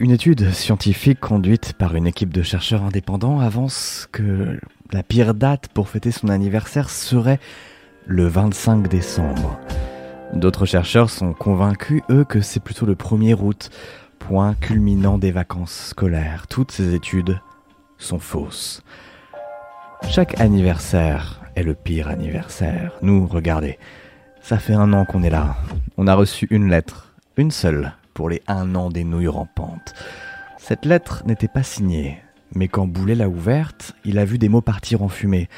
Une étude scientifique conduite par une équipe de chercheurs indépendants avance que la pire date pour fêter son anniversaire serait le 25 décembre. D'autres chercheurs sont convaincus, eux, que c'est plutôt le 1er août, point culminant des vacances scolaires. Toutes ces études sont fausses. Chaque anniversaire est le pire anniversaire. Nous, regardez, ça fait un an qu'on est là. On a reçu une lettre, une seule, pour les un an des nouilles rampantes. Cette lettre n'était pas signée, mais quand Boulet l'a ouverte, il a vu des mots partir en fumée.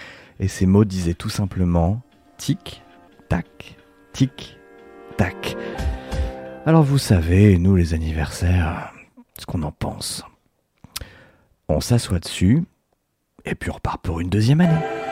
Et ces mots disaient tout simplement tic, tac, tic, tac. Alors vous savez, nous les anniversaires, ce qu'on en pense. On s'assoit dessus, et puis on repart pour une deuxième année.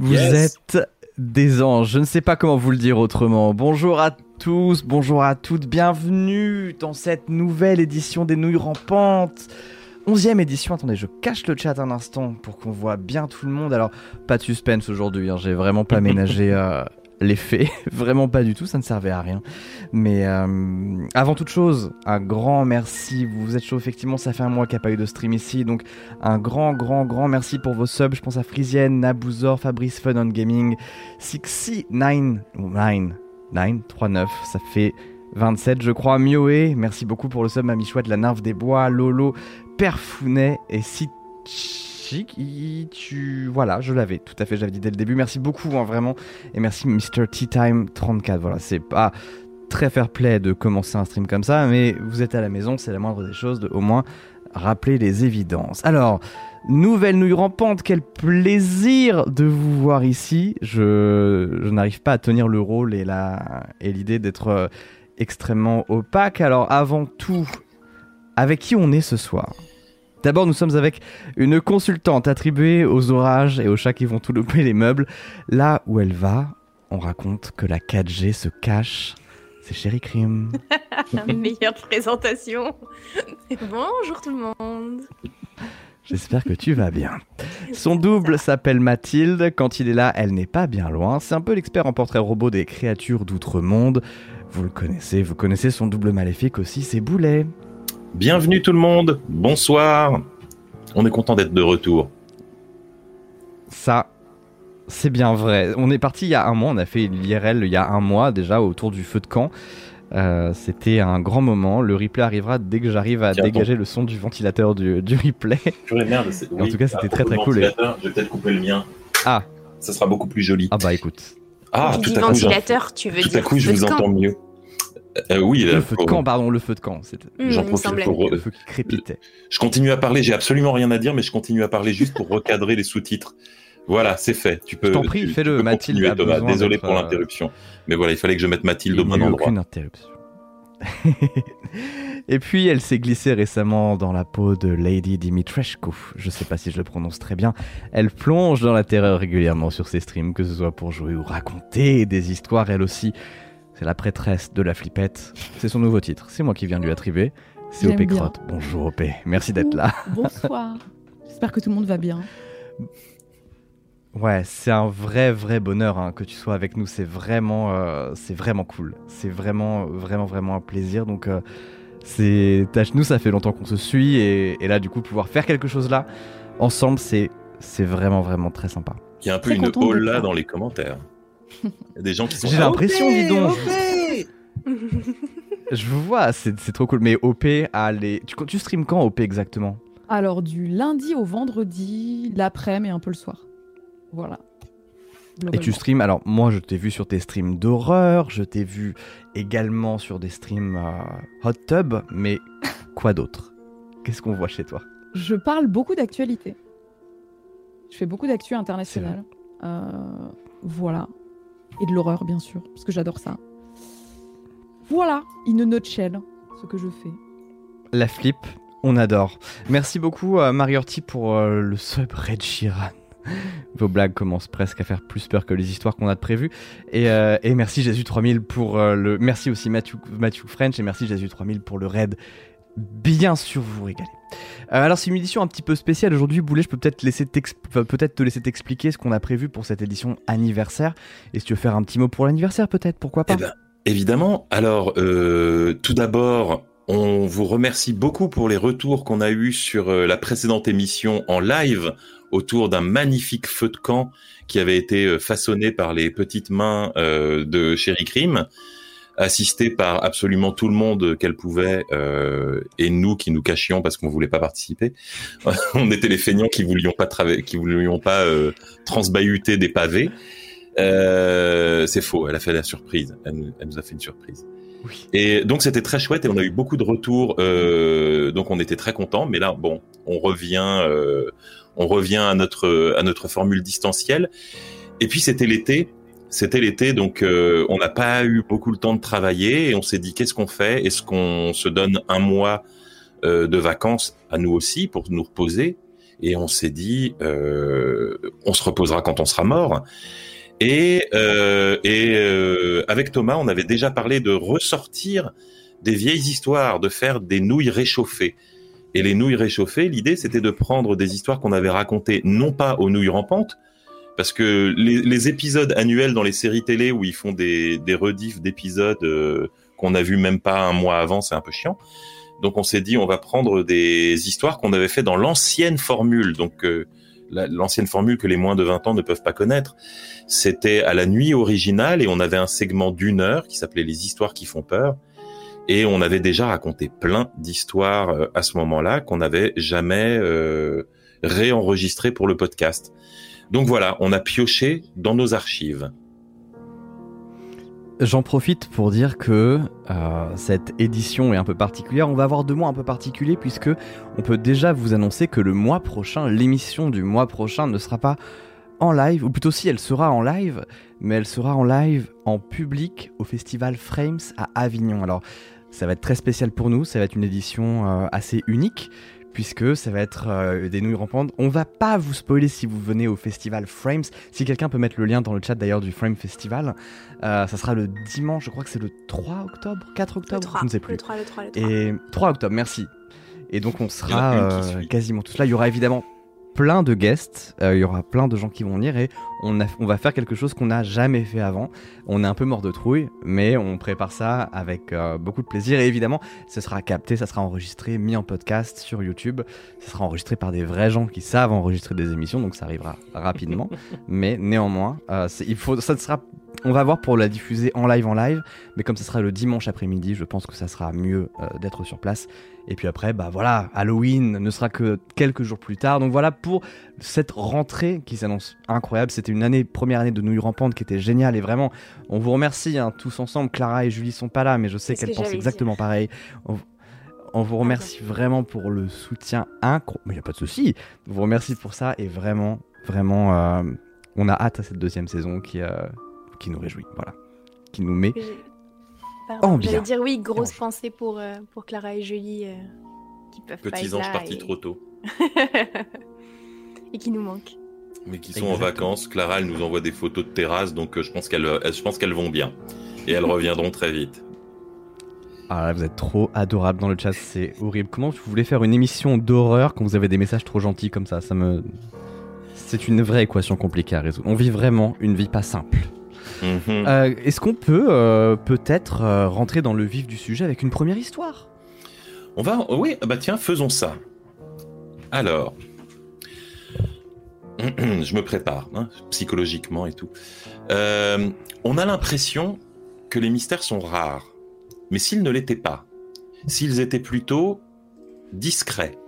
Vous êtes des anges, je ne sais pas comment vous le dire autrement. Bonjour à tous, bonjour à toutes, bienvenue dans cette nouvelle édition des Nouilles Rampantes. Onzième édition, attendez, je cache le chat un instant pour qu'on voit bien tout le monde. Alors, pas de suspense aujourd'hui, hein, j'ai vraiment pas ménagé euh, les faits, vraiment pas du tout, ça ne servait à rien. Mais euh, avant toute chose, un grand merci, vous êtes chaud, effectivement, ça fait un mois qu'il n'y a pas eu de stream ici, donc un grand, grand, grand merci pour vos subs. Je pense à Frisienne, Nabouzor, Fabrice Fun on Gaming, Sixy, 9, 9, 9, 3, 9, ça fait 27, je crois. Mioé, merci beaucoup pour le sub, Mamie Chouette, La Narve des Bois, Lolo, Perfounet et tu voilà je l'avais tout à fait j'avais dit dès le début. Merci beaucoup hein, vraiment. Et merci Mr Tea Time 34 voilà c'est pas très fair play de commencer un stream comme ça mais vous êtes à la maison c'est la moindre des choses de au moins rappeler les évidences. Alors Nouvelle nouille rampante, quel plaisir de vous voir ici. Je, je n'arrive pas à tenir le rôle et et l'idée d'être euh, extrêmement opaque. Alors avant tout, avec qui on est ce soir? D'abord, nous sommes avec une consultante attribuée aux orages et aux chats qui vont tout louper les meubles. Là où elle va, on raconte que la 4G se cache. C'est Chéri Crime. la meilleure présentation. Bonjour tout le monde. J'espère que tu vas bien. Son double s'appelle Mathilde. Quand il est là, elle n'est pas bien loin. C'est un peu l'expert en portrait robot des créatures d'outre-monde. Vous le connaissez, vous connaissez son double maléfique aussi, c'est Boulet. Bienvenue tout le monde, bonsoir. On est content d'être de retour. Ça, c'est bien vrai. On est parti il y a un mois, on a fait l'IRL il y a un mois déjà autour du feu de camp. Euh, c'était un grand moment. Le replay arrivera dès que j'arrive à dégager le son du ventilateur du, replay. merde, en tout cas, c'était très très cool. Je vais peut-être couper le mien. Ah. Ça sera beaucoup plus joli. Ah bah écoute. Ah, tout à ventilateur, tu veux tout à coup, je vous entends mieux. Euh, oui, le feu de camp, pardon, le feu de camp. Mmh, J'en profite pour. Le feu qui crépitait. Je continue à parler, j'ai absolument rien à dire, mais je continue à parler juste pour recadrer les sous-titres. Voilà, c'est fait. Tu peux. Je t'en prie, fais-le, Mathilde. Désolé pour euh, l'interruption. Mais voilà, il fallait que je mette Mathilde au bon endroit. aucune interruption. Et puis, elle s'est glissée récemment dans la peau de Lady Dimitrescu. Je sais pas si je le prononce très bien. Elle plonge dans la terreur régulièrement sur ses streams, que ce soit pour jouer ou raconter des histoires, elle aussi. C'est la prêtresse de la flippette. C'est son nouveau titre. C'est moi qui viens de lui attribuer. C'est OP Crotte. Bonjour OP. Merci d'être là. Bonsoir. J'espère que tout le monde va bien. Ouais, c'est un vrai, vrai bonheur hein, que tu sois avec nous. C'est vraiment, euh, c'est vraiment cool. C'est vraiment, vraiment, vraiment un plaisir. Donc, euh, c'est, nous, ça fait longtemps qu'on se suit et, là, du coup, pouvoir faire quelque chose là ensemble, c'est, c'est vraiment, vraiment très sympa. Il y a un peu une hall là dans les commentaires. Il y a des gens qui sont. J'ai l'impression, dis donc. Je vous vois, c'est trop cool. Mais OP, allez. Tu, tu streams quand OP exactement? Alors, du lundi au vendredi, l'après-midi et un peu le soir. Voilà. Et tu streams, alors moi je t'ai vu sur tes streams d'horreur, je t'ai vu également sur des streams euh, hot tub, mais quoi d'autre? Qu'est-ce qu'on voit chez toi? Je parle beaucoup d'actualité. Je fais beaucoup d'actu internationale. Euh, voilà. Et de l'horreur, bien sûr, parce que j'adore ça. Voilà, in a nutshell, ce que je fais. La flip, on adore. Merci beaucoup à Mariotti pour euh, le sub Red Sheeran. Vos blagues commencent presque à faire plus peur que les histoires qu'on a de prévues. Et, euh, merci Jésus 3000 pour euh, le. Merci aussi Matthew, Matthew French et merci Jésus 3000 pour le raid. Bien sûr, vous vous régalez. Euh, alors, c'est une édition un petit peu spéciale aujourd'hui. Boulet, je peux peut-être te laisser t'expliquer ce qu'on a prévu pour cette édition anniversaire. Et si tu veux faire un petit mot pour l'anniversaire, peut-être, pourquoi pas? Eh ben, évidemment. Alors, euh, tout d'abord, on vous remercie beaucoup pour les retours qu'on a eus sur euh, la précédente émission en live autour d'un magnifique feu de camp qui avait été façonné par les petites mains de Chéri Crime, assisté par absolument tout le monde qu'elle pouvait, euh, et nous qui nous cachions parce qu'on voulait pas participer. on était les feignants qui voulions pas qui voulions pas euh, transbahuter des pavés. Euh, c'est faux, elle a fait la surprise. Elle, nous- elle nous a fait une surprise. Oui. Et donc c'était très chouette et on a eu beaucoup de retours. Euh, donc on était très contents. Mais là, bon, on revient, euh, on revient à notre à notre formule distancielle. Et puis c'était l'été. C'était l'été, donc euh, on n'a pas eu beaucoup le temps de travailler et on s'est dit qu'est-ce qu'on fait? Est-ce qu'on se donne un mois euh, de vacances à nous aussi pour nous reposer? Et on s'est dit euh, on se reposera quand on sera mort. Et, euh, et euh, avec Thomas, on avait déjà parlé de ressortir des vieilles histoires, de faire des nouilles réchauffées. Et les nouilles réchauffées, l'idée, c'était de prendre des histoires qu'on avait racontées, non pas aux nouilles rampantes, parce que les, les épisodes annuels dans les séries télé où ils font des, des rediffs d'épisodes euh, qu'on a vu même pas un mois avant, c'est un peu chiant. Donc on s'est dit, on va prendre des histoires qu'on avait fait dans l'ancienne formule. Donc euh, la- l'ancienne formule que les moins de 20 ans ne peuvent pas connaître. C'était à la nuit originale et on avait un segment d'une heure qui s'appelait les histoires qui font peur. Et on avait déjà raconté plein d'histoires euh, à ce moment-là qu'on n'avait jamais euh, réenregistré pour le podcast. Donc voilà, on a pioché dans nos archives. J'en profite pour dire que euh, cette édition est un peu particulière. On va avoir deux mois un peu particuliers puisque on peut déjà vous annoncer que le mois prochain, l'émission du mois prochain ne sera pas en live, ou plutôt si elle sera en live, mais elle sera en live en public au festival Frames à Avignon. Alors ça va être très spécial pour nous, ça va être une édition euh, assez unique puisque ça va être euh, des nouilles rampantes. On va pas vous spoiler si vous venez au festival Frames. Si quelqu'un peut mettre le lien dans le chat d'ailleurs du Frame Festival, euh, ça sera le dimanche, je crois que c'est le 3 octobre, 4 Le octobre, 3, je ne sais le plus. 3, le 3, le 3. Et 3 octobre, merci. Et donc on sera a une qui euh, suit. quasiment tous là. Il y aura évidemment plein de guests, euh, il y aura plein de gens qui vont venir et on, a- on va faire quelque chose qu'on n'a jamais fait avant. On est un peu mort de trouille, mais on prépare ça avec euh, beaucoup de plaisir et évidemment, ce sera capté, ça sera enregistré, mis en podcast sur YouTube. Ça sera enregistré par des vrais gens qui savent enregistrer des émissions, donc ça arrivera rapidement. mais néanmoins, euh, il faut, ça sera, on va voir pour la diffuser en live en live, mais comme ce sera le dimanche après-midi, je pense que ça sera mieux euh, d'être sur place. Et puis après, bah voilà, Halloween ne sera que quelques jours plus tard. Donc voilà pour cette rentrée qui s'annonce incroyable. C'était une année, première année de Nouilles Rampantes qui était géniale et vraiment, on vous remercie hein, tous ensemble. Clara et Julie sont pas là, mais je sais qu'elles que pensent exactement pareil. On, on vous remercie vraiment pour le soutien incroyable. Mais il n'y a pas de souci. On vous remercie pour ça et vraiment, vraiment, euh, on a hâte à cette deuxième saison qui, euh, qui nous réjouit. Voilà. Qui nous met Pardon, bien. J'allais dire oui, grosse pensée pour, euh, pour Clara et Julie euh, qui peuvent pas Petits être anges là partis et... trop tôt. et qui nous manquent. Mais qui sont en vacances. Clara, elle nous envoie des photos de terrasse, donc euh, je pense qu'elles euh, je pense qu'elles vont bien. Et elles reviendront très vite. Ah là, vous êtes trop adorable dans le chat, c'est horrible. Comment vous voulez faire une émission d'horreur quand vous avez des messages trop gentils comme ça? Ça me. C'est une vraie équation compliquée à résoudre. On vit vraiment une vie pas simple. Mhm. Euh, Est-ce qu'on peut euh, peut-être euh, rentrer dans le vif du sujet avec une première histoire? On va, oui, bah tiens, faisons ça. Alors, je me prépare, hein, psychologiquement et tout. Euh, on a l'impression que les mystères sont rares, mais s'ils ne l'étaient pas, s'ils étaient plutôt discrets,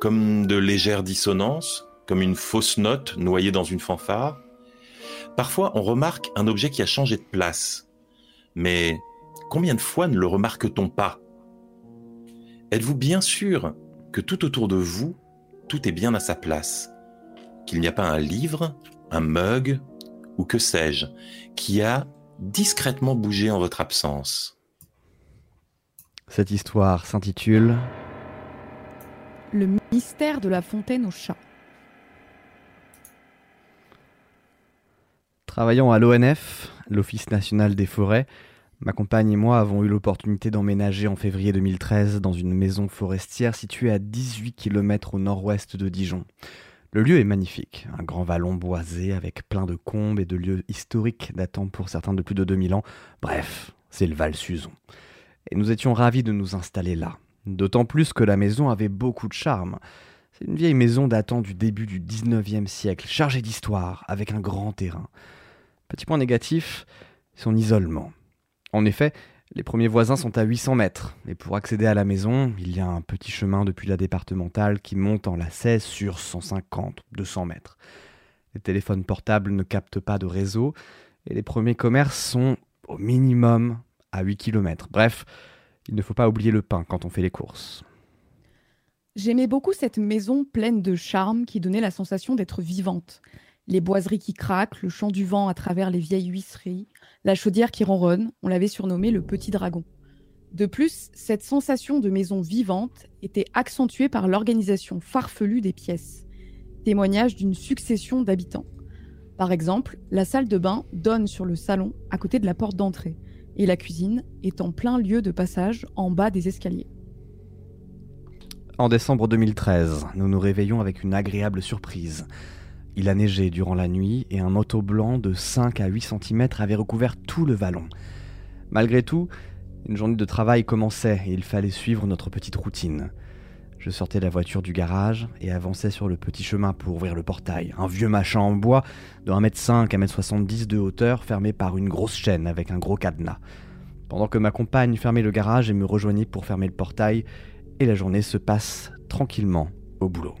comme de légères dissonances, comme une fausse note noyée dans une fanfare, parfois on remarque un objet qui a changé de place. Mais combien de fois ne le remarque-t-on pas? Êtes-vous bien sûr que tout autour de vous, tout est bien à sa place? Qu'il n'y a pas un livre, un mug, ou que sais-je, qui a discrètement bougé en votre absence Cette histoire s'intitule Le mystère de la fontaine au chat. Travaillant à l'ONF, l'Office national des forêts, ma compagne et moi avons eu l'opportunité d'emménager en février 2013 dans une maison forestière située à 18 km au nord-ouest de Dijon. Le lieu est magnifique, un grand vallon boisé avec plein de combes et de lieux historiques datant pour certains de plus de 2000 ans. Bref, c'est le Val-Suzon. Et nous étions ravis de nous installer là. D'autant plus que la maison avait beaucoup de charme. C'est une vieille maison datant du début du 19e siècle, chargée d'histoire, avec un grand terrain. Petit point négatif, son isolement. En effet, les premiers voisins sont à 800 mètres, et pour accéder à la maison, il y a un petit chemin depuis la départementale qui monte en lacet sur 150, 200 mètres. Les téléphones portables ne captent pas de réseau, et les premiers commerces sont au minimum à 8 km. Bref, il ne faut pas oublier le pain quand on fait les courses. J'aimais beaucoup cette maison pleine de charme qui donnait la sensation d'être vivante. Les boiseries qui craquent, le chant du vent à travers les vieilles huisseries, la chaudière qui ronronne, on l'avait surnommé le petit dragon. De plus, cette sensation de maison vivante était accentuée par l'organisation farfelue des pièces, témoignage d'une succession d'habitants. Par exemple, la salle de bain donne sur le salon à côté de la porte d'entrée, et la cuisine est en plein lieu de passage en bas des escaliers. En décembre 2013, nous nous réveillons avec une agréable surprise. Il a neigé durant la nuit et un manteau blanc de 5 à 8 cm avait recouvert tout le vallon. Malgré tout, une journée de travail commençait et il fallait suivre notre petite routine. Je sortais la voiture du garage et avançais sur le petit chemin pour ouvrir le portail, un vieux machin en bois de 1m5 à 1m70 de hauteur fermé par une grosse chaîne avec un gros cadenas. Pendant que ma compagne fermait le garage et me rejoignait pour fermer le portail, et la journée se passe tranquillement au boulot.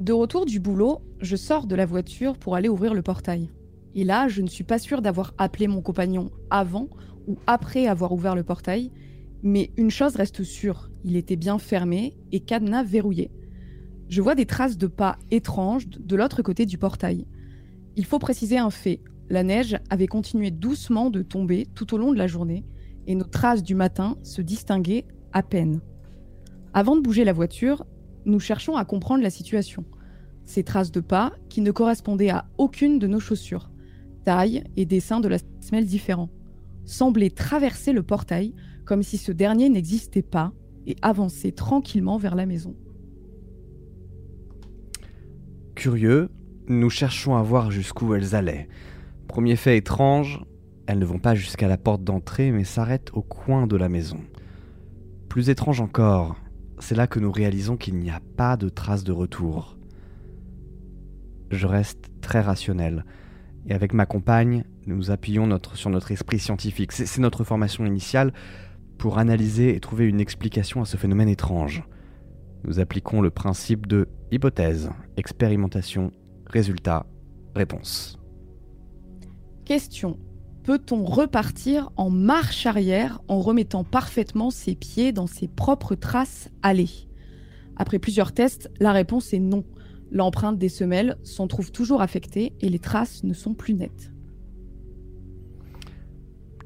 De retour du boulot, je sors de la voiture pour aller ouvrir le portail. Et là, je ne suis pas sûre d'avoir appelé mon compagnon avant ou après avoir ouvert le portail, mais une chose reste sûre, il était bien fermé et cadenas verrouillé. Je vois des traces de pas étranges de l'autre côté du portail. Il faut préciser un fait, la neige avait continué doucement de tomber tout au long de la journée et nos traces du matin se distinguaient à peine. Avant de bouger la voiture, nous cherchons à comprendre la situation. Ces traces de pas, qui ne correspondaient à aucune de nos chaussures, taille et dessin de la semelle différents, semblaient traverser le portail comme si ce dernier n'existait pas et avancer tranquillement vers la maison. Curieux, nous cherchons à voir jusqu'où elles allaient. Premier fait étrange, elles ne vont pas jusqu'à la porte d'entrée mais s'arrêtent au coin de la maison. Plus étrange encore, c'est là que nous réalisons qu'il n'y a pas de traces de retour. Je reste très rationnel. Et avec ma compagne, nous appuyons sur notre esprit scientifique. C'est notre formation initiale pour analyser et trouver une explication à ce phénomène étrange. Nous appliquons le principe de hypothèse, expérimentation, résultat, réponse. Question peut-on repartir en marche arrière en remettant parfaitement ses pieds dans ses propres traces allées? Après plusieurs tests, la réponse est non. L'empreinte des semelles s'en trouve toujours affectée et les traces ne sont plus nettes.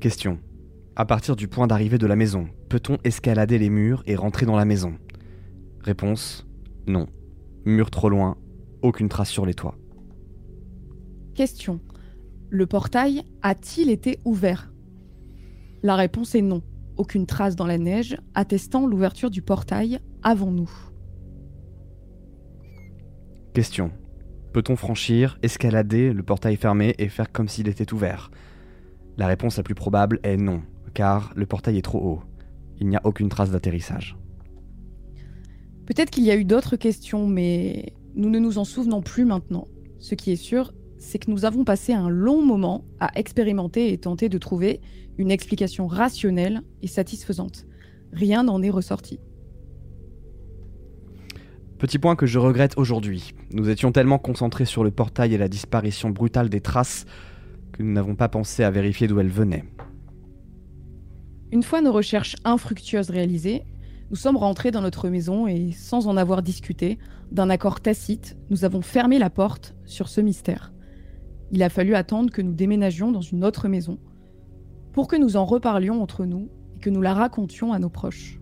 Question. À partir du point d'arrivée de la maison, peut-on escalader les murs et rentrer dans la maison? Réponse. Non. Mur trop loin, aucune trace sur les toits. Question. Le portail a-t-il été ouvert? La réponse est non. Aucune trace dans la neige attestant l'ouverture du portail avant nous. Question. Peut-on franchir, escalader le portail fermé et faire comme s'il était ouvert? La réponse la plus probable est non, car le portail est trop haut. Il n'y a aucune trace d'atterrissage. Peut-être qu'il y a eu d'autres questions, mais nous ne nous en souvenons plus maintenant. Ce qui est sûr, c'est que nous avons passé un long moment à expérimenter et tenter de trouver une explication rationnelle et satisfaisante. Rien n'en est ressorti. Petit point que je regrette aujourd'hui. Nous étions tellement concentrés sur le portail et la disparition brutale des traces que nous n'avons pas pensé à vérifier d'où elles venaient. Une fois nos recherches infructueuses réalisées, nous sommes rentrés dans notre maison et, sans en avoir discuté, d'un accord tacite, nous avons fermé la porte sur ce mystère. Il a fallu attendre que nous déménagions dans une autre maison pour que nous en reparlions entre nous et que nous la racontions à nos proches.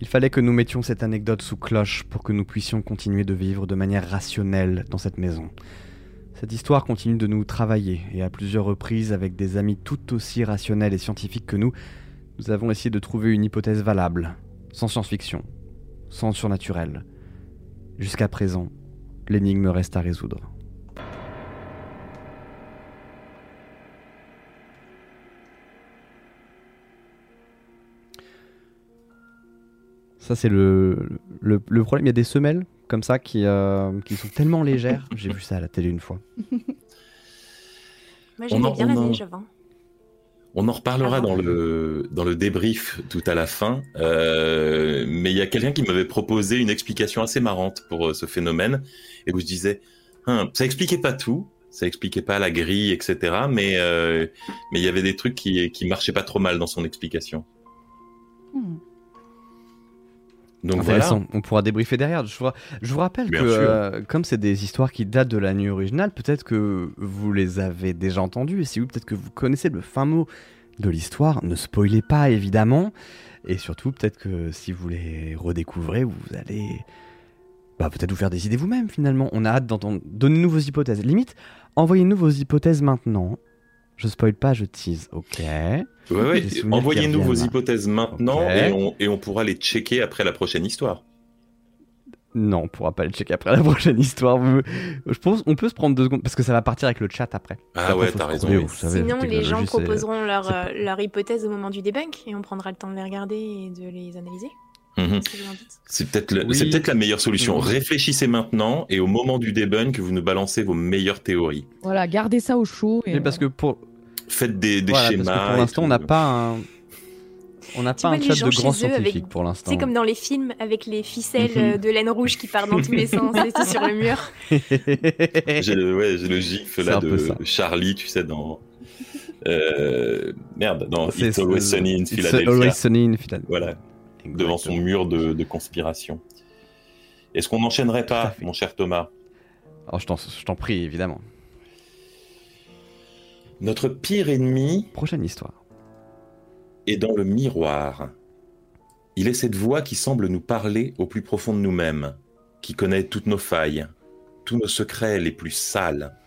Il fallait que nous mettions cette anecdote sous cloche pour que nous puissions continuer de vivre de manière rationnelle dans cette maison. Cette histoire continue de nous travailler et à plusieurs reprises avec des amis tout aussi rationnels et scientifiques que nous, nous avons essayé de trouver une hypothèse valable, sans science-fiction, sans surnaturel. Jusqu'à présent, l'énigme reste à résoudre. Ça, c'est le, le, le problème. Il y a des semelles comme ça qui, euh, qui sont tellement légères. J'ai vu ça à la télé une fois. Moi, On j'aimais en- bien la neige avant. On en reparlera dans le dans le débrief tout à la fin, euh, mais il y a quelqu'un qui m'avait proposé une explication assez marrante pour euh, ce phénomène et où je disais, Hein, ça expliquait pas tout, ça expliquait pas la grille, etc. Mais euh, mais il y avait des trucs qui qui marchaient pas trop mal dans son explication. Hmm. Donc voilà. On pourra débriefer derrière. Je vous, ra- je vous rappelle Bien que, euh, comme c'est des histoires qui datent de la nuit originale, peut-être que vous les avez déjà entendues. Et si oui, peut-être que vous connaissez le fin mot de l'histoire. Ne spoilez pas, évidemment. Et surtout, peut-être que si vous les redécouvrez, vous allez bah, peut-être vous faire des idées vous-même, finalement. On a hâte d'entendre. Donnez-nous vos hypothèses. Limite, envoyez-nous vos hypothèses maintenant. Je spoil pas, je tease. Ok. Ouais, ouais. Envoyez-nous vos hypothèses maintenant et, on, et on pourra les checker après la prochaine histoire. Non, on pourra pas le checker après la prochaine histoire. Vous- Je pense on peut se prendre deux secondes parce que ça va partir avec le chat après. Ah Après, ouais, t'as raison. trouver, oui. vous savez, Sinon, les gens proposeront leur, euh, leur hypothèse au moment du debunk et on prendra le temps de les regarder et de les analyser. Mhm. Que C'est peut-être le- Oui. c'est peut-être la meilleure solution. Réfléchissez maintenant et au moment du debunk, vous nous balancez vos meilleures théories. Voilà, gardez ça au chaud. Et parce que pour, Faites des, des voilà, schémas. parce que pour l'instant, on n'a pas un, on n'a pas un chat de grands eux avec- scientifiques pour l'instant. C'est comme dans les films avec les ficelles Mhm. euh, de laine rouge qui partent dans tous les sens et tout sur le mur. J'ai le, ouais, j'ai le gif C'est là un peu ça. de Charlie, tu sais, dans. Euh, merde, dans C'est- It's Always Sunny in It's Philadelphia. Always Sunny in Philadelphia. Voilà, devant son mur de, de conspiration. Est-ce qu'on n'enchaînerait pas, mon cher Thomas? Oh, je t'en prie, évidemment. Notre pire ennemi Prochaine histoire. est dans le miroir. Il est cette voix qui semble nous parler au plus profond de nous-mêmes, qui connaît toutes nos failles, tous nos secrets les plus sales,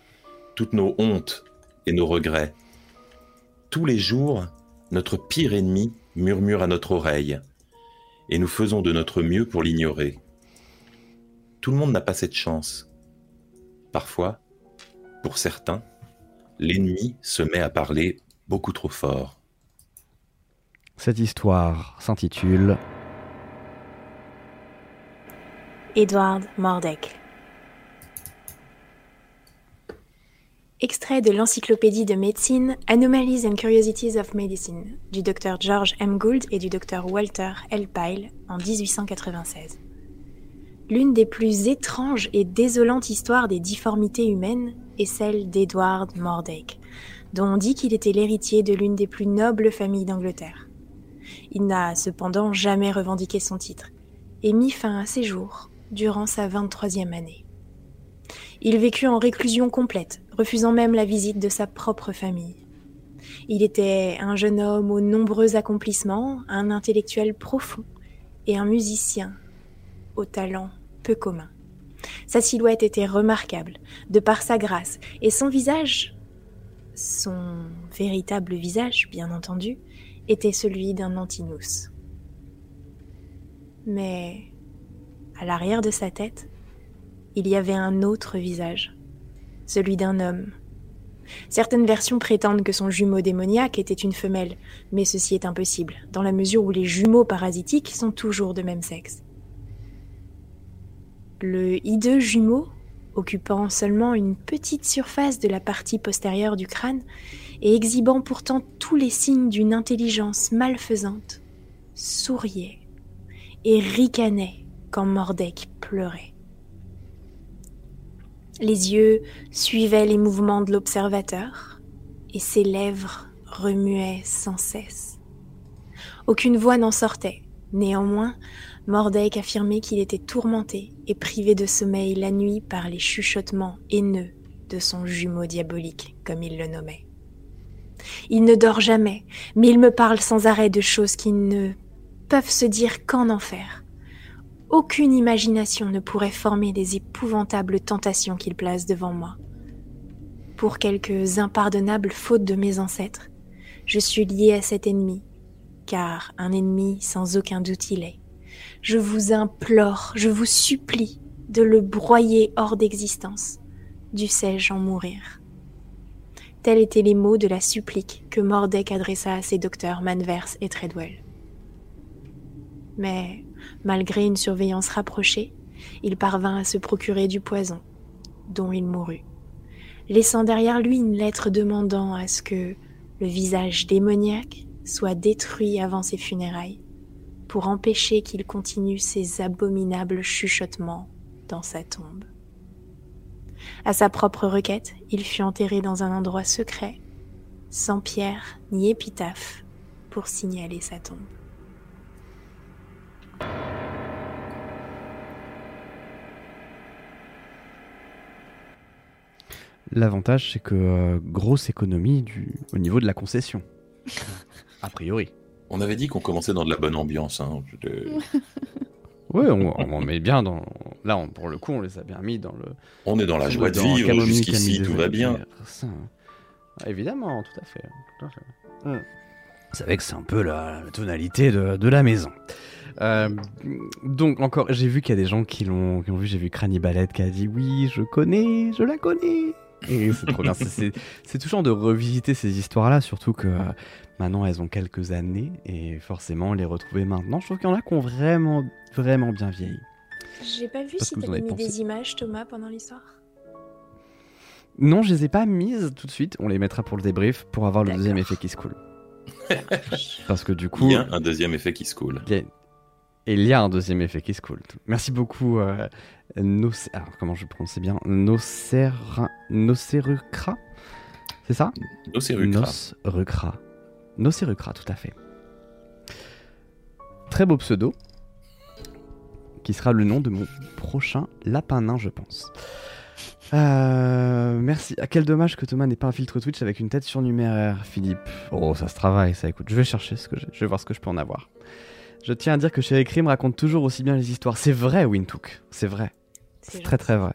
toutes nos hontes et nos regrets. Tous les jours, notre pire ennemi murmure à notre oreille, et nous faisons de notre mieux pour l'ignorer. Tout le monde n'a pas cette chance. Parfois, pour certains, l'ennemi se met à parler beaucoup trop fort. Cette histoire s'intitule Edward Mordek. Extrait de l'Encyclopédie de médecine Anomalies and Curiosities of Medicine du Dr George M. Gould et du Dr Walter L. Pyle en 1896. L'une des plus étranges et désolantes histoires des difformités humaines est celle d'Edward Mordek, dont on dit qu'il était l'héritier de l'une des plus nobles familles d'Angleterre. Il n'a cependant jamais revendiqué son titre et mit fin à ses jours durant sa 23e année. Il vécut en réclusion complète, refusant même la visite de sa propre famille. Il était un jeune homme aux nombreux accomplissements, un intellectuel profond et un musicien au talent peu commun. Sa silhouette était remarquable, de par sa grâce, et son visage, son véritable visage, bien entendu, était celui d'un Antinous. Mais à l'arrière de sa tête, il y avait un autre visage, celui d'un homme. Certaines versions prétendent que son jumeau démoniaque était une femelle, mais ceci est impossible, dans la mesure où les jumeaux parasitiques sont toujours de même sexe. Le hideux jumeau, occupant seulement une petite surface de la partie postérieure du crâne et exhibant pourtant tous les signes d'une intelligence malfaisante, souriait et ricanait quand Mordek pleurait. Les yeux suivaient les mouvements de l'observateur et ses lèvres remuaient sans cesse. Aucune voix n'en sortait. Néanmoins, Mordek affirmait qu'il était tourmenté et privé de sommeil la nuit par les chuchotements haineux de son jumeau diabolique, comme il le nommait. Il ne dort jamais, mais il me parle sans arrêt de choses qui ne peuvent se dire qu'en enfer. Aucune imagination ne pourrait former des épouvantables tentations qu'il place devant moi. Pour quelques impardonnables fautes de mes ancêtres, je suis lié à cet ennemi, car un ennemi sans aucun doute il est. Je vous implore, je vous supplie de le broyer hors d'existence. Dussé-je en mourir? Tels étaient les mots de la supplique que Mordek adressa à ses docteurs Manvers et Treadwell. Mais, malgré une surveillance rapprochée, il parvint à se procurer du poison, dont il mourut, laissant derrière lui une lettre demandant à ce que le visage démoniaque soit détruit avant ses funérailles, pour empêcher qu'il continue ses abominables chuchotements dans sa tombe. À sa propre requête, il fut enterré dans un endroit secret, sans pierre ni épitaphe, pour signaler sa tombe. L'avantage, c'est que euh, grosse économie du... au niveau de la concession. A priori. On avait dit qu'on commençait dans de la bonne ambiance. Hein. Oui, on, on, met bien dans. Là, on, pour le coup, on les a bien mis dans le. On est dans la joie de vivre. Jusqu'ici, tout va bien. Ça, ah, évidemment, tout à fait. Tout à fait. Hum. Vous savez que c'est un peu la, tonalité de, de, la maison. Euh, donc encore, j'ai vu qu'il y a des gens qui l'ont vu. J'ai vu Cranibalette qui a dit oui, je connais, je la connais. Et c'est trop bien. C'est touchant de revisiter ces histoires-là, surtout que Maintenant, elles ont quelques années et forcément, les retrouver maintenant, je trouve qu'il y en a qui ont vraiment, vraiment bien vieilli. J'ai pas vu si t'avais mis des images, Thomas, pendant l'histoire? Non, je les ai pas mises tout de suite. On les mettra pour le débrief pour avoir le deuxième effet qui se coule. Parce que du coup. Il y a un deuxième effet qui se coule. Et il y a un deuxième effet qui se coule. Merci beaucoup, euh, Alors, comment je prononce bien? Nocer... Nocerucra C'est ça? Nocerucra. Nocerucra. Nocérucra, tout à fait. Très beau pseudo, qui sera le nom de mon prochain lapin nain, je pense. Euh, merci. Ah, quel dommage que Thomas n'ait pas un filtre Twitch avec une tête surnuméraire, Philippe. Oh, ça se travaille, ça. Écoute, je vais chercher ce que j'ai. Je vais voir ce que je peux en avoir. Je tiens à dire que Chéri Crime raconte toujours aussi bien les histoires. C'est vrai, Wintook. C'est vrai. C'est très très vrai.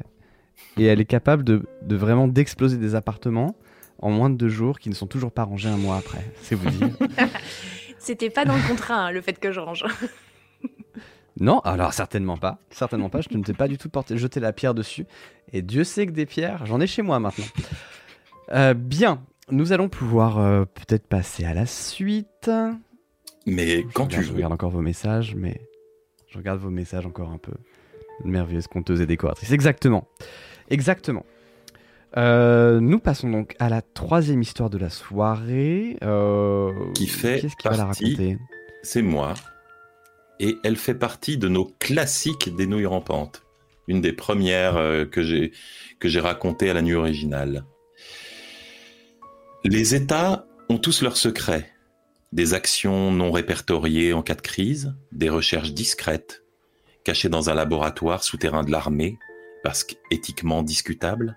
Et elle est capable de, de vraiment d'exploser des appartements en moins de deux jours qui ne sont toujours pas rangés un mois après. C'est vous dire. C'était pas dans le contrat, hein, le fait que je range. non, alors certainement pas. Certainement pas. Je ne t'ai pas du tout porté, jeter la pierre dessus. Et Dieu sait que des pierres, j'en ai chez moi maintenant. Euh, bien, nous allons pouvoir euh, peut-être passer à la suite. Mais quand tu Je regarde encore vos messages, mais je regarde vos messages encore un peu. Une merveilleuse conteuse et décoratrice. Exactement. Exactement. Euh, nous passons donc à la troisième histoire de la soirée. Euh, qui fait qui va la raconter? C'est moi. Et elle fait partie de nos classiques des nouilles rampantes. Une des premières euh, que j'ai que j'ai racontées à la nuit originale. Les États ont tous leurs secrets. Des actions non répertoriées en cas de crise, des recherches discrètes, cachées dans un laboratoire souterrain de l'armée, parce qu'éthiquement discutable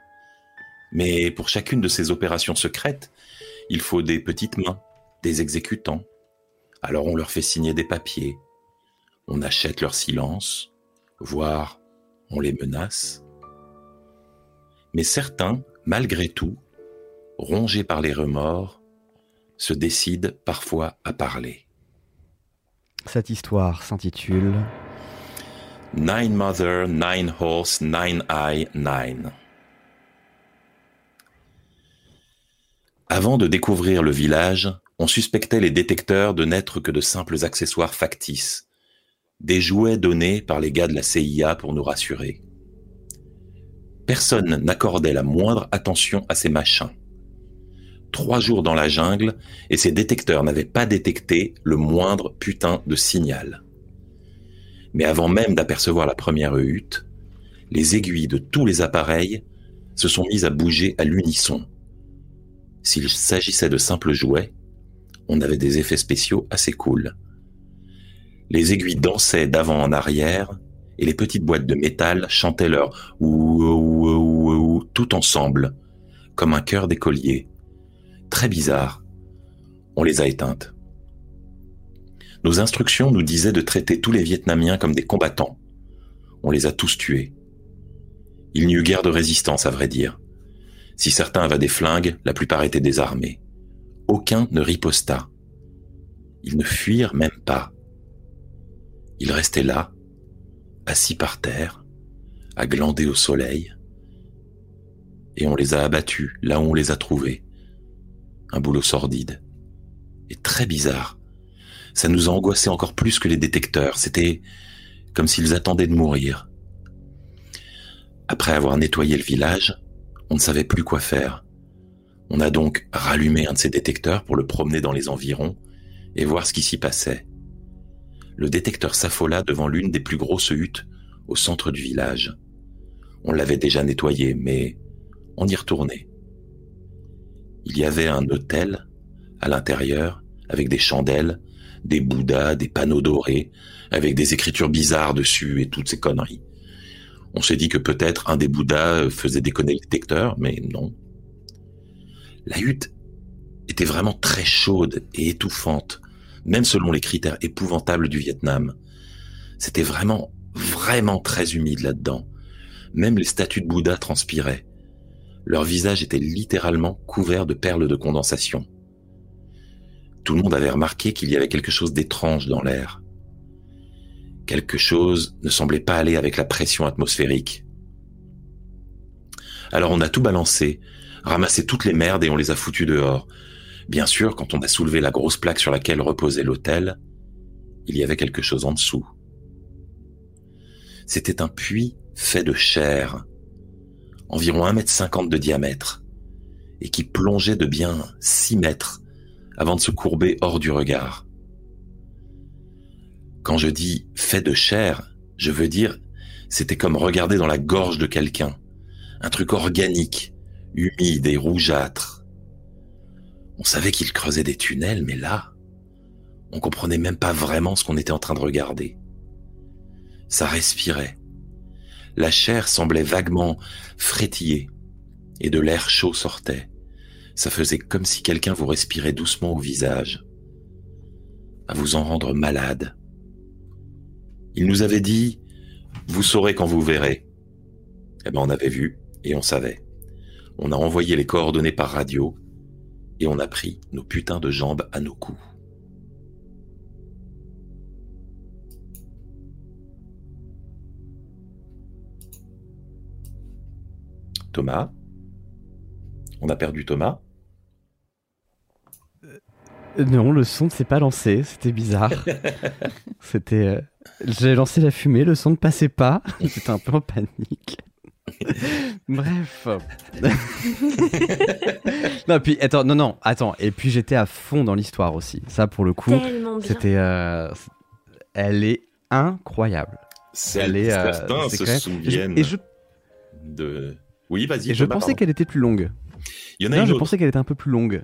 mais pour chacune de ces opérations secrètes, il faut des petites mains, des exécutants. Alors on leur fait signer des papiers, on achète leur silence, voire on les menace. Mais certains, malgré tout, rongés par les remords, se décident parfois à parler. Cette histoire s'intitule Nine Mother, Nine Horse, Nine Eye, Nine. Avant de découvrir le village, on suspectait les détecteurs de n'être que de simples accessoires factices, des jouets donnés par les gars de la CIA pour nous rassurer. Personne n'accordait la moindre attention à ces machins. Trois jours dans la jungle et ces détecteurs n'avaient pas détecté le moindre putain de signal. Mais avant même d'apercevoir la première hutte, les aiguilles de tous les appareils se sont mises à bouger à l'unisson s'il s'agissait de simples jouets, on avait des effets spéciaux assez cool. Les aiguilles dansaient d'avant en arrière et les petites boîtes de métal chantaient leur ou tout ensemble, comme un chœur d'écolier. Très bizarre. On les a éteintes. Nos instructions nous disaient de traiter tous les Vietnamiens comme des combattants. On les a tous tués. Il n'y eut guère de résistance, à vrai dire. Si certains avaient des flingues, la plupart étaient désarmés. Aucun ne riposta. Ils ne fuirent même pas. Ils restaient là, assis par terre, à glander au soleil, et on les a abattus là où on les a trouvés. Un boulot sordide. Et très bizarre. Ça nous a angoissé encore plus que les détecteurs. C'était comme s'ils attendaient de mourir. Après avoir nettoyé le village, on ne savait plus quoi faire. On a donc rallumé un de ces détecteurs pour le promener dans les environs et voir ce qui s'y passait. Le détecteur s'affola devant l'une des plus grosses huttes au centre du village. On l'avait déjà nettoyé, mais on y retournait. Il y avait un hôtel à l'intérieur avec des chandelles, des bouddhas, des panneaux dorés, avec des écritures bizarres dessus et toutes ces conneries. On s'est dit que peut-être un des bouddhas faisait déconner le détecteur, mais non. La hutte était vraiment très chaude et étouffante, même selon les critères épouvantables du Vietnam. C'était vraiment, vraiment très humide là-dedans. Même les statues de Bouddha transpiraient. Leur visage était littéralement couvert de perles de condensation. Tout le monde avait remarqué qu'il y avait quelque chose d'étrange dans l'air. Quelque chose ne semblait pas aller avec la pression atmosphérique. Alors on a tout balancé, ramassé toutes les merdes et on les a foutues dehors. Bien sûr, quand on a soulevé la grosse plaque sur laquelle reposait l'hôtel, il y avait quelque chose en dessous. C'était un puits fait de chair, environ 1,50 m de diamètre, et qui plongeait de bien 6 mètres avant de se courber hors du regard. Quand je dis fait de chair, je veux dire c'était comme regarder dans la gorge de quelqu'un, un truc organique, humide et rougeâtre. On savait qu'il creusait des tunnels, mais là, on comprenait même pas vraiment ce qu'on était en train de regarder. Ça respirait, la chair semblait vaguement frétiller, et de l'air chaud sortait. Ça faisait comme si quelqu'un vous respirait doucement au visage, à vous en rendre malade. Il nous avait dit, vous saurez quand vous verrez. Eh ben, on avait vu, et on savait. On a envoyé les coordonnées par radio, et on a pris nos putains de jambes à nos coups. Thomas On a perdu Thomas euh, Non, le son ne s'est pas lancé, c'était bizarre. c'était. Euh, j'ai lancé la fumée, le son ne passait pas. J'étais un peu en panique. Bref. non, puis attends, non, non, attends. Et puis j'étais à fond dans l'histoire aussi. Ça, pour le coup, c'était. Euh, elle est incroyable. Elle est. Certains se souviennent et je... de oui, vas-y. Et je pensais qu'elle était plus longue. Il y en a une je pensais qu'elle était un peu plus longue.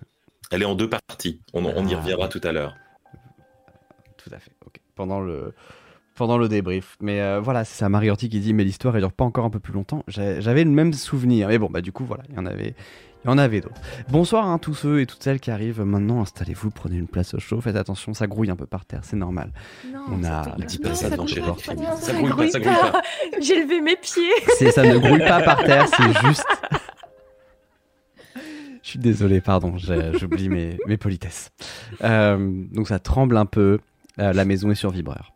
Elle est en deux parties. On, y ah. reviendra tout à l'heure. Tout à fait. Pendant le pendant le débrief. Mais euh, voilà, c'est ça Mariotti qui dit mais l'histoire elle dure pas encore un peu plus longtemps. J'avais le même souvenir. Mais bon, bah du coup voilà, il y en avait il y en avait d'autres. Bonsoir à hein, tous ceux et toutes celles qui arrivent maintenant. Installez-vous, prenez une place au chaud. Faites attention, ça grouille un peu par terre, c'est normal. Non, On a dit pas ça devant chez Ça, grouille pas, ça grouille pas. J'ai levé mes pieds. ça ne grouille pas par terre, c'est juste. Je suis désolé, pardon, j'oublie mes, mes politesses. Euh, donc ça tremble un peu. Euh, la maison est sur vibreur.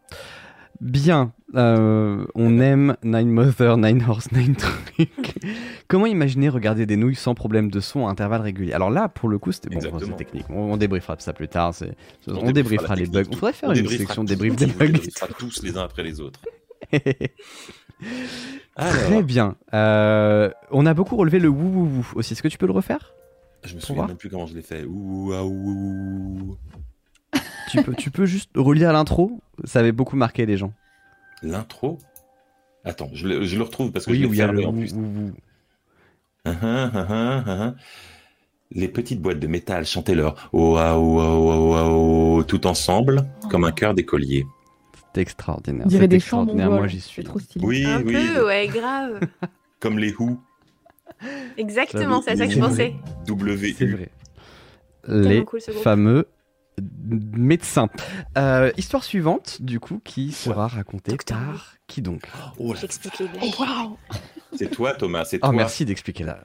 Bien, euh, on aime Nine Mother, Nine Horse, Nine Trucs. Comment imaginer regarder des nouilles sans problème de son à intervalles réguliers? Alors là, pour le coup, c'était bon, c'est technique. On, débriefera ça plus tard. On, débriefera, les bugs. On faudrait faire une section débrief des bugs. On tous les uns après les autres. Très bien. Euh, on a beaucoup relevé le wou wou wou aussi. Est-ce que tu peux le refaire? Je me souviens même plus comment je l'ai fait. Ouh, ah, ouh tu, peux, tu peux juste relire l'intro Ça avait beaucoup marqué les gens. L'intro? Attends, je le, je le, retrouve parce que je l'ai fermé en plus. Uh-huh, uh-huh, uh-huh. Les petites boîtes de métal chantaient leur oh, oh, oh, oh, tout ensemble comme un cœur d'écolier. C'est extraordinaire. On dirait des extraordinaire. Moi, j'y suis. trop stylé. Oui, un oui. peu, ouais, grave. comme les Who. Exactement, c'est à ça que je pensais. W. C'est vrai. Les fameux médecin. Euh, histoire suivante, du coup, qui sera racontée Docteur par qui donc? Oh là, J'explique les blagues. Waouh c'est toi, Thomas. C'est Oh, merci d'expliquer là.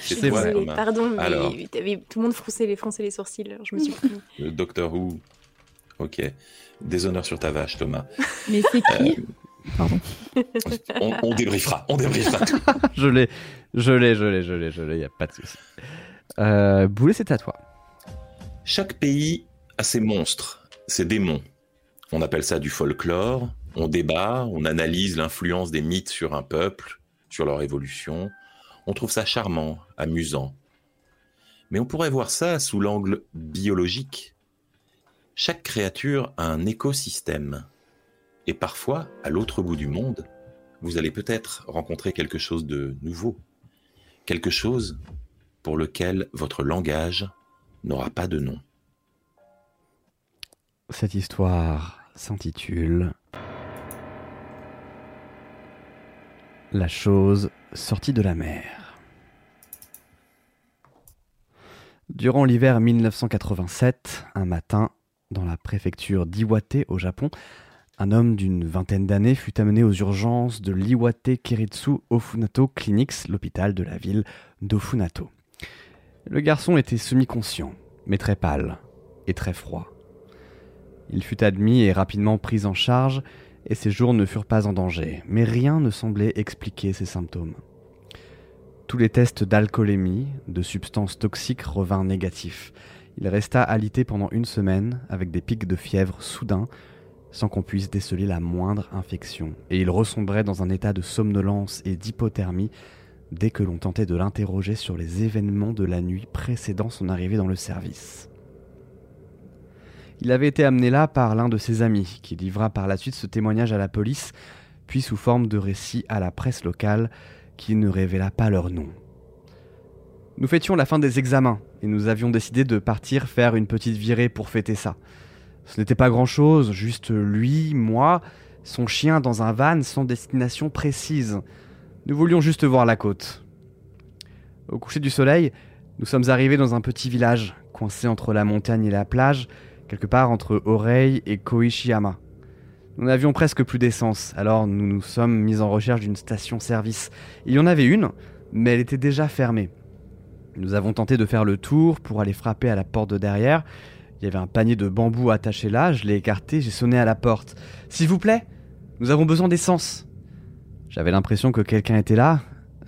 C'est désolée, Thomas. pardon, mais Alors. tout le monde fronçait les, fronçait les sourcils, alors je me suis. Le Docteur Who. Ok. Déshonneur sur ta vache, Thomas. Mais c'est qui? Pardon. On, on débriefera. On débriefera. tout. je l'ai, je l'ai, je l'ai, je l'ai, je l'ai, y a pas de souci. Euh, Boulet, c'est à toi. Chaque pays a ses monstres, ses démons. On appelle ça du folklore. On débat, on analyse l'influence des mythes sur un peuple, sur leur évolution. On trouve ça charmant, amusant. Mais on pourrait voir ça sous l'angle biologique. Chaque créature a un écosystème. Et parfois, à l'autre bout du monde, vous allez peut-être rencontrer quelque chose de nouveau. Quelque chose pour lequel votre langage n'aura pas de nom. Cette histoire s'intitule La chose sortie de la mer. Durant l'hiver 1987, un matin, dans la préfecture d'Iwate au Japon, un homme d'une vingtaine d'années fut amené aux urgences de l'Iwate Kiritsu Ofunato Clinics, l'hôpital de la ville d'Ofunato. Le garçon était semi-conscient, mais très pâle et très froid. Il fut admis et rapidement pris en charge, et ses jours ne furent pas en danger, mais rien ne semblait expliquer ses symptômes. Tous les tests d'alcoolémie, de substances toxiques revinrent négatifs. Il resta alité pendant une semaine, avec des pics de fièvre soudains, sans qu'on puisse déceler la moindre infection, et il ressombrait dans un état de somnolence et d'hypothermie dès que l'on tentait de l'interroger sur les événements de la nuit précédant son arrivée dans le service. Il avait été amené là par l'un de ses amis, qui livra par la suite ce témoignage à la police, puis sous forme de récit à la presse locale, qui ne révéla pas leur nom. Nous fêtions la fin des examens, et nous avions décidé de partir faire une petite virée pour fêter ça. Ce n'était pas grand-chose, juste lui, moi, son chien dans un van sans destination précise. Nous voulions juste voir la côte. Au coucher du soleil, nous sommes arrivés dans un petit village, coincé entre la montagne et la plage, quelque part entre Orei et Koishiyama. Nous n'avions presque plus d'essence, alors nous nous sommes mis en recherche d'une station-service. Il y en avait une, mais elle était déjà fermée. Nous avons tenté de faire le tour pour aller frapper à la porte de derrière. Il y avait un panier de bambou attaché là, je l'ai écarté, j'ai sonné à la porte. S'il vous plaît, nous avons besoin d'essence. J'avais l'impression que quelqu'un était là,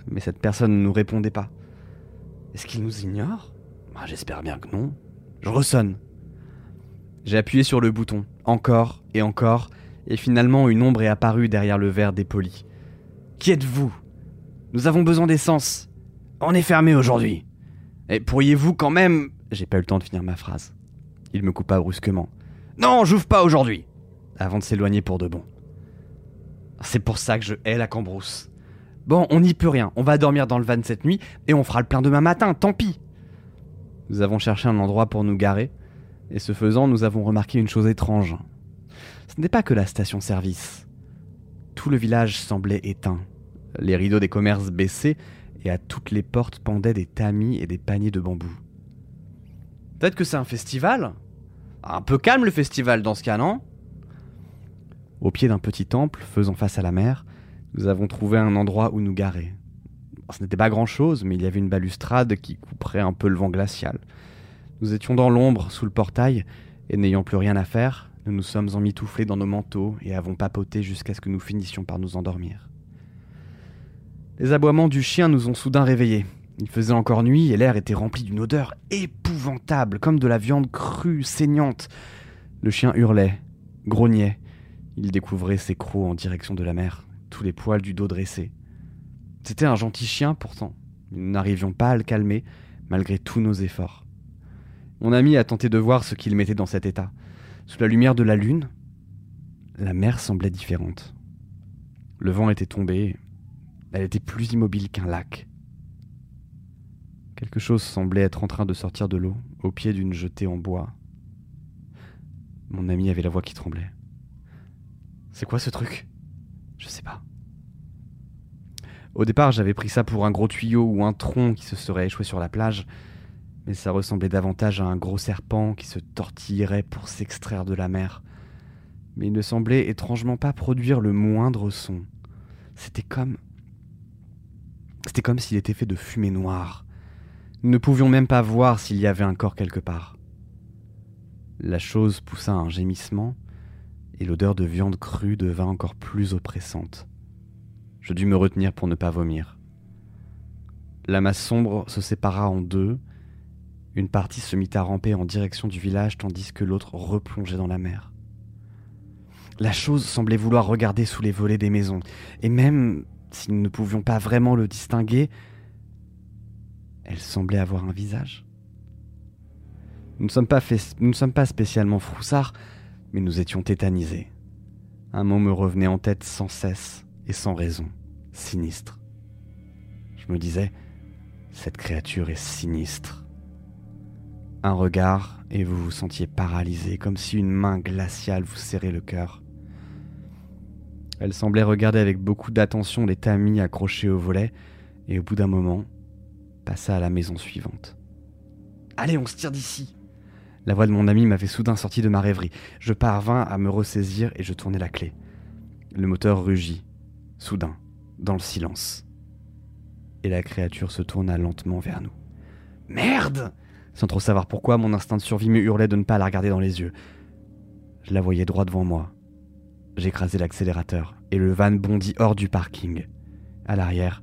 mais cette personne ne nous répondait pas. Est-ce qu'il nous ignore? Ah, J'espère bien que non. Je ressonne. J'ai appuyé sur le bouton, encore et encore, et finalement une ombre est apparue derrière le verre dépoli. Qui êtes-vous? Nous avons besoin d'essence. On est fermé aujourd'hui. Et pourriez-vous quand même... J'ai pas eu le temps de finir ma phrase. Il me coupa brusquement. Non, j'ouvre pas aujourd'hui Avant de s'éloigner pour de bon. C'est pour ça que je hais la cambrousse. Bon, on n'y peut rien. On va dormir dans le van cette nuit et on fera le plein demain matin, tant pis. Nous avons cherché un endroit pour nous garer, et ce faisant, nous avons remarqué une chose étrange. Ce n'est pas que la station-service. Tout le village semblait éteint. Les rideaux des commerces baissés, et à toutes les portes pendaient des tamis et des paniers de bambou. Peut-être que c'est un festival? Un peu calme le festival dans ce cas, non? Au pied d'un petit temple faisant face à la mer, nous avons trouvé un endroit où nous garer. Ce n'était pas grand-chose, mais il y avait une balustrade qui couperait un peu le vent glacial. Nous étions dans l'ombre, sous le portail, et n'ayant plus rien à faire, nous nous sommes emmitouflés dans nos manteaux et avons papoté jusqu'à ce que nous finissions par nous endormir. Les aboiements du chien nous ont soudain réveillés. Il faisait encore nuit et l'air était rempli d'une odeur épouvantable, comme de la viande crue, saignante. Le chien hurlait, grognait. Il découvrait ses crocs en direction de la mer, tous les poils du dos dressés. C'était un gentil chien pourtant. Nous n'arrivions pas à le calmer, malgré tous nos efforts. Mon ami a tenté de voir ce qu'il mettait dans cet état. Sous la lumière de la lune, la mer semblait différente. Le vent était tombé, elle était plus immobile qu'un lac. Quelque chose semblait être en train de sortir de l'eau, au pied d'une jetée en bois. Mon ami avait la voix qui tremblait. C'est quoi ce truc? Je sais pas. Au départ, j'avais pris ça pour un gros tuyau ou un tronc qui se serait échoué sur la plage, Mais ça ressemblait davantage à un gros serpent qui se tortillerait pour s'extraire de la mer. Mais il ne semblait étrangement pas produire le moindre son. C'était comme. C'était comme s'il était fait de fumée noire. Nous ne pouvions même pas voir s'il y avait un corps quelque part. La chose poussa un gémissement, et l'odeur de viande crue devint encore plus oppressante. Je dus me retenir pour ne pas vomir. La masse sombre se sépara en deux. Une partie se mit à ramper en direction du village tandis que l'autre replongeait dans la mer. La chose semblait vouloir regarder sous les volets des maisons, et même si nous ne pouvions pas vraiment le distinguer, elle semblait avoir un visage. Nous ne sommes pas, spécialement froussards, mais nous étions tétanisés. Un mot me revenait en tête sans cesse et sans raison, sinistre. Je me disais, cette créature est sinistre. Un regard et vous vous sentiez paralysé, comme si une main glaciale vous serrait le cœur. Elle semblait regarder avec beaucoup d'attention les tamis accrochés au volet, et au bout d'un moment, passa à la maison suivante. Allez, on se tire d'ici La voix de mon ami m'avait soudain sorti de ma rêverie. Je parvins à me ressaisir et je tournai la clé. Le moteur rugit, soudain, dans le silence. Et la créature se tourna lentement vers nous. Merde Sans trop savoir pourquoi, mon instinct de survie me hurlait de ne pas la regarder dans les yeux. Je la voyais droit devant moi, J'écrasai l'accélérateur et le van bondit hors du parking. À l'arrière,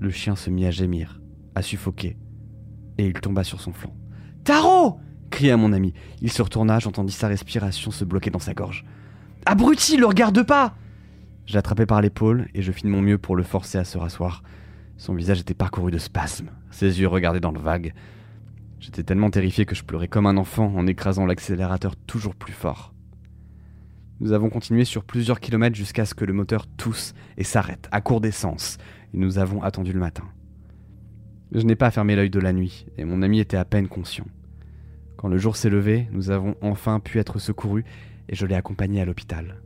le chien se mit à gémir, à suffoquer, et il tomba sur son flanc. Taro cria mon ami. Il se retourna, j'entendis sa respiration se bloquer dans sa gorge. Abruti, le regarde pas Je l'attrapai par l'épaule et je fis de mon mieux pour le forcer à se rasseoir. Son visage était parcouru de spasmes, ses yeux regardaient dans le vague. J'étais tellement terrifié que je pleurais comme un enfant en écrasant l'accélérateur toujours plus fort. Nous avons continué sur plusieurs kilomètres jusqu'à ce que le moteur tousse et s'arrête, à court d'essence, et nous avons attendu le matin. Je n'ai pas fermé l'œil de la nuit, et mon ami était à peine conscient. Quand le jour s'est levé, nous avons enfin pu être secourus, et je l'ai accompagné à l'hôpital.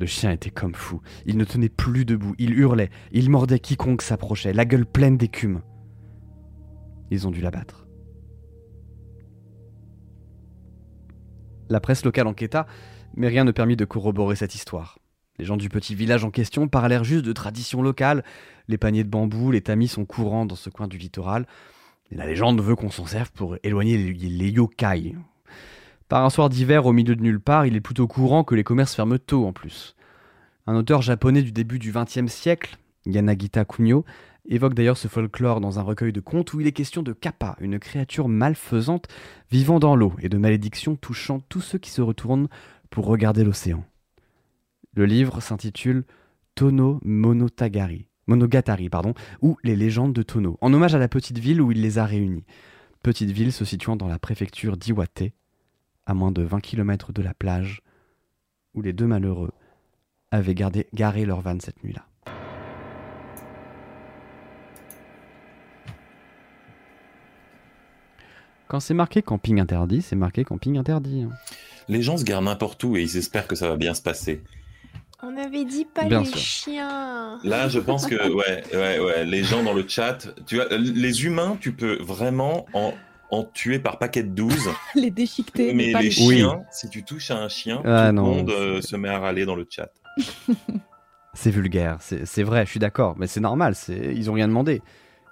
Le chien était comme fou, il ne tenait plus debout, il hurlait, il mordait quiconque s'approchait, la gueule pleine d'écume. Ils ont dû l'abattre. La presse locale enquêta, mais rien ne permit de corroborer cette histoire. Les gens du petit village en question parlèrent juste de traditions locales. Les paniers de bambou, les tamis sont courants dans ce coin du littoral. La légende veut qu'on s'en serve pour éloigner les, yokai. Par un soir d'hiver au milieu de nulle part, il est plutôt courant que les commerces ferment tôt en plus. Un auteur japonais du début du XXe siècle, Yanagita Kunio, évoque d'ailleurs ce folklore dans un recueil de contes où il est question de Kappa, une créature malfaisante vivant dans l'eau et de malédictions touchant tous ceux qui se retournent pour regarder l'océan. Le livre s'intitule Tono Monotagari, Monogatari, pardon, ou Les légendes de Tono, en hommage à la petite ville où il les a réunis. Petite ville se situant dans la préfecture d'Iwate, à moins de 20 km de la plage, où les deux malheureux avaient garé leur van cette nuit-là. Quand c'est marqué camping interdit, c'est marqué camping interdit. Hein les gens se gardent n'importe où et ils espèrent que ça va bien se passer. On avait dit pas les chiens. Là, je pense que ouais, ouais, ouais, les gens dans le chat, tu vois, les humains, tu peux vraiment en, en tuer par paquet de 12. les déchiqueter. Mais les, chiens, si tu touches à un chien, ah, tout le monde euh, se met à râler dans le chat. c'est vulgaire, c'est vrai, je suis d'accord, mais c'est normal, ils ont rien demandé.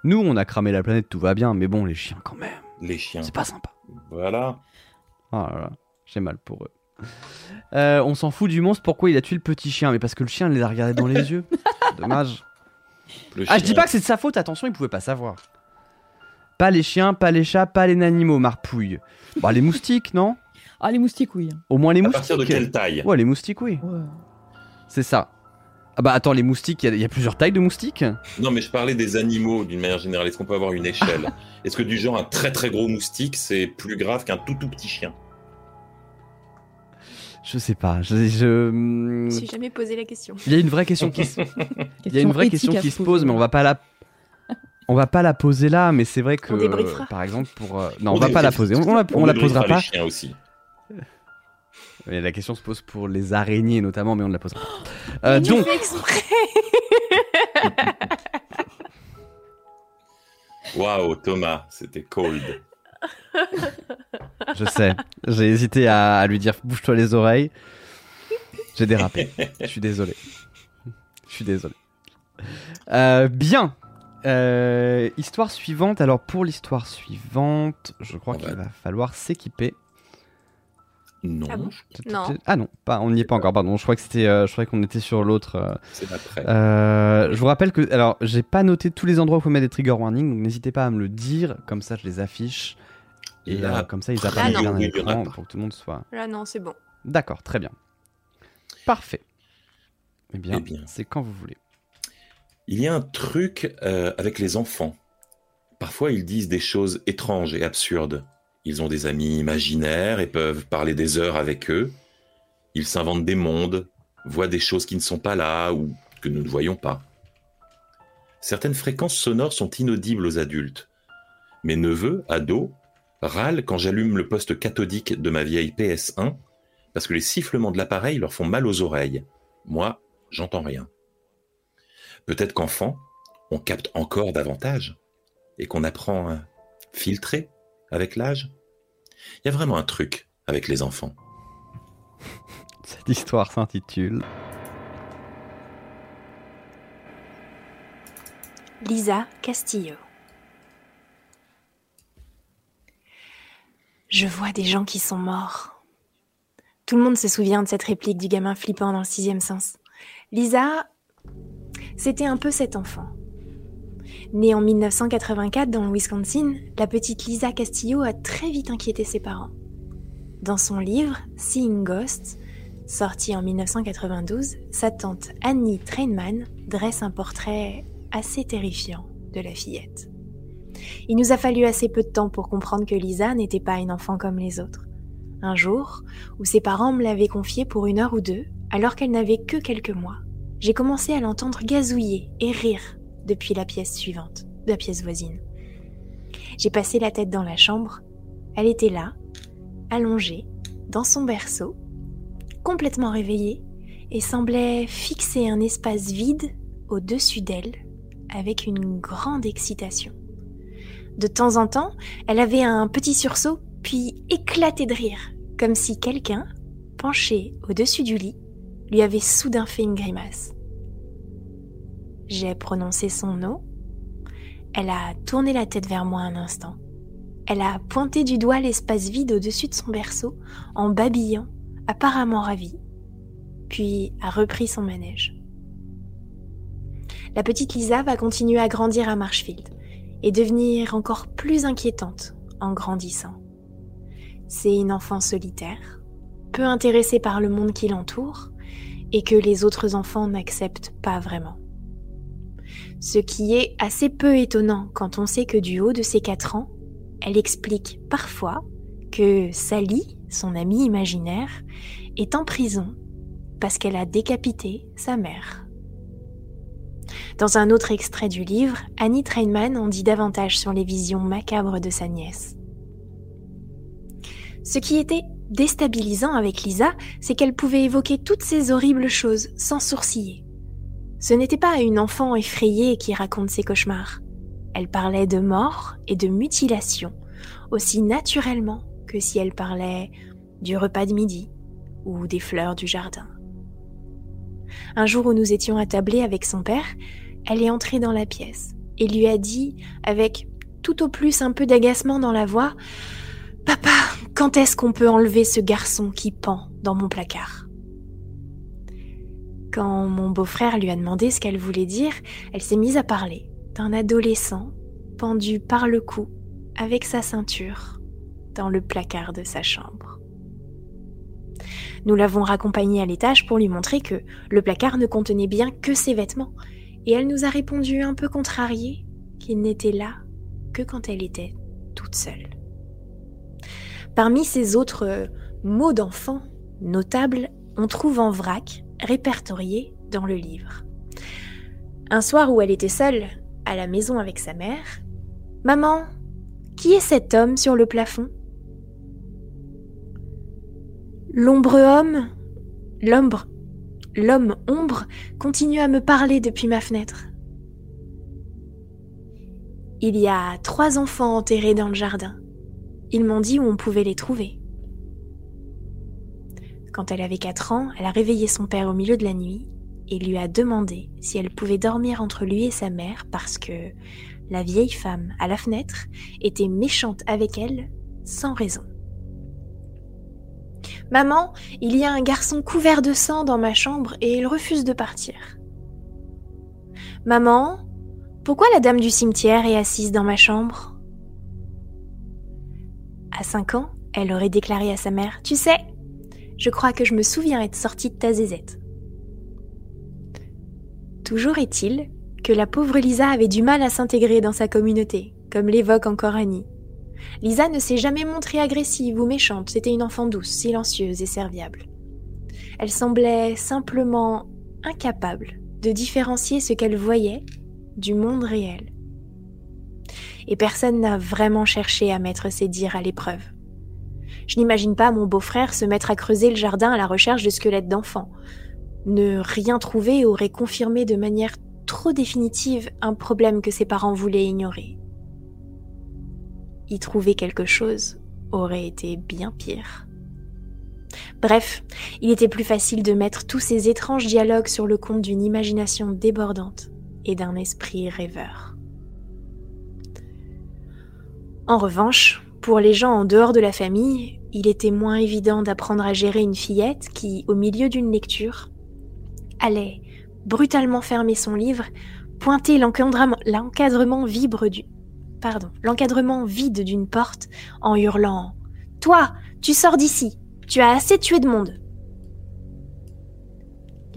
Nous, on a cramé la planète, tout va bien, mais bon, les chiens quand même. Les chiens. C'est pas sympa. Voilà. Oh là là. J'ai mal pour eux. Euh, on s'en fout du monstre, pourquoi il a tué le petit chien? Mais parce que le chien les a regardés dans les yeux. Dommage. ah, je dis pas que c'est de sa faute, attention, il pouvait pas savoir. Pas les chiens, pas les chats, pas les animaux, marpouille. Bah, les moustiques, non? Ah, les moustiques, oui. Au moins les moustiques. À partir de quelle taille? Ouais, les moustiques, oui. C'est ça. Ah bah attends, les moustiques, il y, a plusieurs tailles de moustiques? Non, mais je parlais des animaux d'une manière générale. Est-ce qu'on peut avoir une échelle? Est-ce que du genre un très très gros moustique, c'est plus grave qu'un tout tout petit chien? Je sais pas. Je, je... me suis jamais posé la question. Il y a une vraie question qui se, il y a une vraie question qui se pose, mais on va pas la, on va pas la poser là. Mais c'est vrai que, par exemple, pour, euh, non, on, va pas la poser. On, la, on, la posera pas. Les aussi. Mais la question se pose pour les araignées notamment, mais on ne la posera pas. Euh, donc. Waouh, Thomas, c'était cold. Je sais. J'ai hésité à, lui dire bouge-toi les oreilles. J'ai dérapé. Je suis désolé. Je suis désolé. Euh, bien. Euh, histoire suivante. Alors pour l'histoire suivante, je crois qu'il va falloir s'équiper. Non. Ah, non. ah non, pas, on n'y est pas encore. Pardon. Je crois que c'était, euh, je croyais qu'on était sur l'autre. C'est après. je vous rappelle que, alors, j'ai pas noté tous les endroits où il faut mettre des trigger warnings, donc n'hésitez pas à me le dire. Comme ça, je les affiche. Et là, comme ça, ils apparaissent bien à l'écran pour que tout le monde soit. Là, non, c'est bon. D'accord, très bien. Parfait. Eh bien, eh bien. c'est quand vous voulez. Il y a un truc euh, avec les enfants. Parfois, ils disent des choses étranges et absurdes. Ils ont des amis imaginaires et peuvent parler des heures avec eux. Ils s'inventent des mondes, voient des choses qui ne sont pas là ou que nous ne voyons pas. Certaines fréquences sonores sont inaudibles aux adultes. Mes neveux, ados, râlent quand j'allume le poste cathodique de ma vieille PS1 parce que les sifflements de l'appareil leur font mal aux oreilles. Moi, j'entends rien. Peut-être qu'enfant, on capte encore davantage et qu'on apprend à filtrer avec l'âge. Il y a vraiment un truc avec les enfants. Cette histoire s'intitule Lisa Castillo. Je vois des gens qui sont morts. Tout le monde se souvient de cette réplique du gamin flippant dans le sixième sens. Lisa, c'était un peu cet enfant. Née en 1984 dans le Wisconsin, la petite Lisa Castillo a très vite inquiété ses parents. Dans son livre Seeing Ghosts, sorti en 1992, sa tante Annie Trainman dresse un portrait assez terrifiant de la fillette. Il nous a fallu assez peu de temps pour comprendre que Lisa n'était pas une enfant comme les autres. Un jour, où ses parents me l'avaient confiée pour une heure ou deux, alors qu'elle n'avait que quelques mois, j'ai commencé à l'entendre gazouiller et rire depuis la pièce suivante, la pièce voisine. J'ai passé la tête dans la chambre. Elle était là, allongée, dans son berceau, complètement réveillée, et semblait fixer un espace vide au-dessus d'elle avec une grande excitation. De temps en temps, elle avait un petit sursaut, puis éclatait de rire, comme si quelqu'un, penché au-dessus du lit, lui avait soudain fait une grimace. J'ai prononcé son nom. Elle a tourné la tête vers moi un instant. Elle a pointé du doigt l'espace vide au-dessus de son berceau en babillant, apparemment ravie, puis a repris son manège. La petite Lisa va continuer à grandir à Marshfield et devenir encore plus inquiétante en grandissant. C'est une enfant solitaire, peu intéressée par le monde qui l'entoure et que les autres enfants n'acceptent pas vraiment. Ce qui est assez peu étonnant quand on sait que du haut de ses quatre ans, elle explique parfois que Sally, son amie imaginaire, est en prison parce qu'elle a décapité sa mère. Dans un autre extrait du livre, Annie Trainman en dit davantage sur les visions macabres de sa nièce. Ce qui était déstabilisant avec Lisa, c'est qu'elle pouvait évoquer toutes ces horribles choses sans sourciller. Ce n'était pas une enfant effrayée qui raconte ses cauchemars. Elle parlait de mort et de mutilation aussi naturellement que si elle parlait du repas de midi ou des fleurs du jardin. Un jour où nous étions attablés avec son père, elle est entrée dans la pièce et lui a dit, avec tout au plus un peu d'agacement dans la voix, Papa, quand est-ce qu'on peut enlever ce garçon qui pend dans mon placard? Quand mon beau-frère lui a demandé ce qu'elle voulait dire, elle s'est mise à parler d'un adolescent pendu par le cou avec sa ceinture dans le placard de sa chambre. Nous l'avons raccompagnée à l'étage pour lui montrer que le placard ne contenait bien que ses vêtements, et elle nous a répondu un peu contrariée qu'il n'était là que quand elle était toute seule. Parmi ces autres euh, mots d'enfant notables, on trouve en vrac répertorié dans le livre. Un soir où elle était seule à la maison avec sa mère, Maman, qui est cet homme sur le plafond L'ombre homme, l'ombre, l'homme ombre continue à me parler depuis ma fenêtre. Il y a trois enfants enterrés dans le jardin. Ils m'ont dit où on pouvait les trouver. Quand elle avait 4 ans, elle a réveillé son père au milieu de la nuit et lui a demandé si elle pouvait dormir entre lui et sa mère parce que la vieille femme à la fenêtre était méchante avec elle sans raison. Maman, il y a un garçon couvert de sang dans ma chambre et il refuse de partir. Maman, pourquoi la dame du cimetière est assise dans ma chambre? À 5 ans, elle aurait déclaré à sa mère Tu sais, je crois que je me souviens être sortie de ta zézette. Toujours est-il que la pauvre Lisa avait du mal à s'intégrer dans sa communauté, comme l'évoque encore Annie. Lisa ne s'est jamais montrée agressive ou méchante, c'était une enfant douce, silencieuse et serviable. Elle semblait simplement incapable de différencier ce qu'elle voyait du monde réel. Et personne n'a vraiment cherché à mettre ses dires à l'épreuve. Je n'imagine pas mon beau-frère se mettre à creuser le jardin à la recherche de squelettes d'enfants, ne rien trouver aurait confirmé de manière trop définitive un problème que ses parents voulaient ignorer. Y trouver quelque chose aurait été bien pire. Bref, il était plus facile de mettre tous ces étranges dialogues sur le compte d'une imagination débordante et d'un esprit rêveur. En revanche, pour les gens en dehors de la famille, il était moins évident d'apprendre à gérer une fillette qui, au milieu d'une lecture, allait brutalement fermer son livre, pointer l'encadrement vide d'une porte en hurlant Toi, tu sors d'ici, tu as assez tué de monde.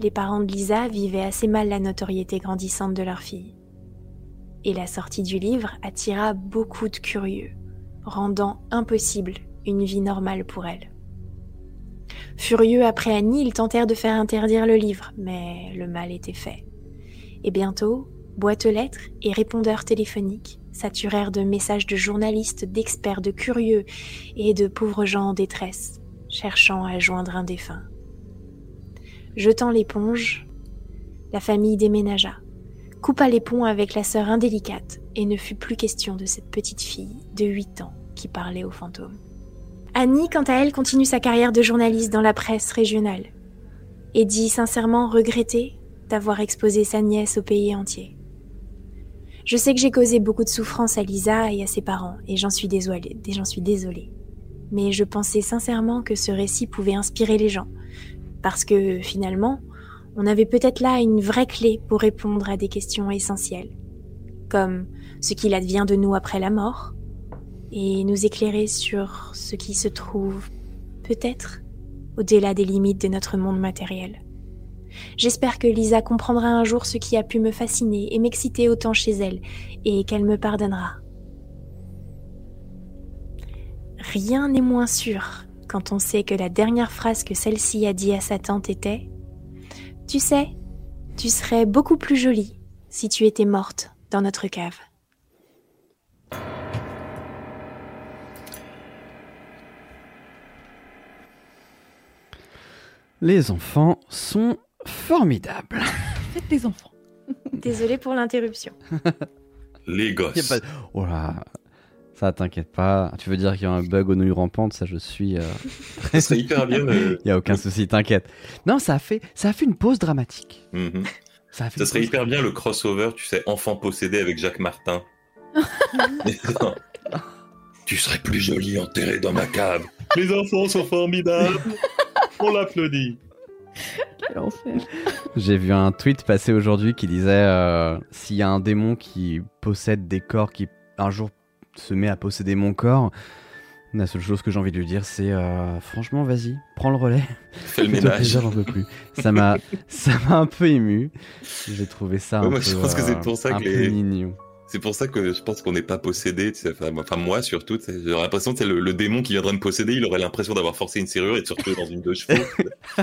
Les parents de Lisa vivaient assez mal la notoriété grandissante de leur fille. Et la sortie du livre attira beaucoup de curieux, rendant impossible une vie normale pour elle. Furieux après Annie, ils tentèrent de faire interdire le livre, mais le mal était fait. Et bientôt, boîtes lettres et répondeurs téléphoniques saturèrent de messages de journalistes, d'experts, de curieux et de pauvres gens en détresse, cherchant à joindre un défunt. Jetant l'éponge, la famille déménagea, coupa les ponts avec la sœur indélicate, et ne fut plus question de cette petite fille de huit ans qui parlait aux fantômes. Annie, quant à elle, continue sa carrière de journaliste dans la presse régionale et dit sincèrement regretter d'avoir exposé sa nièce au pays entier. Je sais que j'ai causé beaucoup de souffrance à Lisa et à ses parents, et j'en suis désolée, j'en suis désolée. Mais je pensais sincèrement que ce récit pouvait inspirer les gens, parce que finalement, on avait peut-être là une vraie clé pour répondre à des questions essentielles, comme ce qu'il advient de nous après la mort, et nous éclairer sur ce qui se trouve peut-être au-delà des limites de notre monde matériel. J'espère que Lisa comprendra un jour ce qui a pu me fasciner et m'exciter autant chez elle, et qu'elle me pardonnera. Rien n'est moins sûr quand on sait que la dernière phrase que celle-ci a dit à sa tante était ⁇ Tu sais, tu serais beaucoup plus jolie si tu étais morte dans notre cave ⁇ Les enfants sont formidables. Faites des enfants. Désolée pour l'interruption. Les gosses. Pas... Oh là, ça t'inquiète pas. Tu veux dire qu'il y a un bug aux nouilles rampantes Ça, je suis. Euh... ça serait hyper bien. Il y a aucun souci, t'inquiète. Non, ça a fait, ça a fait une pause dramatique. Mm-hmm. Ça, ça serait hyper bien le crossover, tu sais, enfant possédé avec Jacques Martin. tu serais plus jolie enterrée dans ma cave. Les enfants sont formidables. On l'applaudit. J'ai vu un tweet passer aujourd'hui qui disait euh, s'il y a un démon qui possède des corps qui un jour se met à posséder mon corps, la seule chose que j'ai envie de lui dire c'est euh, franchement vas-y, prends le relais. Fais le ménage. j'en peux plus. Ça m'a ça m'a un peu ému. J'ai trouvé ça un, peu, je pense que c'est pour ça que les... mignon. C'est pour ça que je pense qu'on n'est pas possédé. Enfin, moi surtout, j'ai l'impression que le, le démon qui viendrait me posséder, il aurait l'impression d'avoir forcé une serrure et de se retrouver dans une deux chevaux.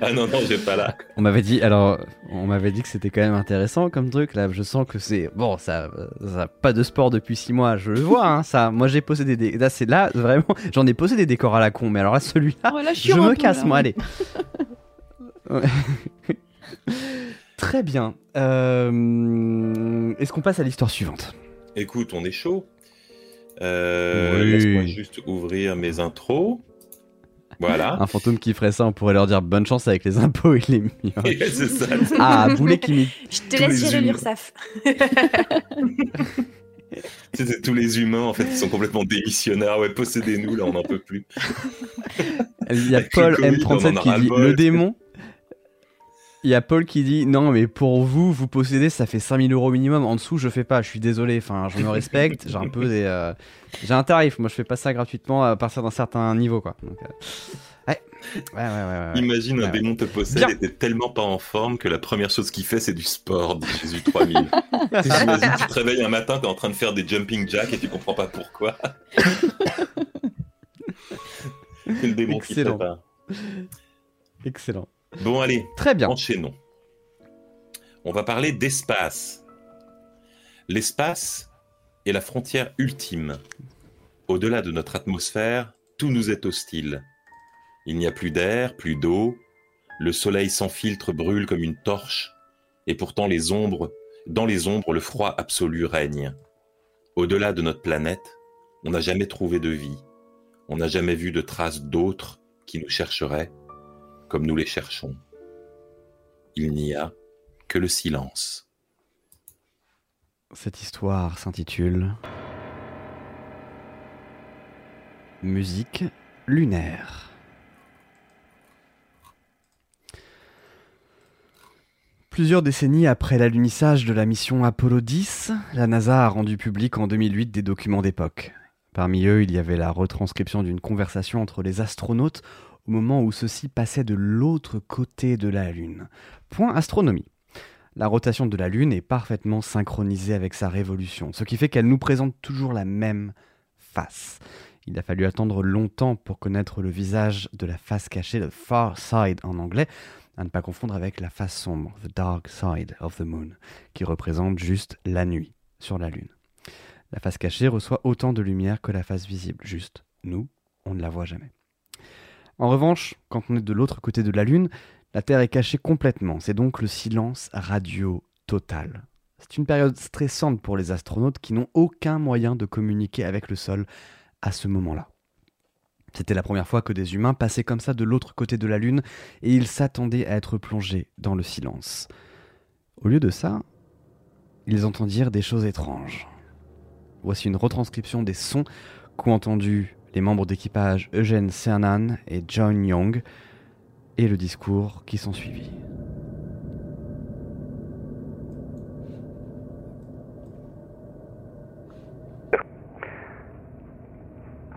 ah non, non, j'ai pas là. On m'avait dit, alors, on m'avait dit que c'était quand même intéressant comme truc. Là, je sens que c'est bon, ça, ça pas de sport depuis six mois. Je le vois, hein, ça. Moi, j'ai possédé des. Là, c'est là vraiment. J'en ai possédé des décors à la con, mais alors là, celui-là, je me casse, moi, allez. Très bien. Euh, est-ce qu'on passe à l'histoire suivante? Écoute, on est chaud. Euh, laisse-moi juste ouvrir mes intros. Voilà. Un fantôme qui ferait ça, on pourrait leur dire bonne chance avec les impôts et les murs. c'est ça. Ah, boulet qui Je te laisse gérer l'URSAF. C'est tous les humains en fait qui sont complètement démissionnaires. Ouais, possédez-nous là, on n'en peut plus. Il y a Paul M37 qui dit le démon. Il y a Paul qui dit non mais pour vous vous possédez ça fait 5000 euros minimum. En dessous je fais pas je suis désolé. Enfin je me respecte j'ai un peu des euh, j'ai un tarif. Moi je fais pas ça gratuitement à partir d'un certain niveau quoi. Donc, euh, ouais. Ouais, ouais, ouais, Imagine un démon te possède et t'es tellement pas en forme que la première chose qu'il fait c'est du sport dit Jésus 3000 Imagine tu te réveilles un matin t'es en train de faire des jumping jacks et tu comprends pas pourquoi. Le démon Excellent. qui. Excellent. Bon, allez. Très bien. Enchaînons. On va parler d'espace. L'espace est la frontière ultime. Au-delà de notre atmosphère, tout nous est hostile. Il n'y a plus d'air, plus d'eau. Le soleil sans filtre brûle comme une torche. Et pourtant, les ombres, dans les ombres, le froid absolu règne. Au-delà de notre planète, on n'a jamais trouvé de vie. On n'a jamais vu de traces d'autres qui nous chercheraient comme nous les cherchons. Il n'y a que le silence. Cette histoire s'intitule Musique lunaire. Plusieurs décennies après l'alunissage de la mission Apollo 10, la NASA a rendu public en 2008 des documents d'époque. Parmi eux, il y avait la retranscription d'une conversation entre les astronautes au moment où ceux-ci passaient de l'autre côté de la Lune. Point astronomie. La rotation de la Lune est parfaitement synchronisée avec sa révolution, ce qui fait qu'elle nous présente toujours la même face. Il a fallu attendre longtemps pour connaître le visage de la face cachée, de Far Side en anglais, à ne pas confondre avec la face sombre, The Dark Side of the Moon, qui représente juste la nuit sur la Lune. La face cachée reçoit autant de lumière que la face visible, juste nous, on ne la voit jamais. En revanche, quand on est de l'autre côté de la Lune, la Terre est cachée complètement, c'est donc le silence radio total. C'est une période stressante pour les astronautes qui n'ont aucun moyen de communiquer avec le sol à ce moment-là. C'était la première fois que des humains passaient comme ça de l'autre côté de la Lune et ils s'attendaient à être plongés dans le silence. Au lieu de ça, ils entendirent des choses étranges. Voici une retranscription des sons qu'ont entendus les membres d'équipage Eugène Cernan et John Young et le discours qui s'en suivit.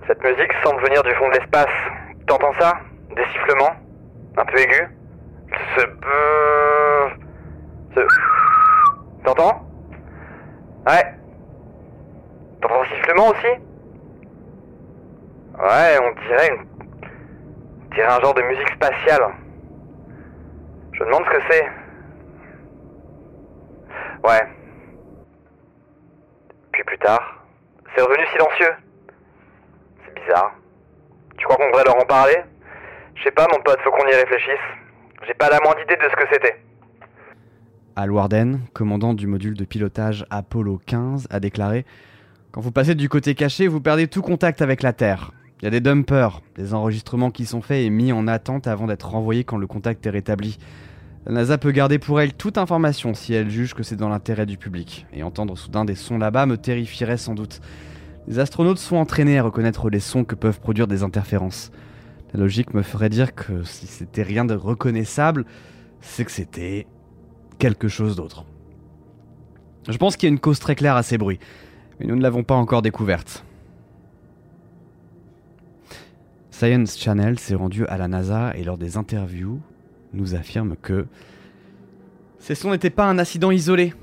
Cette musique semble venir du fond de l'espace. T'entends ça? Des sifflements? Un peu aigus? Ce... T'entends? Ouais. T'entends un sifflement aussi? Ouais, on dirait. On dirait un genre de musique spatiale. Je me demande ce que c'est. Ouais. Puis plus tard, c'est revenu silencieux. C'est bizarre. Tu crois qu'on devrait leur en parler? Je sais pas, mon pote, faut qu'on y réfléchisse. J'ai pas la moindre idée de ce que c'était. Al Warden, commandant du module de pilotage Apollo 15, a déclaré Quand vous passez du côté caché, vous perdez tout contact avec la Terre. Il y a des dumpers, des enregistrements qui sont faits et mis en attente avant d'être renvoyés quand le contact est rétabli. La NASA peut garder pour elle toute information si elle juge que c'est dans l'intérêt du public. Et entendre soudain des sons là-bas me terrifierait sans doute. Les astronautes sont entraînés à reconnaître les sons que peuvent produire des interférences. La logique me ferait dire que si c'était rien de reconnaissable, c'est que c'était quelque chose d'autre. Je pense qu'il y a une cause très claire à ces bruits, mais nous ne l'avons pas encore découverte. Science Channel s'est rendu à la NASA et lors des interviews nous affirme que ces sons n'étaient pas un incident isolé.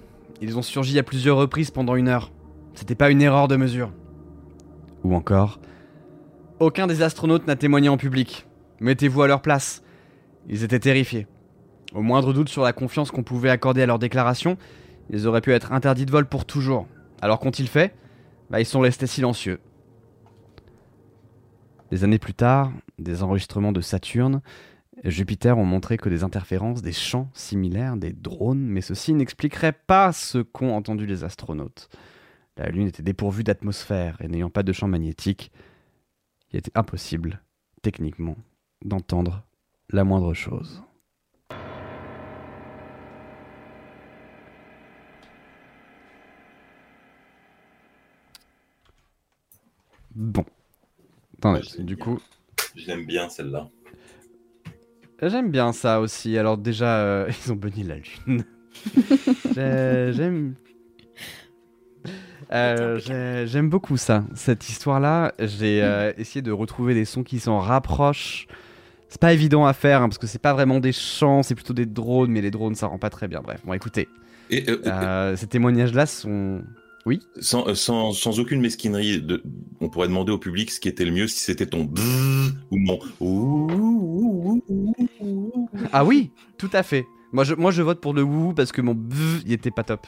Ils ont surgi à plusieurs reprises pendant une heure. C'était pas une erreur de mesure. Ou encore, aucun des astronautes n'a témoigné en public. Mettez-vous à leur place. Ils étaient terrifiés. Au moindre doute sur la confiance qu'on pouvait accorder à leurs déclarations, ils auraient pu être interdits de vol pour toujours. Alors qu'ont-ils fait? Bah, Ils sont restés silencieux. Des années plus tard, des enregistrements de Saturne Jupiter ont montré que des interférences, des champs similaires, des drones, mais ceci n'expliquerait pas ce qu'ont entendu les astronautes. La Lune était dépourvue d'atmosphère et n'ayant pas de champ magnétique, il était impossible, techniquement, d'entendre la moindre chose. Bon. Attendez, Ouais, du bien. coup, Je l'aime bien celle-là. j'aime bien ça aussi. Alors déjà, euh, ils ont banni la lune. J'ai- j'aime. Euh, j'ai- J'aime beaucoup ça, cette histoire-là. J'ai euh, essayé de retrouver des sons qui s'en rapprochent. C'est pas évident à faire hein, parce que c'est pas vraiment des chants, c'est plutôt des drones, mais les drones ça rend pas très bien. Bref, bon écoutez, Et euh, euh, ces témoignages-là sont. Sans, euh, sans, sans aucune mesquinerie, de, on pourrait demander au public ce qui était le mieux, si c'était ton ou mon. Ah oui, tout à fait. Moi je, moi je vote pour le wou parce que mon il était pas top.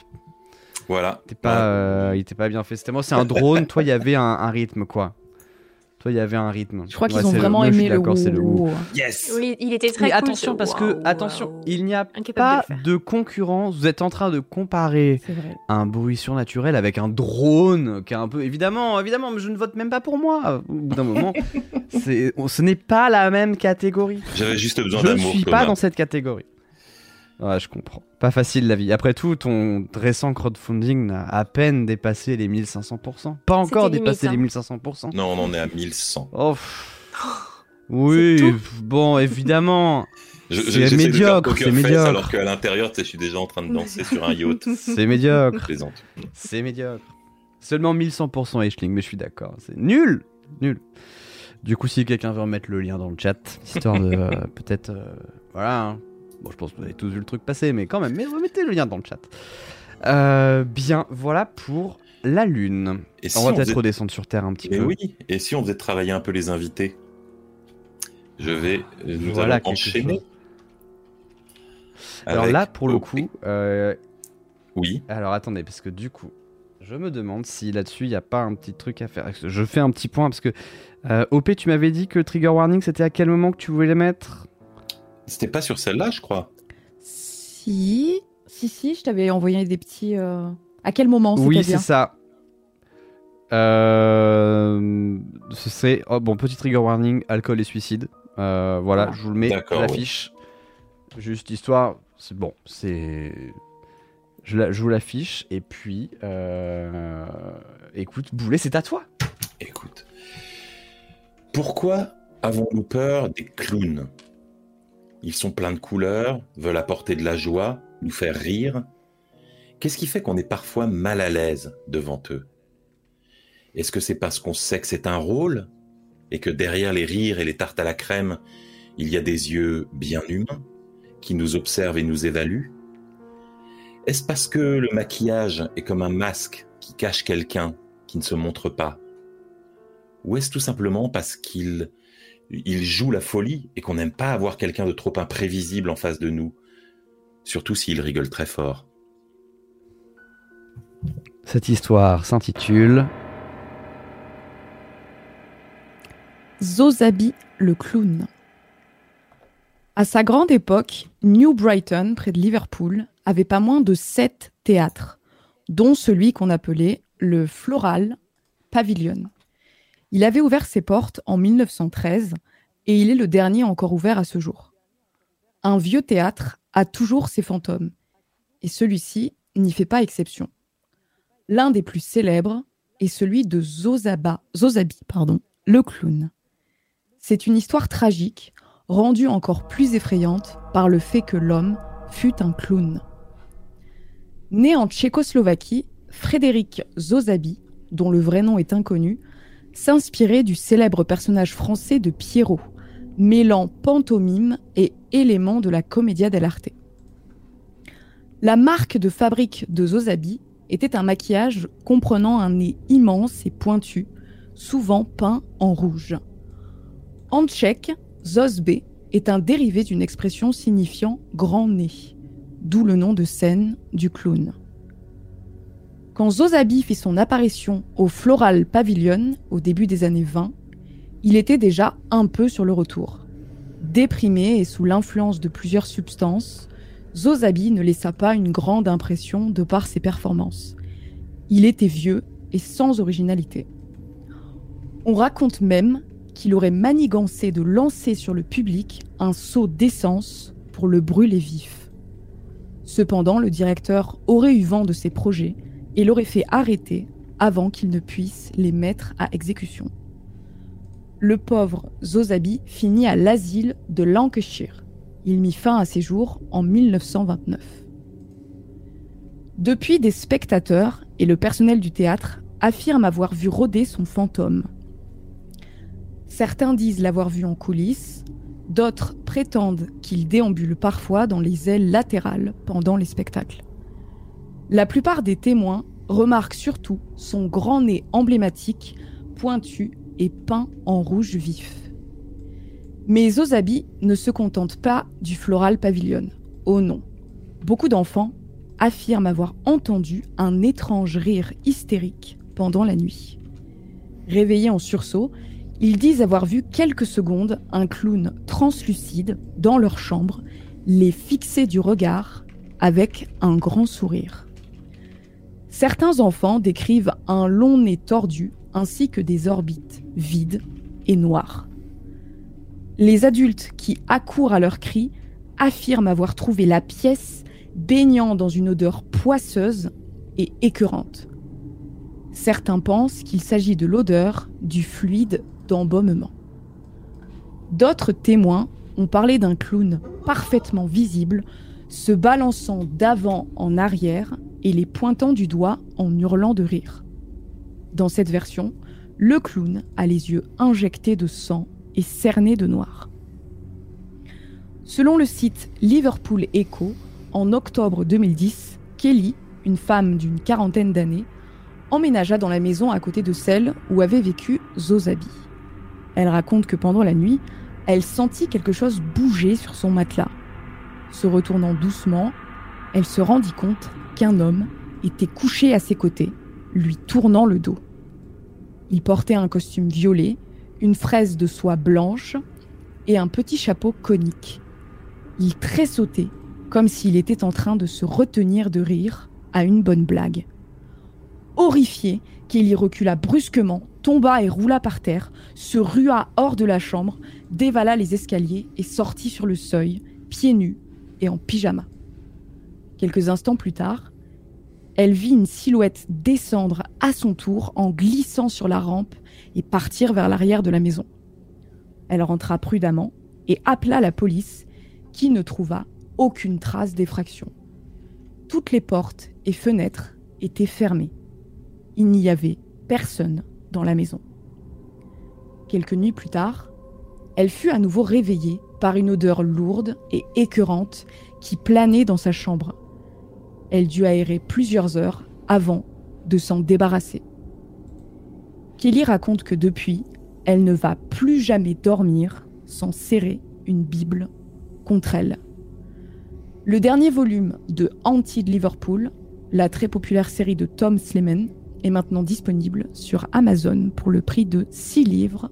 Voilà. Il était pas, euh, il était pas bien fait. C'était moi, c'est un drone. Toi, il y avait un, un rythme quoi. Toi, il y avait un rythme. Je crois qu'ils ont vraiment aimé le d'accord, c'est le. Yes. Oui, il était très Mais cool, attention ce parce que attention, il n'y a Incapable pas de concurrence. Vous êtes en train de comparer un bruit surnaturel avec un drone qui est un peu évidemment, évidemment, mais je ne vote même pas pour moi. Au bout d'un moment, c'est, ce n'est pas la même catégorie. J'avais juste besoin Je ne d'amour. suis pas dans cette catégorie. Ouais, je comprends. Pas facile la vie. Après tout, ton récent crowdfunding n'a à peine dépassé les 1500%. Pas encore dépassé limite, les 1500%. Non, on en est à 1100. Oh, pff. oui, bon, évidemment. C'est médiocre, c'est médiocre. Alors qu'à l'intérieur, je suis déjà en train de danser sur un yacht. C'est médiocre. C'est médiocre. Seulement 1100% Aisling, mais je suis d'accord. C'est nul. Nul. Du coup, si quelqu'un veut remettre le lien dans le chat, histoire de euh, peut-être. euh, voilà. hein. Bon, je pense que vous avez tous vu le truc passer, mais quand même, mais remettez le lien dans le chat. Euh, bien, voilà pour la Lune. Et si on va peut-être faisait- redescendre sur Terre un petit Mais peu. oui. Et si on faisait travailler un peu les invités? Je vais. Nous Voilà allons enchaîner. Alors là, pour le coup, euh, Oui. Alors attendez, parce que du coup, je me demande si là-dessus il n'y a pas un petit truc à faire. Je fais un petit point parce que euh, OP, tu m'avais dit que Trigger Warning c'était à quel moment que tu voulais les mettre? C'était pas sur celle-là, je crois. Si, si, si, je t'avais envoyé des petits. euh, À quel moment Oui, c'est ça. Euh, c'est oh, bon petit trigger warning alcool et suicide. Euh, voilà, je vous le mets l'affiche. Juste histoire, c'est bon, c'est je, la, je vous l'affiche et puis euh, écoute, Boulet, c'est à toi. Écoute. Pourquoi avons-nous peur des clowns? Ils sont pleins de couleurs, veulent apporter de la joie, nous faire rire. Qu'est-ce qui fait qu'on est parfois mal à l'aise devant eux? Est-ce que c'est parce qu'on sait que c'est un rôle et que derrière les rires et les tartes à la crème, il y a des yeux bien humains qui nous observent et nous évaluent? Est-ce parce que le maquillage est comme un masque qui cache quelqu'un qui ne se montre pas? Ou est-ce tout simplement parce qu'il il joue la folie et qu'on n'aime pas avoir quelqu'un de trop imprévisible en face de nous Surtout s'il rigole très fort. Cette histoire s'intitule Zozabi le clown. À sa grande époque, New Brighton, près de Liverpool, avait pas moins de sept théâtres, dont celui qu'on appelait le Floral Pavilion. Il avait ouvert ses portes en 1913 et il est le dernier encore ouvert à ce jour. Un vieux théâtre a toujours ses fantômes, et celui-ci n'y fait pas exception. L'un des plus célèbres est celui de Zozaba, Zozabi, pardon, le clown. C'est une histoire tragique, rendue encore plus effrayante par le fait que l'homme fut un clown. Né en Tchécoslovaquie, Frédéric Zozabi, dont le vrai nom est inconnu, s'inspirait du célèbre personnage français de Pierrot, mêlant pantomime et éléments de la commedia dell'arte. La marque de fabrique de Zozabi était un maquillage comprenant un nez immense et pointu, souvent peint en rouge. En tchèque, Zozbe est un dérivé d'une expression signifiant grand nez, d'où le nom de scène du clown. Quand Zozabi fit son apparition au Floral Pavilion au début des années 20, il était déjà un peu sur le retour. Déprimé et sous l'influence de plusieurs substances, Zozabi ne laissa pas une grande impression de par ses performances. Il était vieux et sans originalité. On raconte même qu'il aurait manigancé de lancer sur le public un seau d'essence pour le brûler vif. Cependant, le directeur aurait eu vent de ses projets et l'aurait fait arrêter avant qu'il ne puisse les mettre à exécution. Le pauvre Zozabi finit à l'asile de Lancashire. Il mit fin à ses jours en 1929. Depuis, des spectateurs et le personnel du théâtre affirment avoir vu rôder son fantôme. Certains disent l'avoir vu en coulisses, d'autres prétendent qu'il déambule parfois dans les ailes latérales pendant les spectacles. La plupart des témoins remarquent surtout son grand nez emblématique, pointu et peint en rouge vif. Mais Ozabi ne se contente pas du floral pavilion. Oh non. Beaucoup d'enfants affirment avoir entendu un étrange rire hystérique pendant la nuit. Réveillés en sursaut, ils disent avoir vu quelques secondes un clown translucide dans leur chambre, les fixer du regard avec un grand sourire. Certains enfants décrivent un long nez tordu ainsi que des orbites vides et noires. Les adultes qui accourent à leurs cris affirment avoir trouvé la pièce baignant dans une odeur poisseuse et écœurante. Certains pensent qu'il s'agit de l'odeur du fluide d'embaumement. D'autres témoins ont parlé d'un clown parfaitement visible, se balançant d'avant en arrière et les pointant du doigt en hurlant de rire. Dans cette version, le clown a les yeux injectés de sang et cernés de noir. Selon le site Liverpool Echo, en octobre 2010, Kelly, une femme d'une quarantaine d'années, emménagea dans la maison à côté de celle où avait vécu Zozabi. Elle raconte que pendant la nuit, elle sentit quelque chose bouger sur son matelas. Se retournant doucement, elle se rendit compte qu'un homme était couché à ses côtés, lui tournant le dos. Il portait un costume violet, une fraise de soie blanche et un petit chapeau conique. Il tressautait comme s'il était en train de se retenir de rire à une bonne blague. Horrifié, Kelly recula brusquement, tomba et roula par terre, se rua hors de la chambre, dévala les escaliers et sortit sur le seuil, pieds nus et en pyjama. Quelques instants plus tard, elle vit une silhouette descendre à son tour en glissant sur la rampe et partir vers l'arrière de la maison. Elle rentra prudemment et appela la police qui ne trouva aucune trace d'effraction. Toutes les portes et fenêtres étaient fermées. Il n'y avait personne dans la maison. Quelques nuits plus tard, elle fut à nouveau réveillée par une odeur lourde et écœurante qui planait dans sa chambre. Elle dut aérer plusieurs heures avant de s'en débarrasser. Kelly raconte que depuis, elle ne va plus jamais dormir sans serrer une Bible contre elle. Le dernier volume de Haunted Liverpool, la très populaire série de Tom Slemen, est maintenant disponible sur Amazon pour le prix de 6 livres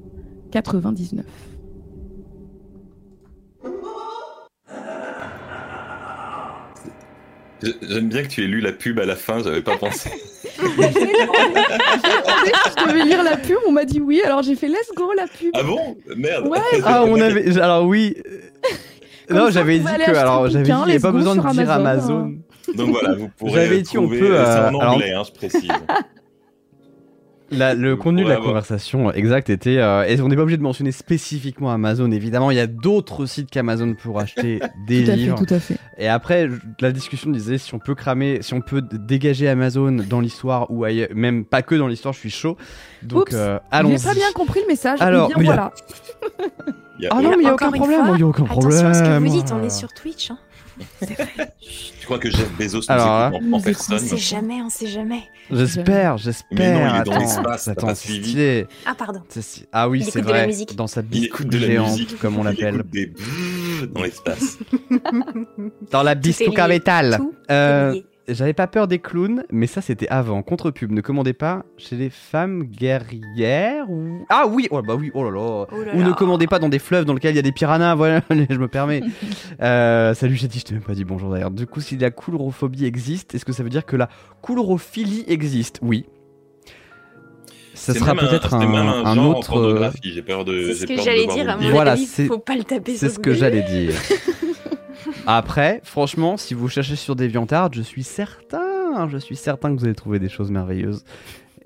99. J'aime bien que tu aies lu la pub à la fin, j'avais pas pensé. je devais lire la pub, on m'a dit oui, alors j'ai fait let's go la pub. Ah bon? Merde. Ouais. Ah, on avait. Alors oui. non, j'avais dit que. Alors, j'avais dit n'y avait pas besoin de dire Amazon. Donc voilà, vous pourrez. J'avais dit, on trouver- peut, C'est euh, en alors- anglais, hein, je précise. La- le contenu de la avoir- conversation exact était. euh, et on n'est pas obligé de mentionner spécifiquement Amazon, évidemment. Il y a d'autres sites qu'Amazon pour acheter des Tout à fait, livres. tout à fait. Et après, la discussion disait si on peut cramer, si on peut dégager Amazon dans l'histoire ou ailleurs, même pas que dans l'histoire, je suis chaud. Donc euh, allons-y. J'ai pas bien compris le message. Alors, bien voilà. Ah non, mais il y a aucun problème. Il y a aucun problème. Attention à ce que vous dites, on est sur Twitch. hein. Tu crois que Jeff Bezos nous Alors, écoute en, en personne On sait jamais, on sait jamais. J'espère, Mais j'espère. non, il est dans Attends, l'espace, t'as pas suivi. Ah, pardon. Ah oui, c'est écoute de la vrai. Dans sa la géante, musique, comme on l'appelle. des dans l'espace. Dans la lié. bistouca métal. Euh. J'avais pas peur des clowns, mais ça c'était avant. Contre-pub, ne commandez pas chez les femmes guerrières ou... Ah oui, oh bah oui, oh là là. Oh là Ou ne commandez pas dans des fleuves dans lesquels il y a des piranhas, voilà, je me permets. Euh, salut Chatty, je t'ai même pas dit bonjour d'ailleurs. Du coup, si la coulrophobie existe, est-ce que ça veut dire que la coulrophilie existe? Oui. Ça sera peut-être un, autre... euh, pornographie. J'ai peur de. C'est ce j'ai que j'allais dire, à mon. Voilà, avis, c'est- faut pas le taper C'est ce que j'allais dire. Après, franchement, si vous cherchez sur DeviantArt, je suis certain, je suis certain que vous allez trouver des choses merveilleuses.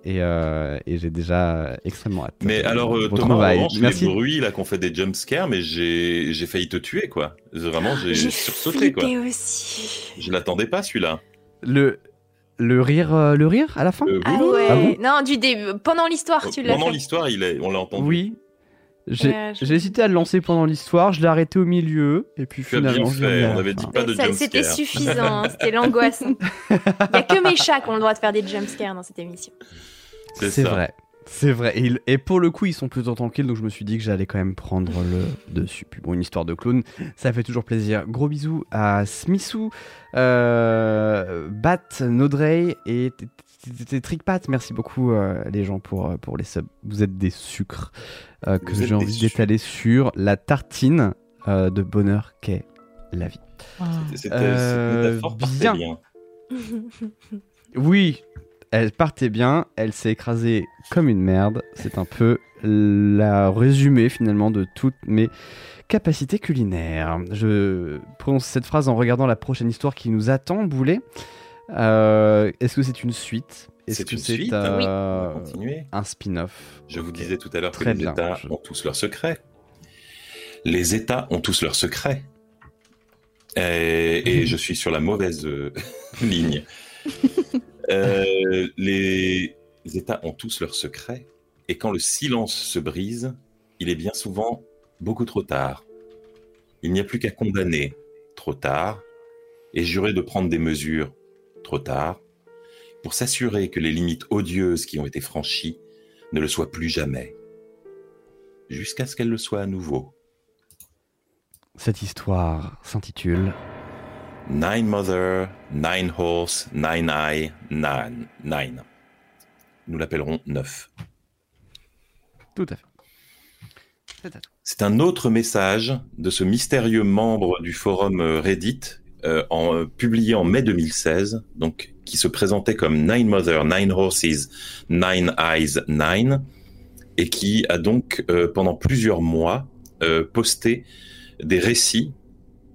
Et, euh, et j'ai déjà extrêmement hâte. Mais alors, euh, Thomas, revanche, merci. les bruits là qu'on fait des jumpscares, mais j'ai j'ai failli te tuer quoi. Vraiment, j'ai sursauté quoi. aussi. Je l'attendais pas celui-là. Le, le rire, euh, le rire à la fin? Euh, Ah oui, ouais. Ah bon? non, du début. Pendant l'histoire, tu l'as Pendant l'histoire, il est, on l'a entendu. Oui. J'ai je- hésité à le lancer pendant l'histoire, je l'ai arrêté au milieu, et puis Tu finalement, bien fait. On avait dit pas de C'était suffisant, hein, c'était l'angoisse. Il y a que mes chats qui ont le droit de faire des jumpscares dans cette émission. C'est vrai. C'est vrai. Et, il- et pour le coup, ils sont plutôt tranquilles, donc je me suis dit que j'allais quand même prendre le dessus. Puis bon, une histoire de clown, ça fait toujours plaisir. Gros bisous à Smithou, euh, Bat, Nodrey et t- t- t- Trickpat. Merci beaucoup euh, les gens pour, euh, pour les subs. Vous êtes des sucres euh, que j'ai envie d'étaler sur la tartine euh, de bonheur qu'est la vie. C'était Euh, bien. Oui, elle partait bien, elle s'est écrasée comme une merde. C'est un peu la résumé finalement de toutes mes capacités culinaires. Je prononce cette phrase en regardant la prochaine histoire qui nous attend, Boulet. Euh, Est-ce que c'est une suite? Est-ce C'est que une c'est suite, euh, On va continuer. un spin-off? Je vous disais tout à l'heure que les bien. États Je- ont tous leurs secrets. Les États ont tous leurs secrets. Et, et je suis sur la mauvaise euh, ligne. Euh, les États ont tous leurs secrets. Et quand le silence se brise, il est bien souvent beaucoup trop tard. Il n'y a plus qu'à condamner trop tard et jurer de prendre des mesures trop tard pour s'assurer que les limites odieuses qui ont été franchies ne le soient plus jamais, jusqu'à ce qu'elles le soient à nouveau. Cette histoire s'intitule Nine Mother, Nine Horse, Nine Eye, Nine. Nine. Nous l'appellerons neuf. Tout à fait. C'est un autre message de ce mystérieux membre du forum euh, Reddit, euh, en, euh, publié en mai 2016, donc qui se présentait comme Nine Mother, Nine Horses, Nine Eyes, Nine, et qui a donc euh, pendant plusieurs mois posté des récits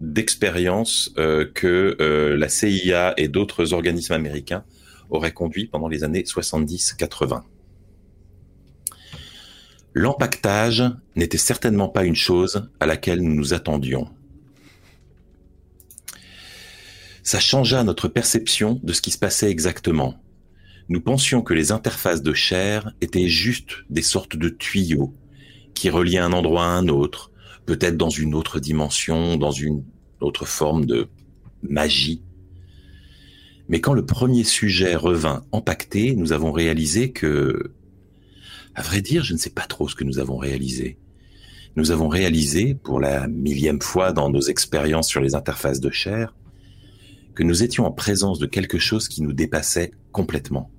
d'expériences que la CIA et d'autres organismes américains auraient conduits pendant les années 70-80. L'empaquetage n'était certainement pas une chose à laquelle nous nous attendions. Ça changea notre perception de ce qui se passait exactement. Nous pensions que les interfaces de chair étaient juste des sortes de tuyaux qui reliaient un endroit à un autre, peut-être dans une autre dimension, dans une autre forme de magie. Mais quand le premier sujet revint empaqueté, nous avons réalisé que à vrai dire, je ne sais pas trop ce que nous avons réalisé. Nous avons réalisé, pour la millième fois dans nos expériences sur les interfaces de chair, que nous étions en présence de quelque chose qui nous dépassait complètement.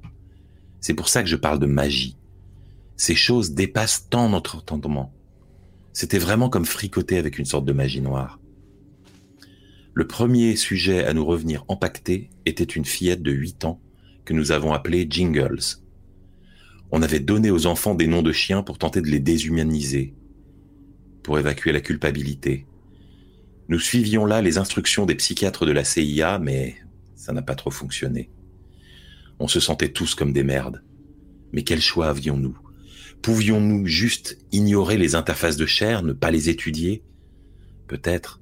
C'est pour ça que je parle de magie. Ces choses dépassent tant notre entendement. C'était vraiment comme fricoter avec une sorte de magie noire. Le premier sujet à nous revenir empaqueté était une fillette de 8 ans que nous avons appelée Jingles. On avait donné aux enfants des noms de chiens pour tenter de les déshumaniser, pour évacuer la culpabilité. Nous suivions là les instructions des psychiatres de la CIA, mais ça n'a pas trop fonctionné. On se sentait tous comme des merdes. Mais quel choix avions-nous? Pouvions-nous juste ignorer les interfaces de chair, ne pas les étudier? Peut-être.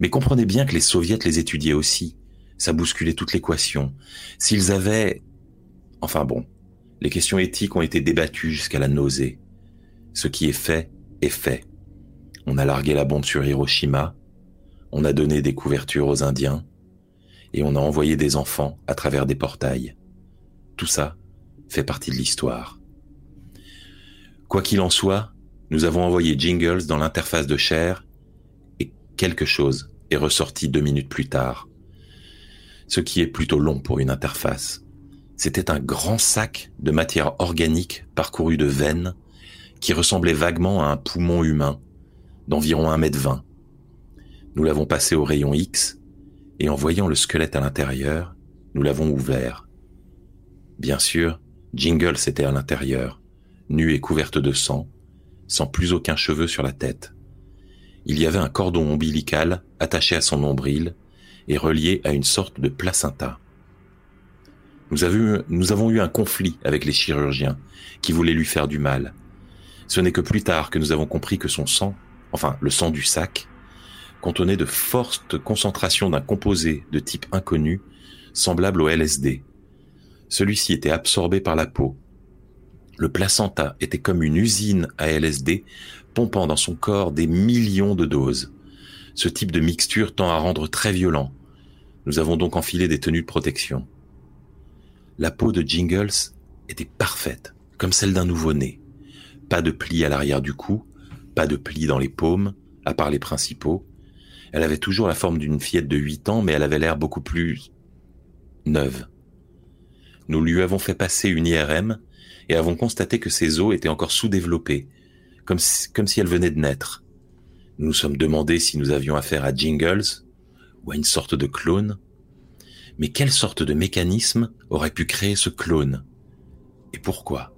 Mais comprenez bien que les soviets les étudiaient aussi. Ça bousculait toute l'équation. S'ils avaient... Enfin bon, les questions éthiques ont été débattues jusqu'à la nausée. Ce qui est fait est fait. On a largué la bombe sur Hiroshima, on a donné des couvertures aux Indiens, et on a envoyé des enfants à travers des portails. Tout ça fait partie de l'histoire. Quoi qu'il en soit, nous avons envoyé Jingles dans l'interface de chair, et quelque chose est ressorti deux minutes plus tard. ce qui est plutôt long pour une interface. C'était un grand sac de matière organique parcouru de veines qui ressemblait vaguement à un poumon humain d'environ un mètre vingt. Nous l'avons passé au rayon X et en voyant le squelette à l'intérieur, nous l'avons ouvert. Bien sûr, Jingle était à l'intérieur, nue et couverte de sang, sans plus aucun cheveu sur la tête. Il y avait un cordon ombilical attaché à son nombril et relié à une sorte de placenta. Nous avons eu un conflit avec les chirurgiens qui voulaient lui faire du mal. Ce n'est que plus tard que nous avons compris que son sang, enfin le sang du sac, contenait de fortes concentrations d'un composé de type inconnu, semblable au LSD. Celui-ci était absorbé par la peau. Le placenta était comme une usine à LSD, pompant dans son corps des millions de doses. Ce type de mixture tend à rendre très violent. Nous avons donc enfilé des tenues de protection. La peau de Jingles était parfaite, comme celle d'un nouveau-né. Pas de plis à l'arrière du cou, pas de plis dans les paumes, à part les principaux, elle avait toujours la forme d'une fillette de 8 ans, mais elle avait l'air beaucoup plus neuve. Nous lui avons fait passer une IRM et avons constaté que ses os étaient encore sous-développés, comme si, comme si elle venait de naître. Nous nous sommes demandé si nous avions affaire à Jingles ou à une sorte de clone. Mais quelle sorte de mécanisme aurait pu créer ce clone? Et pourquoi?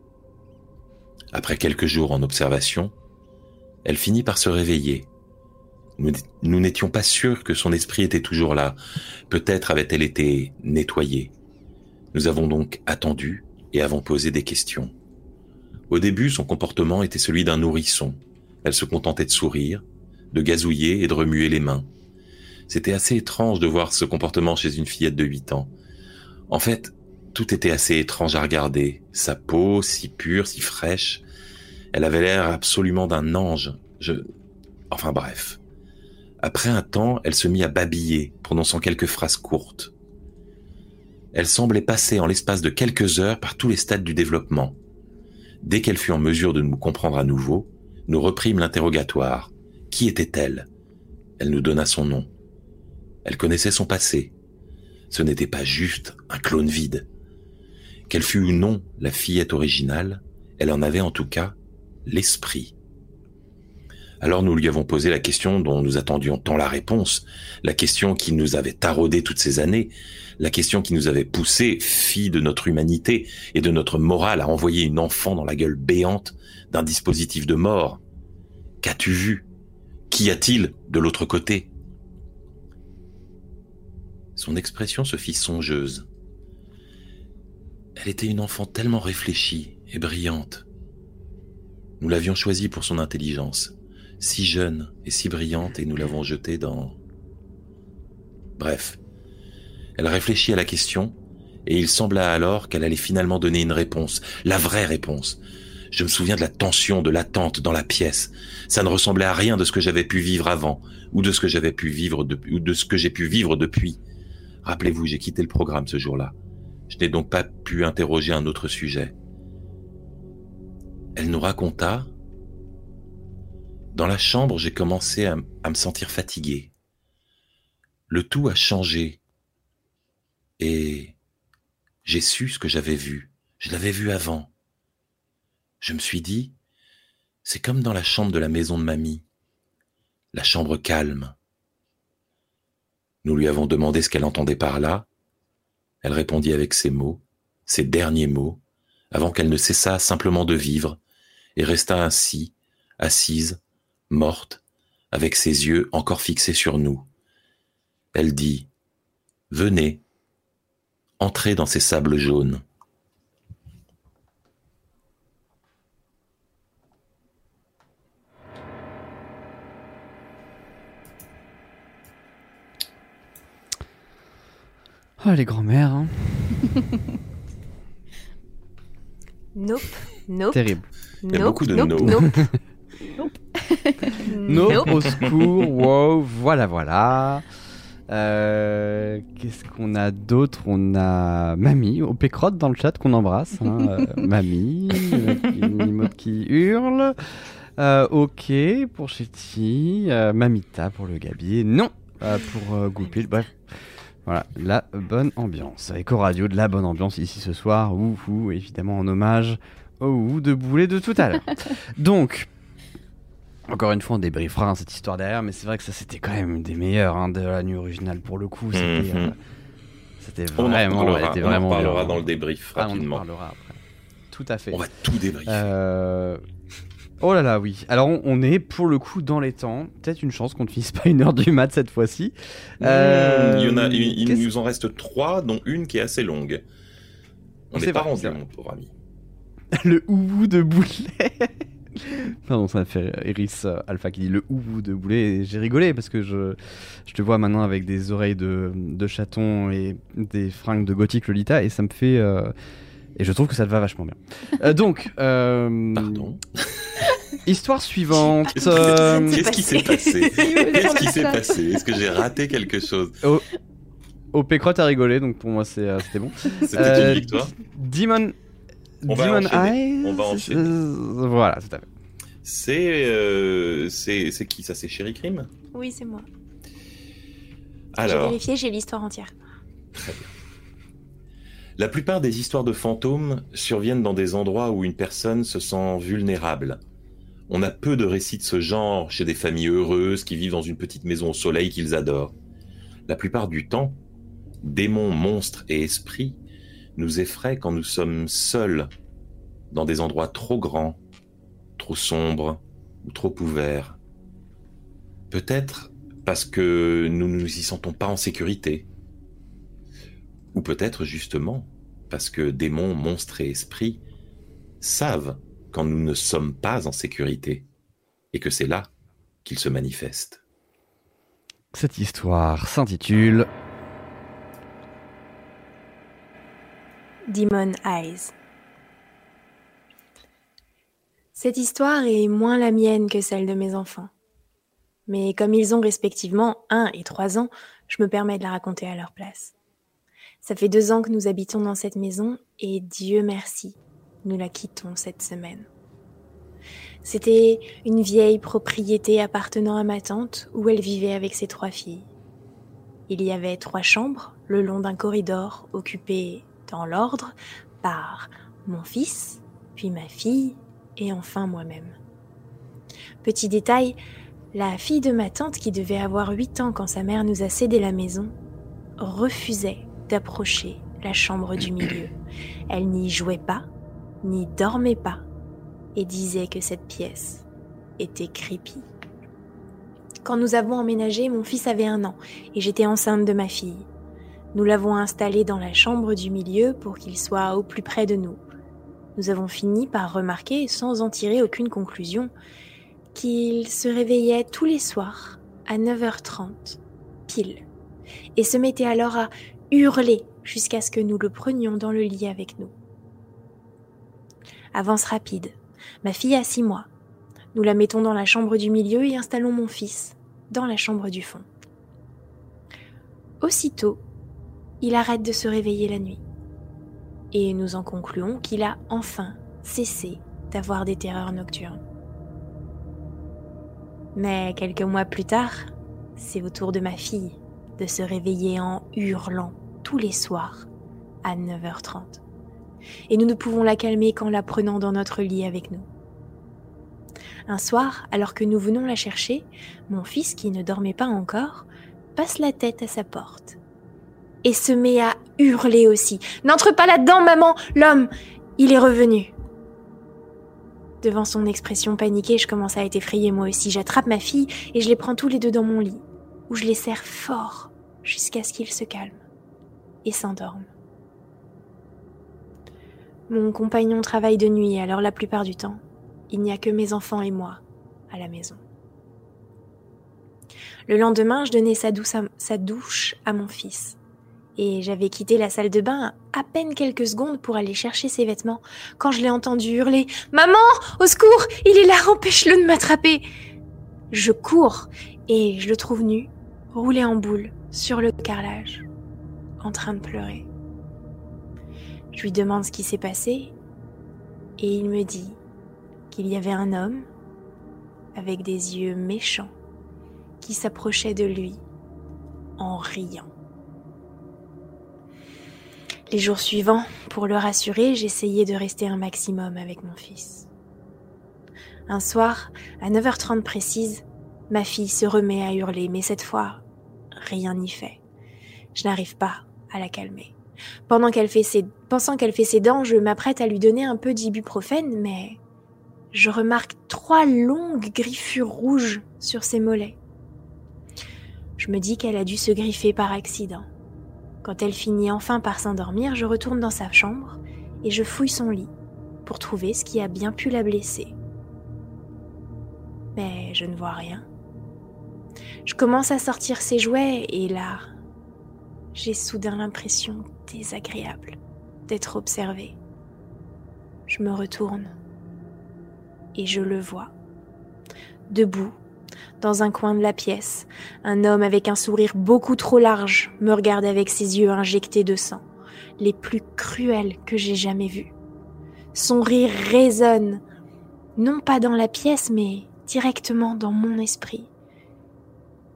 Après quelques jours en observation, elle finit par se réveiller nous n'étions pas sûrs que son esprit était toujours là. Peut-être avait-elle été nettoyée. Nous avons donc attendu et avons posé des questions. Au début, son comportement était celui d'un nourrisson. Elle se contentait de sourire, de gazouiller et de remuer les mains. C'était assez étrange de voir ce comportement chez une fillette de 8 ans. En fait, tout était assez étrange à regarder. Sa peau, si pure, si fraîche. Elle avait l'air absolument d'un ange. Je... Enfin bref. Après un temps, elle se mit à babiller, prononçant quelques phrases courtes. Elle semblait passer en l'espace de quelques heures par tous les stades du développement. Dès qu'elle fut en mesure de nous comprendre à nouveau, nous reprîmes l'interrogatoire. Qui était-elle? Elle nous donna son nom. Elle connaissait son passé. Ce n'était pas juste un clone vide. Qu'elle fût ou non la fillette originale, elle en avait en tout cas l'esprit. Alors nous lui avons posé la question dont nous attendions tant la réponse, la question qui nous avait taraudé toutes ces années, la question qui nous avait poussé, fille de notre humanité et de notre morale, à envoyer une enfant dans la gueule béante d'un dispositif de mort. Qu'as-tu vu? Qu'y a-t-il de l'autre côté? Son expression se fit songeuse. Elle était une enfant tellement réfléchie et brillante. Nous l'avions choisie pour son intelligence si jeune et si brillante et nous l'avons jetée dans... Bref, elle réfléchit à la question et il sembla alors qu'elle allait finalement donner une réponse, la vraie réponse. Je me souviens de la tension, de l'attente dans la pièce. Ça ne ressemblait à rien de ce que j'avais pu vivre avant, ou de ce que j'avais pu vivre ou de ce que j'ai pu vivre depuis. Rappelez-vous, j'ai quitté le programme ce jour-là. Je n'ai donc pas pu interroger un autre sujet. Elle nous raconta, dans la chambre, j'ai commencé à, me sentir fatigué. Le tout a changé. Et j'ai su ce que j'avais vu. Je l'avais vu avant. Je me suis dit, c'est comme dans la chambre de la maison de mamie. La chambre calme. Nous lui avons demandé ce qu'elle entendait par là. Elle répondit avec ces mots, ces derniers mots, avant qu'elle ne cessât simplement de vivre, et resta ainsi, assise, morte, avec ses yeux encore fixés sur nous. Elle dit Venez, entrez dans ces sables jaunes. Oh, les grands-mères. Hein. nope, nope. Terrible. Il y a beaucoup de nope, nope. Nos au secours, wow, voilà, voilà. Euh, Qu'est-ce qu'on a d'autre? On a Mamie, au Pécrotte dans le chat qu'on embrasse. Hein. Euh, mamie, euh, qui hurle. Euh, ok pour Chetty. Mamita pour le gabier. Non pour Goupil. Bref. Voilà, la bonne ambiance. Avec au radio de la bonne ambiance ici ce soir. Ouh, évidemment en hommage au ou de boulet de tout à l'heure. Donc, encore une fois, on débriefera hein, cette histoire derrière, mais c'est vrai que ça c'était quand même des meilleurs hein, de la nuit originale pour le coup. C'était Mhm. euh, On en vraiment, parlera, on en vraiment parlera bien. dans le débrief Ah, on en rapidement. parlera après. Tout à fait. on va tout débriefer. Euh, Oh là là, oui. Alors, on, est pour le coup dans les temps. Peut-être une chance qu'on ne finisse pas une heure du mat cette fois-ci. Euh, Hmm, il y en a, il, il qu'est-ce- nous en reste trois, dont une qui est assez longue. On n'est pas rendu, mon pauvre ami. le oubou de boulet. Pardon, ça me fait Eris euh, Alpha qui dit le oubou de boulet. Et J'ai rigolé parce que je, je te vois maintenant avec des oreilles de, de chaton et des fringues de gothique Lolita et ça me fait. euh, et je trouve que ça te va vachement bien. Euh, donc, euh, Pardon. histoire suivante. Qu'est-ce euh, Qu'est-ce qui s'est passé Qu'est-ce qui s'est passé Est-ce que j'ai raté quelque chose OP Crotte a rigolé, donc pour moi c'est, c'était bon. C'était Euh, une victoire Demon. On va Demon. Eyes On va enchaîner. Voilà, tout à fait. C'est euh, c'est c'est qui ça? C'est Chéri Crime Oui, c'est moi. J'ai Alors, vérifié, j'ai l'histoire entière. la plupart des histoires de fantômes surviennent dans des endroits où une personne se sent vulnérable. On a peu de récits de ce genre chez des familles heureuses qui vivent dans une petite maison au soleil qu'ils adorent. La plupart du temps, démons, monstres et esprits nous effraient quand nous sommes seuls dans des endroits trop grands, trop sombres ou trop ouverts. Peut-être parce que nous ne nous y sentons pas en sécurité. Ou peut-être justement parce que démons, monstres et esprits savent quand nous ne sommes pas en sécurité et que c'est là qu'ils se manifestent. Cette histoire s'intitule Demon Eyes. Cette histoire est moins la mienne que celle de mes enfants. Mais comme ils ont respectivement 1 et 3 ans, je me permets de la raconter à leur place. Ça fait deux ans que nous habitons dans cette maison et Dieu merci, nous la quittons cette semaine. C'était une vieille propriété appartenant à ma tante où elle vivait avec ses trois filles. Il y avait trois chambres le long d'un corridor occupé l'ordre par mon fils, puis ma fille et enfin moi-même. Petit détail, la fille de ma tante qui devait avoir 8 ans quand sa mère nous a cédé la maison refusait d'approcher la chambre du milieu. Elle n'y jouait pas, n'y dormait pas et disait que cette pièce était creepy. Quand nous avons emménagé, mon fils avait un an et j'étais enceinte de ma fille. Nous l'avons installé dans la chambre du milieu pour qu'il soit au plus près de nous. Nous avons fini par remarquer, sans en tirer aucune conclusion, qu'il se réveillait tous les soirs à 9h30, pile, et se mettait alors à hurler jusqu'à ce que nous le prenions dans le lit avec nous. Avance rapide. Ma fille a six mois. Nous la mettons dans la chambre du milieu et installons mon fils dans la chambre du fond. Aussitôt, il arrête de se réveiller la nuit. Et nous en concluons qu'il a enfin cessé d'avoir des terreurs nocturnes. Mais quelques mois plus tard, c'est au tour de ma fille de se réveiller en hurlant tous les soirs à 9h30. Et nous ne pouvons la calmer qu'en la prenant dans notre lit avec nous. Un soir, alors que nous venons la chercher, mon fils, qui ne dormait pas encore, passe la tête à sa porte et se met à hurler aussi. N'entre pas là-dedans, maman L'homme, il est revenu. Devant son expression paniquée, je commence à être effrayée moi aussi. J'attrape ma fille et je les prends tous les deux dans mon lit, où je les serre fort jusqu'à ce qu'ils se calment et s'endorment. Mon compagnon travaille de nuit, alors la plupart du temps, il n'y a que mes enfants et moi à la maison. Le lendemain, je donnais sa, douche à mon fils. Et j'avais quitté la salle de bain à peine quelques secondes pour aller chercher ses vêtements quand je l'ai entendu hurler Maman, au secours, il est là, empêche-le de m'attraper. Je cours et je le trouve nu, roulé en boule sur le carrelage, en train de pleurer. Je lui demande ce qui s'est passé et il me dit qu'il y avait un homme avec des yeux méchants qui s'approchait de lui en riant. Les jours suivants, pour le rassurer, j'essayais de rester un maximum avec mon fils. Un soir, à 9h30 précise, ma fille se remet à hurler, mais cette fois, rien n'y fait. Je n'arrive pas à la calmer. Pendant qu'elle fait ses, pensant qu'elle fait ses dents, je m'apprête à lui donner un peu d'ibuprofène, mais je remarque trois longues griffures rouges sur ses mollets. Je me dis qu'elle a dû se griffer par accident. Quand elle finit enfin par s'endormir, je retourne dans sa chambre et je fouille son lit pour trouver ce qui a bien pu la blesser. Mais je ne vois rien. Je commence à sortir ses jouets et là, j'ai soudain l'impression désagréable d'être observée. Je me retourne et je le vois. Debout, dans un coin de la pièce, un homme avec un sourire beaucoup trop large me regarde avec ses yeux injectés de sang, les plus cruels que j'ai jamais vus. Son rire résonne, non pas dans la pièce, mais directement dans mon esprit.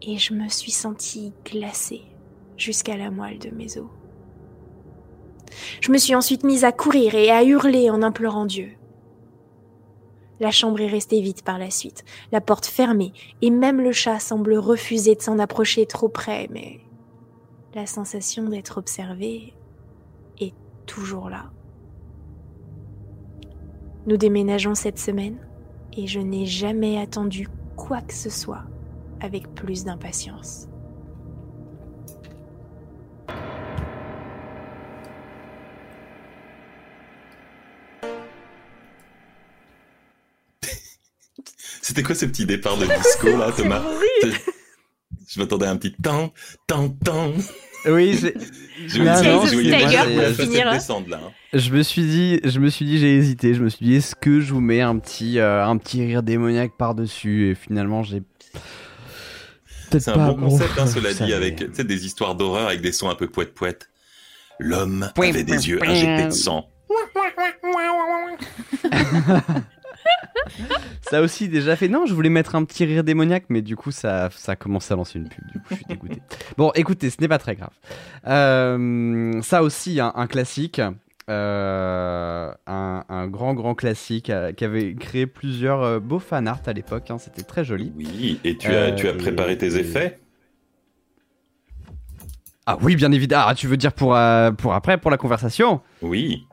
Et je me suis sentie glacée jusqu'à la moelle de mes os. Je me suis ensuite mise à courir et à hurler en implorant Dieu. La chambre est restée vide par la suite, la porte fermée, et même le chat semble refuser de s'en approcher trop près, mais la sensation d'être observé est toujours là. Nous déménageons cette semaine, et je n'ai jamais attendu quoi que ce soit avec plus d'impatience. C'était quoi ce petit départ de disco là, Thomas? Je m'attendais à un petit tan, tan, tan. Oui. Je me suis dit, hein. hein. Je me suis dit, je me suis dit, j'ai hésité. Je me suis dit, est-ce que je vous mets un petit, euh, un petit rire démoniaque par dessus Et finalement, j'ai. C'est pas un bon concept, hein, cela dit, savez. avec des histoires d'horreur avec des sons un peu poète-poète. L'homme Pouin, avait des yeux injectés de sang. Ça aussi déjà fait. Non, je voulais mettre un petit rire démoniaque, mais du coup, ça, ça a commencé à lancer une pub. Du coup, je suis dégoûté. bon, écoutez, ce n'est pas très grave. Euh, ça aussi, un, un classique. euh, un, un grand, grand classique euh, qui avait créé plusieurs euh, beaux fan art à l'époque. hein, C'était très joli. Oui, et tu Euh, as, tu as préparé et- tes effets? Ah oui, bien évidemment. Ah, tu veux dire pour, euh, pour après, pour la conversation? Oui.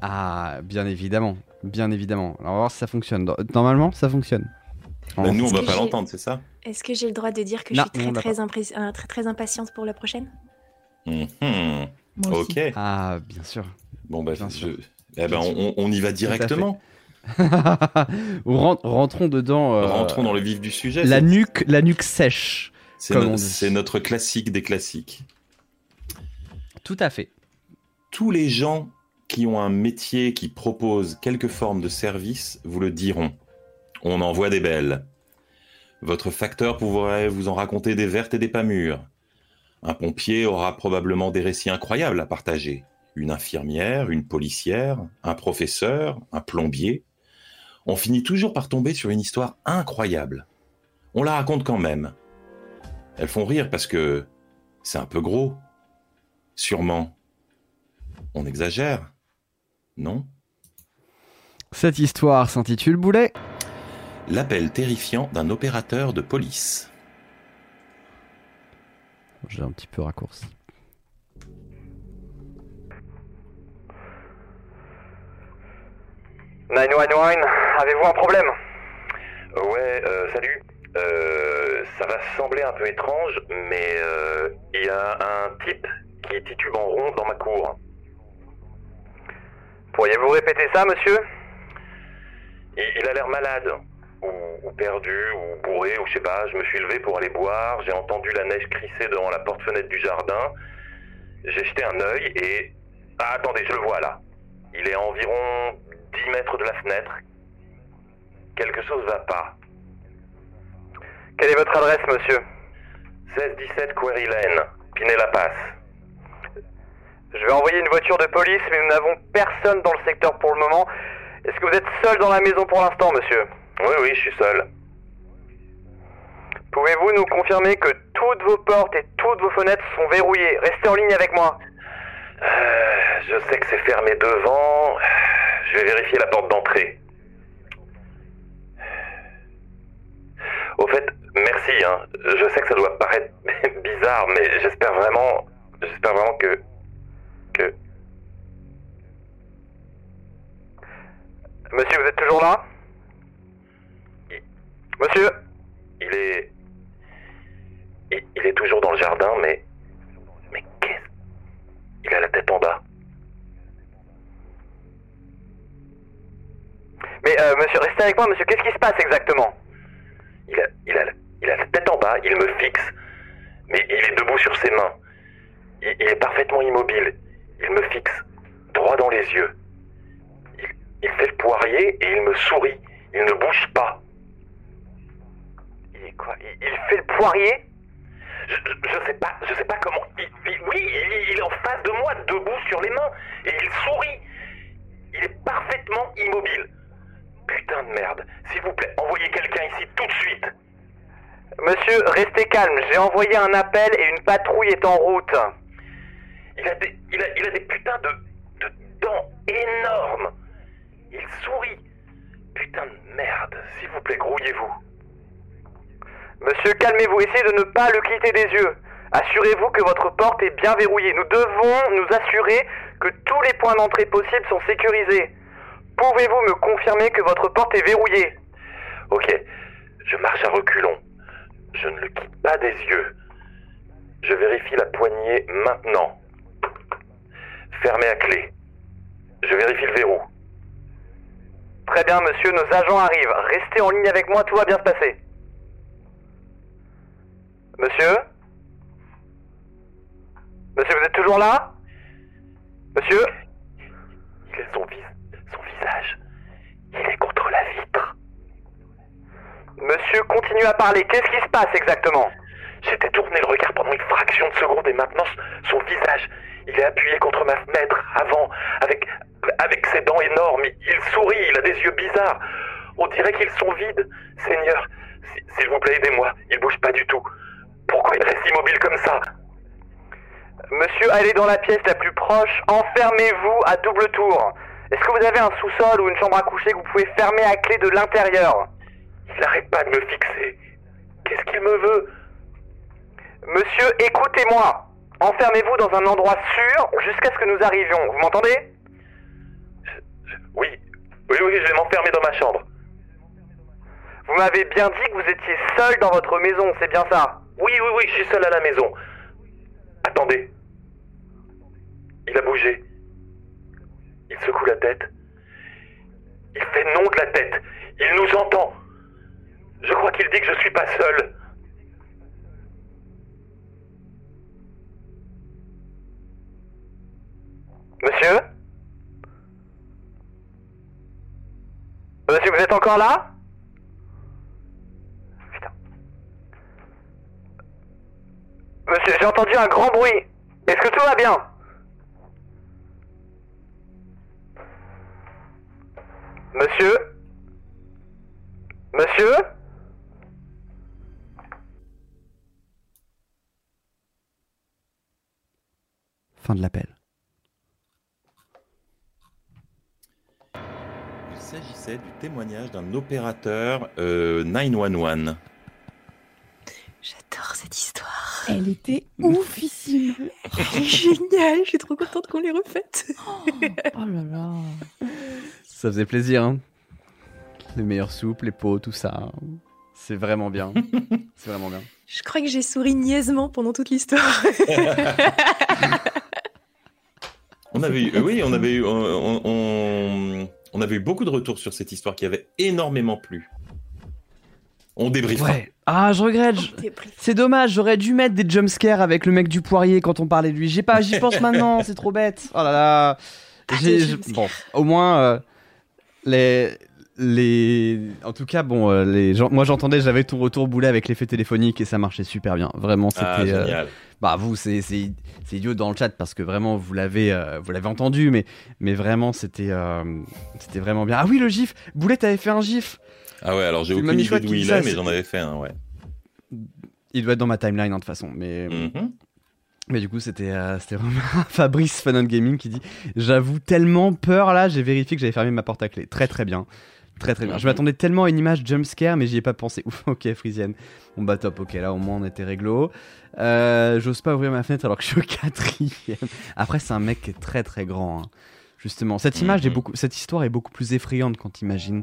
Ah, bien évidemment. Bien évidemment. Alors, on va voir si ça fonctionne. Normalement, ça fonctionne. Bah, nous, on va pas l'entendre, c'est ça Est-ce que j'ai le droit de dire que Non, je suis très l'a très, impré- euh, très très impatiente pour la prochaine Mhm. Moi aussi. Ok. Ah, bien sûr. Bon, bah, Bien je- sûr. eh ben, on, on y va directement. Ren- Rentrons dedans. euh, Rentrons dans le vif du sujet. La nuque, la nuque sèche. No- c'est notre classique des classiques. Tout à fait. Tous les gens qui ont un métier qui propose quelque forme de service vous le diront. On en voit des belles. Votre facteur pourrait vous en raconter des vertes et des pas mûres. Un pompier aura probablement des récits incroyables à partager. Une infirmière, une policière, un professeur, un plombier. On finit toujours par tomber sur une histoire incroyable. On la raconte quand même. Elles font rire parce que c'est un peu gros. Sûrement. On exagère. Non Cette histoire s'intitule Boulet. L'appel terrifiant d'un opérateur de police. J'ai un petit peu raccourci. Nine One One, avez-vous un problème? Ouais, euh, salut. Euh, ça va sembler un peu étrange, mais euh, il y a un type qui titube en rond dans ma cour. Pourriez-vous répéter ça, monsieur? Il, il a l'air malade, ou, ou perdu, ou bourré, ou je sais pas. Je me suis levé pour aller boire, j'ai entendu la neige crisser devant la porte-fenêtre du jardin. J'ai jeté un œil et... Ah, attendez, je le vois là. Il est à environ 10 mètres de la fenêtre. Quelque chose va pas. Quelle est votre adresse, monsieur? 16-17 Quarry Lane, Pinet-la-Passe. Je vais envoyer une voiture de police, mais nous n'avons personne dans le secteur pour le moment. Est-ce que vous êtes seul dans la maison pour l'instant, monsieur? Oui, oui, je suis seul. Pouvez-vous nous confirmer que toutes vos portes et toutes vos fenêtres sont verrouillées? Restez en ligne avec moi. Euh, je sais que c'est fermé devant. Je vais vérifier la porte d'entrée. Au fait, merci. Hein. Je sais que ça doit paraître bizarre, mais j'espère vraiment, j'espère vraiment que, que. Monsieur, vous êtes toujours là? Monsieur? Il est, il, il est toujours dans le jardin, mais, mais qu'est-ce Il a la tête en bas? Mais euh, monsieur, restez avec moi, monsieur. Qu'est-ce qui se passe exactement? Il a, il, a, il a la tête en bas, il me fixe, mais il est debout sur ses mains. Il, il est parfaitement immobile. Il me fixe droit dans les yeux. Il, fait le poirier et il me sourit. Il ne bouge pas. Il est quoi? Il, il fait le poirier? Je, je, sais pas, je sais pas comment. il- il- oui, il, il est en face de moi, debout sur les mains, et il sourit. Il est parfaitement immobile. Putain de merde. S'il vous plaît, envoyez quelqu'un ici tout de suite. Monsieur, restez calme. J'ai envoyé un appel et une patrouille est en route. Il a des, il a, il a des putains de, de dents énormes. Il sourit. Putain de merde. S'il vous plaît, grouillez-vous. Monsieur, calmez-vous. Essayez de ne pas le quitter des yeux. Assurez-vous que votre porte est bien verrouillée. Nous devons nous assurer que tous les points d'entrée possibles sont sécurisés. Pouvez-vous me confirmer que votre porte est verrouillée? Ok. Je marche à reculons. Je ne le quitte pas des yeux. Je vérifie la poignée maintenant. Fermée à clé. Je vérifie le verrou. Très bien, monsieur, nos agents arrivent. Restez en ligne avec moi, tout va bien se passer. Monsieur Monsieur, vous êtes toujours là Monsieur son, vis- son visage. Il est contre la vitre. Monsieur, continue à parler. Qu'est-ce qui se passe exactement J'ai détourné le regard pendant une fraction de seconde et maintenant son visage, il est appuyé contre ma fenêtre avant, avec, avec ses dents énormes. Il sourit, il a des yeux bizarres. On dirait qu'ils sont vides. Seigneur, si- s'il vous plaît, aidez-moi. Il bouge pas du tout. Pourquoi il reste immobile comme ça? Monsieur, allez dans la pièce la plus proche. Enfermez-vous à double tour. Est-ce que vous avez un sous-sol ou une chambre à coucher que vous pouvez fermer à clé de l'intérieur? Il n'arrête pas de me fixer. Qu'est-ce qu'il me veut? Monsieur, écoutez-moi. Enfermez-vous dans un endroit sûr jusqu'à ce que nous arrivions. Vous m'entendez? Oui, oui, je vais m'enfermer dans ma chambre. Vous m'avez bien dit que vous étiez seul dans votre maison, c'est bien ça? Oui, oui, oui, je suis seul à la maison. Attendez. Il a bougé. Il secoue la tête. Il fait non de la tête. Il nous entend. Je crois qu'il dit que je suis pas seul. Monsieur? Monsieur, vous êtes encore là Putain. Monsieur, j'ai entendu un grand bruit. Est-ce que tout va bien Monsieur Monsieur Fin de l'appel. S'agissait du témoignage d'un opérateur euh, 911. J'adore cette histoire. Elle était oufissime. Elle est géniale. Je suis trop contente qu'on l'ait refaite. Oh là là. Ça faisait plaisir, hein Les meilleures soupes, les pots, tout ça. C'est vraiment bien. C'est vraiment bien. Je crois que j'ai souri niaisement pendant toute l'histoire. On avait eu, euh, oui, on avait eu, on, on- on avait eu beaucoup de retours sur cette histoire qui avait énormément plu. On débriefera. Ouais. Ah, je regrette. je-. C'est dommage, j'aurais dû mettre des jumpscares avec le mec du poirier quand on parlait de lui. J'ai pas, j'y pense maintenant, c'est trop bête. Oh là là. Jumpscares. bon, au moins euh, les les en tout cas bon euh, les gens moi j'entendais j'avais ton retour boulet avec l'effet téléphonique et ça marchait super bien. Vraiment c'était Ah, euh, génial. Bah vous c'est idiot dans le chat parce que vraiment vous l'avez euh, vous l'avez entendu mais mais vraiment c'était euh, c'était vraiment bien. Ah oui le gif, Boulet t'avais fait un gif. Ah ouais, alors j'ai aucune idée d'où il est, mais j'en avais fait un, ouais. Il doit être dans ma timeline hein, de toute façon mais Mhm. Mais du coup, c'était euh, Fabrice Fanon Gaming qui dit J'avoue tellement peur là, j'ai vérifié que j'avais fermé ma porte à clé. Très très bien. Très très bien. Je m'attendais tellement à une image jumpscare, mais j'y ai pas pensé. Ouf, ok, Frisienne. Bon bah top, ok, là au moins on était réglo. Euh, J'ose pas ouvrir ma fenêtre alors que je suis au quatrième. Après, c'est un mec qui est très très grand. hein. Justement, cette image est Mhm. beaucoup, cette histoire est beaucoup plus effrayante quand tu imagines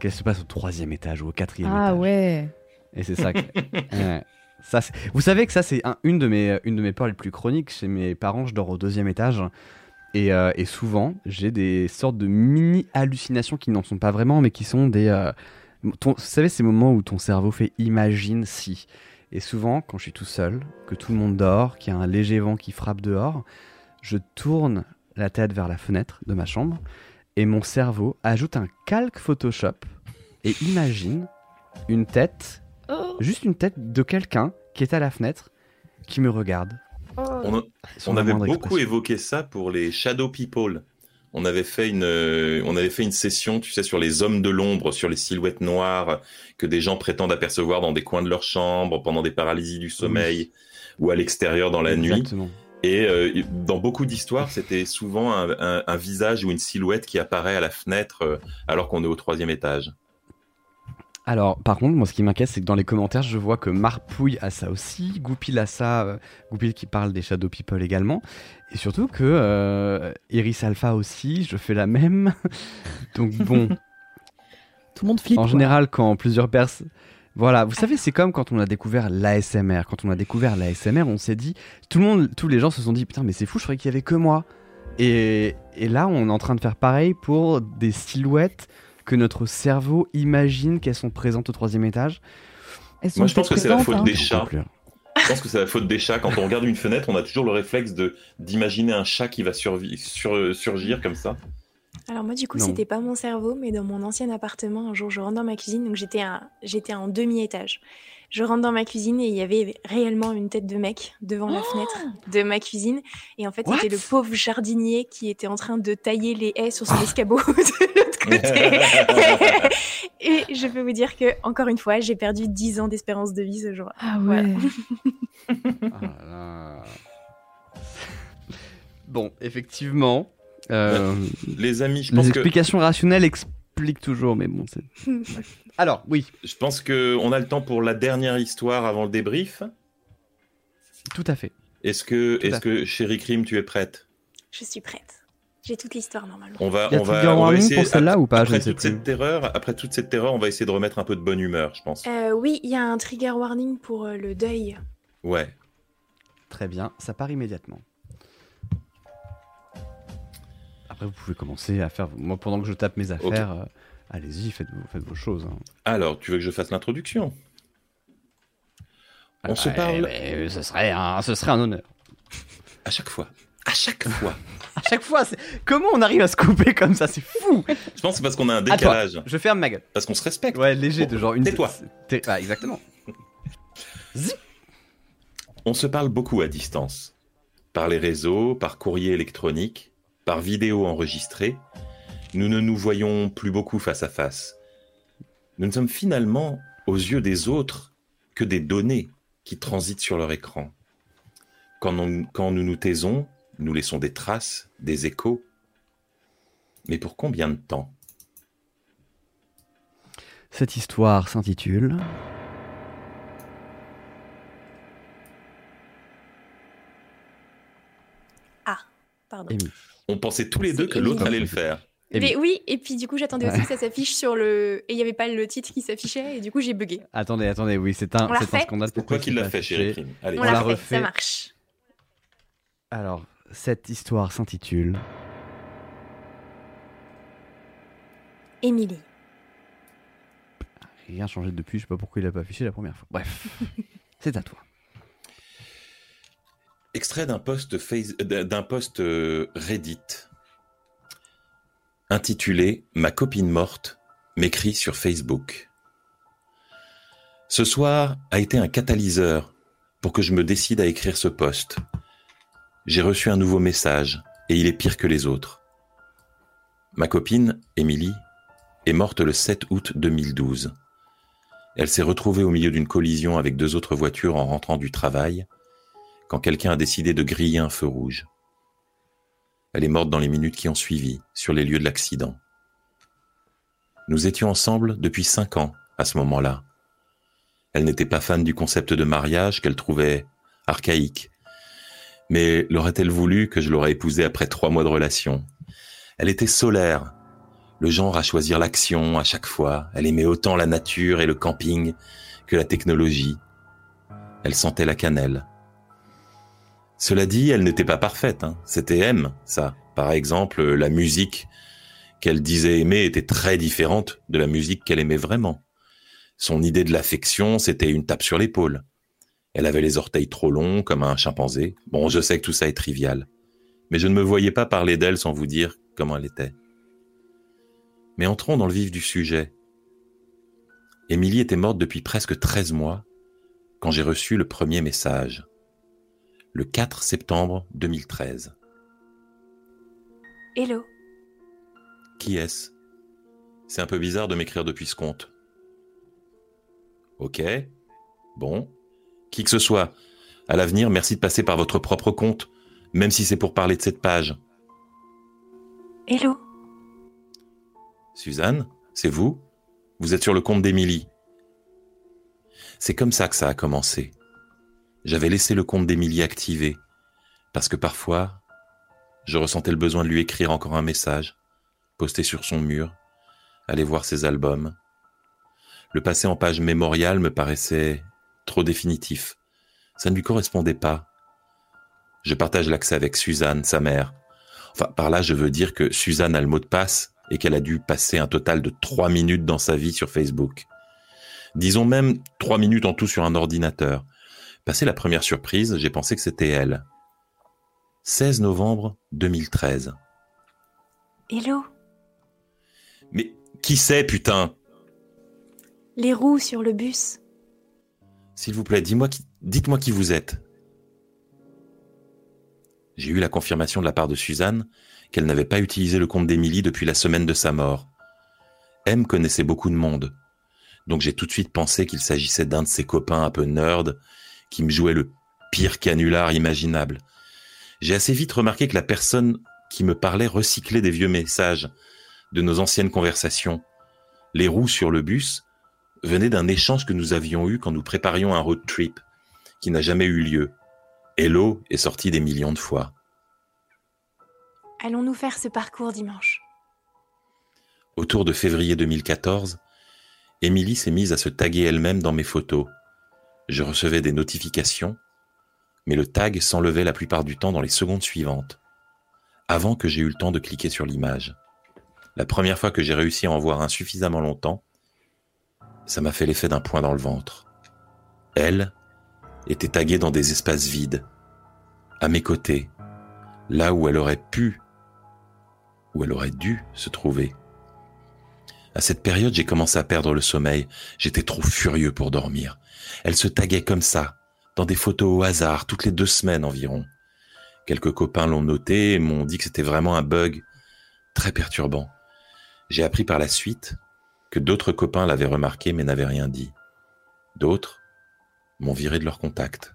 qu'elle se passe au troisième étage ou au quatrième Ah étage. ouais. Et c'est ça. que- Ouais. ça c'est- Vous savez que ça, c'est un- une, de mes, une de mes peurs les plus chroniques. Chez mes parents, je dors au deuxième étage. Et, euh, et souvent, j'ai des sortes de mini-hallucinations qui n'en sont pas vraiment, mais qui sont des. euh, ton- vous savez, ces moments où ton cerveau fait imagine si. Et souvent, quand je suis tout seul, que tout le monde dort, qu'il y a un léger vent qui frappe dehors, je tourne la tête vers la fenêtre de ma chambre et mon cerveau ajoute un calque Photoshop et imagine une tête Oh, juste une tête de quelqu'un qui est à la fenêtre, qui me regarde. On, a- sans on avait beaucoup évoqué ça pour les Shadow People. On avait fait une, euh, on avait fait une session, tu sais, sur les hommes de l'ombre, sur les silhouettes noires que des gens prétendent apercevoir dans des coins de leur chambre pendant des paralysies du sommeil ou à l'extérieur dans la nuit. Et euh, dans beaucoup d'histoires, c'était souvent un, un- un visage ou une silhouette qui apparaît à la fenêtre euh, alors qu'on est au troisième étage. Alors, par contre, moi, ce qui m'inquiète, c'est que dans les commentaires, je vois que Marpouille a ça aussi, Goupil a ça, euh, Goupil qui parle des Shadow People également, et surtout que euh, Iris Alpha aussi, je fais la même. Donc bon, Tout le monde flippe. en quoi. général, quand plusieurs personnes... Voilà, vous savez, c'est comme quand on a découvert l'ASMR. Quand on a découvert l'ASMR, on s'est dit, tout le monde, tous les gens se sont dit, putain, mais c'est fou, je croyais qu'il y avait que moi. Et, et là, on est en train de faire pareil pour des silhouettes que notre cerveau imagine qu'elles sont présentes au troisième étage. Elles sont Moi, je pense que c'est la faute hein. des J'en chats. Je pense que c'est la faute des chats. Quand on regarde une fenêtre, on a toujours le réflexe de d'imaginer un chat qui va survi- sur- surgir comme ça. Alors moi du coup c'était pas mon cerveau mais dans mon ancien appartement un jour je rentre dans ma cuisine donc j'étais j'étais en demi étage. Je rentre dans ma cuisine et il y avait réellement une tête de mec devant la fenêtre de ma cuisine et en fait c'était le pauvre jardinier qui était en train de tailler les haies sur son escabeau de l'autre côté. et je peux vous dire que encore une fois j'ai perdu 10 ans d'espérance de vie ce jour. Ah Voilà. ouais. Ah là. Bon, effectivement, euh, Les amis, je les pense que explications rationnelles toujours, mais bon, c'est. Alors, oui, je pense que on a le temps pour la dernière histoire avant le débrief. tout à fait. Est-ce que, Tout à est-ce que, chérie Crime, tu es prête? Je suis prête. J'ai toute l'histoire normalement. On va, Y a on va, on essayer. pour celle-là ou pas Je Après sais toute cette terreur, après toute cette terreur, on va essayer de remettre un peu de bonne humeur, je pense. Euh, oui, il y a un trigger warning pour euh, le deuil. Ouais. Très bien, ça part immédiatement. Après, vous pouvez commencer à faire. Moi, pendant que je tape mes affaires, euh, allez-y, faites, vos- faites vos choses. hein. Alors, tu veux que je fasse l'introduction? On se Ouais, parle? mais ce, serait un, ce serait un honneur. à chaque fois. À chaque fois. À chaque fois, comment on arrive à se couper comme ça? C'est fou Je pense que c'est parce qu'on a un toi. décalage. Je ferme ma gueule. Parce qu'on se respecte. Ouais, léger, Bon, de genre une. tais-toi. Ah, exactement. On se parle beaucoup à distance. Par les réseaux, par courrier électronique, par vidéo enregistrée. Nous ne nous voyons plus beaucoup face à face. Nous ne sommes finalement, aux yeux des autres, que des données qui transitent sur leur écran. Quand nous, quand nous nous taisons, nous laissons des traces, des échos. Mais pour combien de temps? Cette histoire s'intitule Pardon. Amy. On pensait tous les deux que l'autre allait le faire. Mais oui, et puis du coup j'attendais aussi que ça s'affiche sur le... Et il n'y avait pas le titre qui s'affichait, et du coup j'ai bugué. Attendez, attendez, oui, c'est un, l'a un scandale. Pourquoi qu'il l'a fait, chérie Allez. On, On l'a la refait, refait. ça marche. Alors, cette histoire s'intitule Émilie. Rien changé depuis, je sais pas pourquoi il a pas affiché la première fois. Bref, c'est à toi. Extrait d'un post, euh, Reddit intitulé Ma copine morte m'écrit sur Facebook. Ce soir a été un catalyseur pour que je me décide à écrire ce post. J'ai reçu un nouveau message et il est pire que les autres. Ma copine, Émilie, est morte le 7 août 2012. Elle s'est retrouvée au milieu d'une collision avec deux autres voitures en rentrant du travail quand quelqu'un a décidé de griller un feu rouge. Elle est morte dans les minutes qui ont suivi, sur les lieux de l'accident. Nous étions ensemble depuis cinq ans à ce moment-là. Elle n'était pas fan du concept de mariage qu'elle trouvait archaïque. Mais l'aurait-elle voulu que je l'aurais épousée après trois mois de relation? Elle était solaire, le genre à choisir l'action à chaque fois. Elle aimait autant la nature et le camping que la technologie. Elle sentait la cannelle. Cela dit, elle n'était pas parfaite. Hein. C'était M, ça. Par exemple, la musique qu'elle disait aimer était très différente de la musique qu'elle aimait vraiment. Son idée de l'affection, c'était une tape sur l'épaule. Elle avait les orteils trop longs, comme un chimpanzé. Bon, je sais que tout ça est trivial. Mais je ne me voyais pas parler d'elle sans vous dire comment elle était. Mais entrons dans le vif du sujet. Émilie était morte depuis presque 13 mois quand j'ai reçu le premier message, le 4 septembre 2013. Hello. Qui est-ce? C'est un peu bizarre de m'écrire depuis ce compte. Ok. Bon. Qui que ce soit. À l'avenir, merci de passer par votre propre compte, même si c'est pour parler de cette page. Hello. Suzanne, c'est vous? Vous êtes sur le compte d'Émilie. C'est comme ça que ça a commencé. J'avais laissé le compte d'Émilie activé, parce que parfois, je ressentais le besoin de lui écrire encore un message, poster sur son mur, aller voir ses albums. Le passer en page mémoriale me paraissait trop définitif. Ça ne lui correspondait pas. Je partage l'accès avec Suzanne, sa mère. Enfin, par là, je veux dire que Suzanne a le mot de passe et qu'elle a dû passer un total de trois minutes dans sa vie sur Facebook. Disons même trois minutes en tout sur un ordinateur. Passé la première surprise, j'ai pensé que c'était elle. 16 novembre 2013. Hello? Mais qui c'est, putain? Les roues sur le bus. S'il vous plaît, dis-moi qui... dites-moi qui vous êtes. J'ai eu la confirmation de la part de Suzanne qu'elle n'avait pas utilisé le compte d'Émilie depuis la semaine de sa mort. M connaissait beaucoup de monde, donc j'ai tout de suite pensé qu'il s'agissait d'un de ses copains un peu nerd qui me jouait le pire canular imaginable. J'ai assez vite remarqué que la personne qui me parlait recyclait des vieux messages de nos anciennes conversations. Les roues sur le bus venaient d'un échange que nous avions eu quand nous préparions un road trip, qui n'a jamais eu lieu. Hello est sorti des millions de fois. Allons-nous faire ce parcours dimanche? Autour de février 2014, Émilie s'est mise à se taguer elle-même dans mes photos. Je recevais des notifications, mais le tag s'enlevait la plupart du temps dans les secondes suivantes, avant que j'ai eu le temps de cliquer sur l'image. La première fois que j'ai réussi à en voir un suffisamment longtemps, ça m'a fait l'effet d'un point dans le ventre. Elle était taguée dans des espaces vides, à mes côtés, là où elle aurait pu où elle aurait dû se trouver. À cette période, j'ai commencé à perdre le sommeil. J'étais trop furieux pour dormir. Elle se taguait comme ça, dans des photos au hasard, toutes les deux semaines environ. Quelques copains l'ont noté et m'ont dit que c'était vraiment un bug très perturbant. J'ai appris par la suite que d'autres copains l'avaient remarqué mais n'avaient rien dit. D'autres m'ont viré de leur contact.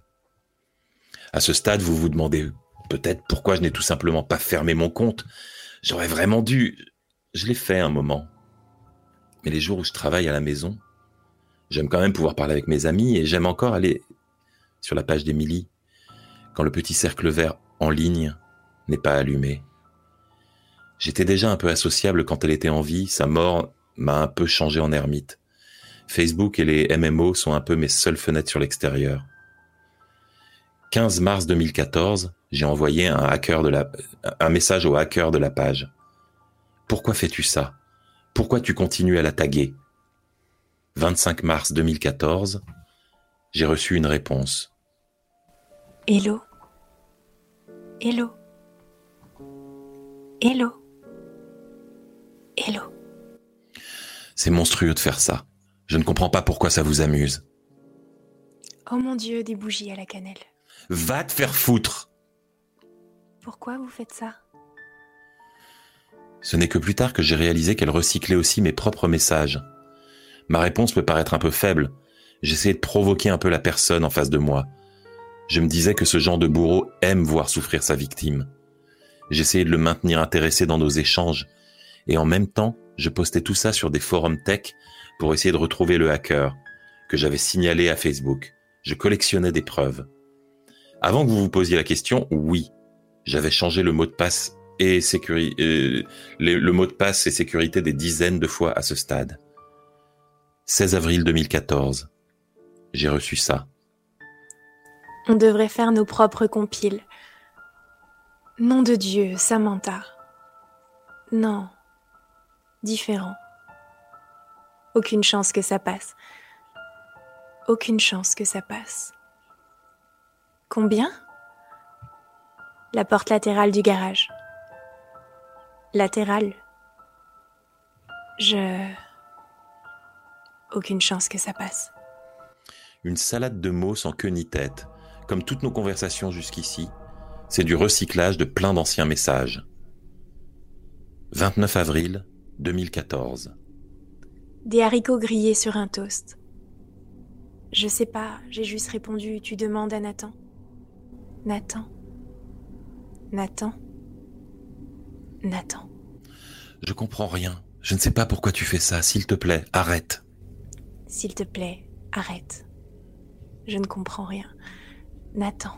À ce stade, vous vous demandez peut-être pourquoi je n'ai tout simplement pas fermé mon compte. J'aurais vraiment dû. Je l'ai fait un moment. Mais les jours où je travaille à la maison, j'aime quand même pouvoir parler avec mes amis et j'aime encore aller sur la page d'Émilie quand le petit cercle vert en ligne n'est pas allumé. J'étais déjà un peu associable quand elle était en vie, sa mort m'a un peu changé en ermite. Facebook et les MMO sont un peu mes seules fenêtres sur l'extérieur. 15 mars 2014, j'ai envoyé un hacker de la, un message au hacker de la page. Pourquoi fais-tu ça? Pourquoi tu continues à la taguer? 25 mars 2014, j'ai reçu une réponse. Hello. Hello. Hello. Hello. C'est monstrueux de faire ça. Je ne comprends pas pourquoi ça vous amuse. Oh mon Dieu, des bougies à la cannelle. Va te faire foutre Pourquoi vous faites ça? Ce n'est que plus tard que j'ai réalisé qu'elle recyclait aussi mes propres messages. Ma réponse peut paraître un peu faible. J'essayais de provoquer un peu la personne en face de moi. Je me disais que ce genre de bourreau aime voir souffrir sa victime. J'essayais de le maintenir intéressé dans nos échanges, et en même temps, je postais tout ça sur des forums tech pour essayer de retrouver le hacker que j'avais signalé à Facebook. Je collectionnais des preuves. Avant que vous vous posiez la question, oui, j'avais changé le mot de passe et euh, le mot de passe et sécurité des dizaines de fois à ce stade. 16 avril 2014. J'ai reçu ça. On devrait faire nos propres compiles. Nom de Dieu, Samantha. Non. Différent. Aucune chance que ça passe. Aucune chance que ça passe. Combien? La porte latérale du garage. Latérale. Je... Aucune chance que ça passe. Une salade de mots sans queue ni tête. Comme toutes nos conversations jusqu'ici, c'est du recyclage de plein d'anciens messages. 29 avril 2014. Des haricots grillés sur un toast. Je sais pas, j'ai juste répondu, tu demandes à Nathan. Nathan. Nathan. Nathan. Je comprends rien. Je ne sais pas pourquoi tu fais ça. S'il te plaît, arrête. S'il te plaît, arrête. Je ne comprends rien. Nathan.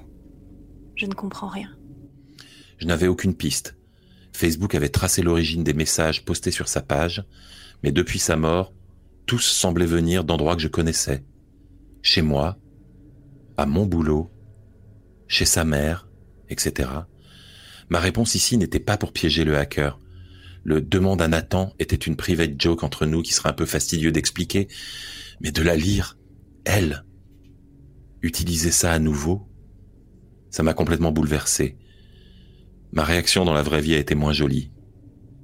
Je ne comprends rien. Je n'avais aucune piste. Facebook avait tracé l'origine des messages postés sur sa page, mais depuis sa mort, tous semblaient venir d'endroits que je connaissais. Chez moi, à mon boulot, chez sa mère, etc. Ma réponse ici n'était pas pour piéger le hacker. Le demande à Nathan était une private joke entre nous qui serait un peu fastidieux d'expliquer, mais de la lire, elle, utiliser ça à nouveau, ça m'a complètement bouleversé. Ma réaction dans la vraie vie a été moins jolie.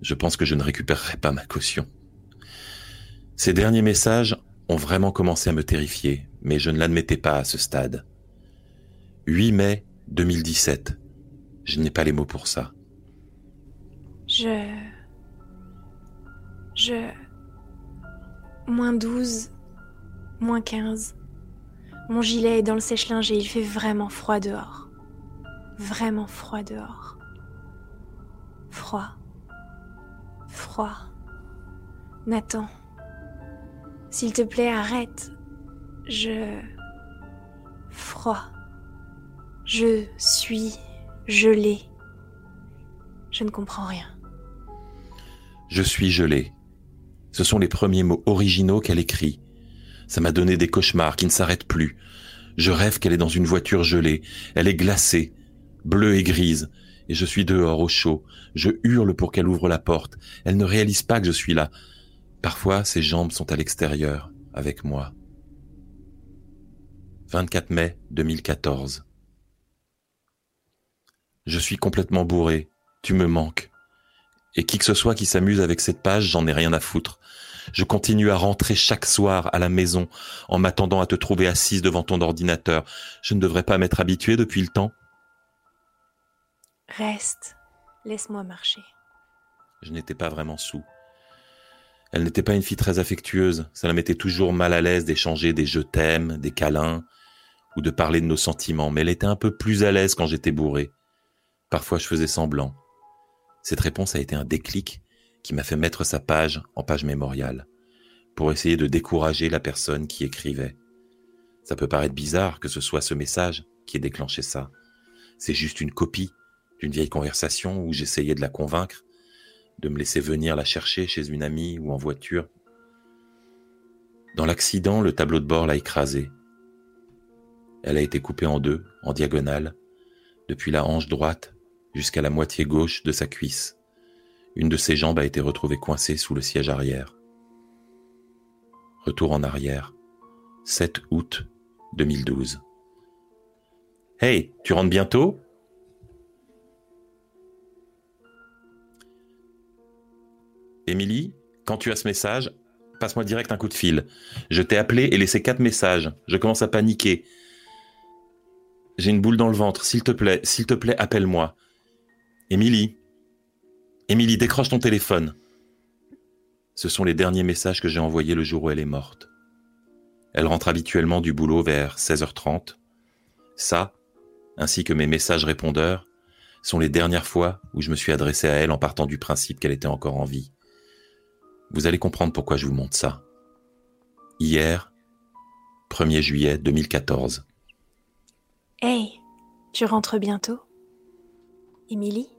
Je pense que je ne récupérerai pas ma caution. Ces derniers messages ont vraiment commencé à me terrifier, mais je ne l'admettais pas à ce stade. 8 mai 2017. Je n'ai pas les mots pour ça. Je... Je... Moins 12, moins 15. Mon gilet est dans le sèche-linge et il fait vraiment froid dehors. Vraiment froid dehors. Froid. Froid. Nathan. S'il te plaît, arrête. Je... Froid. Je suis gelé. Je ne comprends rien. Je suis gelé. Ce sont les premiers mots originaux qu'elle écrit. Ça m'a donné des cauchemars qui ne s'arrêtent plus. Je rêve qu'elle est dans une voiture gelée. Elle est glacée, bleue et grise. Et je suis dehors au chaud. Je hurle pour qu'elle ouvre la porte. Elle ne réalise pas que je suis là. Parfois, ses jambes sont à l'extérieur, avec moi. 24 mai 2014. Je suis complètement bourré. Tu me manques. Et qui que ce soit qui s'amuse avec cette page, j'en ai rien à foutre. Je continue à rentrer chaque soir à la maison en m'attendant à te trouver assise devant ton ordinateur. Je ne devrais pas m'être habitué depuis le temps. Reste. Laisse-moi marcher. Je n'étais pas vraiment sous. Elle n'était pas une fille très affectueuse. Ça la mettait toujours mal à l'aise d'échanger des je t'aime, des câlins, ou de parler de nos sentiments. Mais elle était un peu plus à l'aise quand j'étais bourré. Parfois, je faisais semblant. Cette réponse a été un déclic qui m'a fait mettre sa page en page mémoriale, pour essayer de décourager la personne qui écrivait. Ça peut paraître bizarre que ce soit ce message qui ait déclenché ça. C'est juste une copie d'une vieille conversation où j'essayais de la convaincre de me laisser venir la chercher chez une amie ou en voiture. Dans l'accident, le tableau de bord l'a écrasée. Elle a été coupée en deux, en diagonale, depuis la hanche droite jusqu'à la moitié gauche de sa cuisse. Une de ses jambes a été retrouvée coincée sous le siège arrière. Retour en arrière. 7 août 2012. Hey, tu rentres bientôt? Émilie, quand tu as ce message, passe-moi direct un coup de fil. Je t'ai appelé et laissé quatre messages. Je commence à paniquer. J'ai une boule dans le ventre. S'il te plaît, s'il te plaît, appelle-moi. Émilie. Émilie, décroche ton téléphone. Ce sont les derniers messages que j'ai envoyés le jour où elle est morte. Elle rentre habituellement du boulot vers 16h30. Ça, ainsi que mes messages répondeurs, sont les dernières fois où je me suis adressé à elle en partant du principe qu'elle était encore en vie. Vous allez comprendre pourquoi je vous montre ça. Hier, 1er juillet 2014. Hey, tu rentres bientôt? Émilie?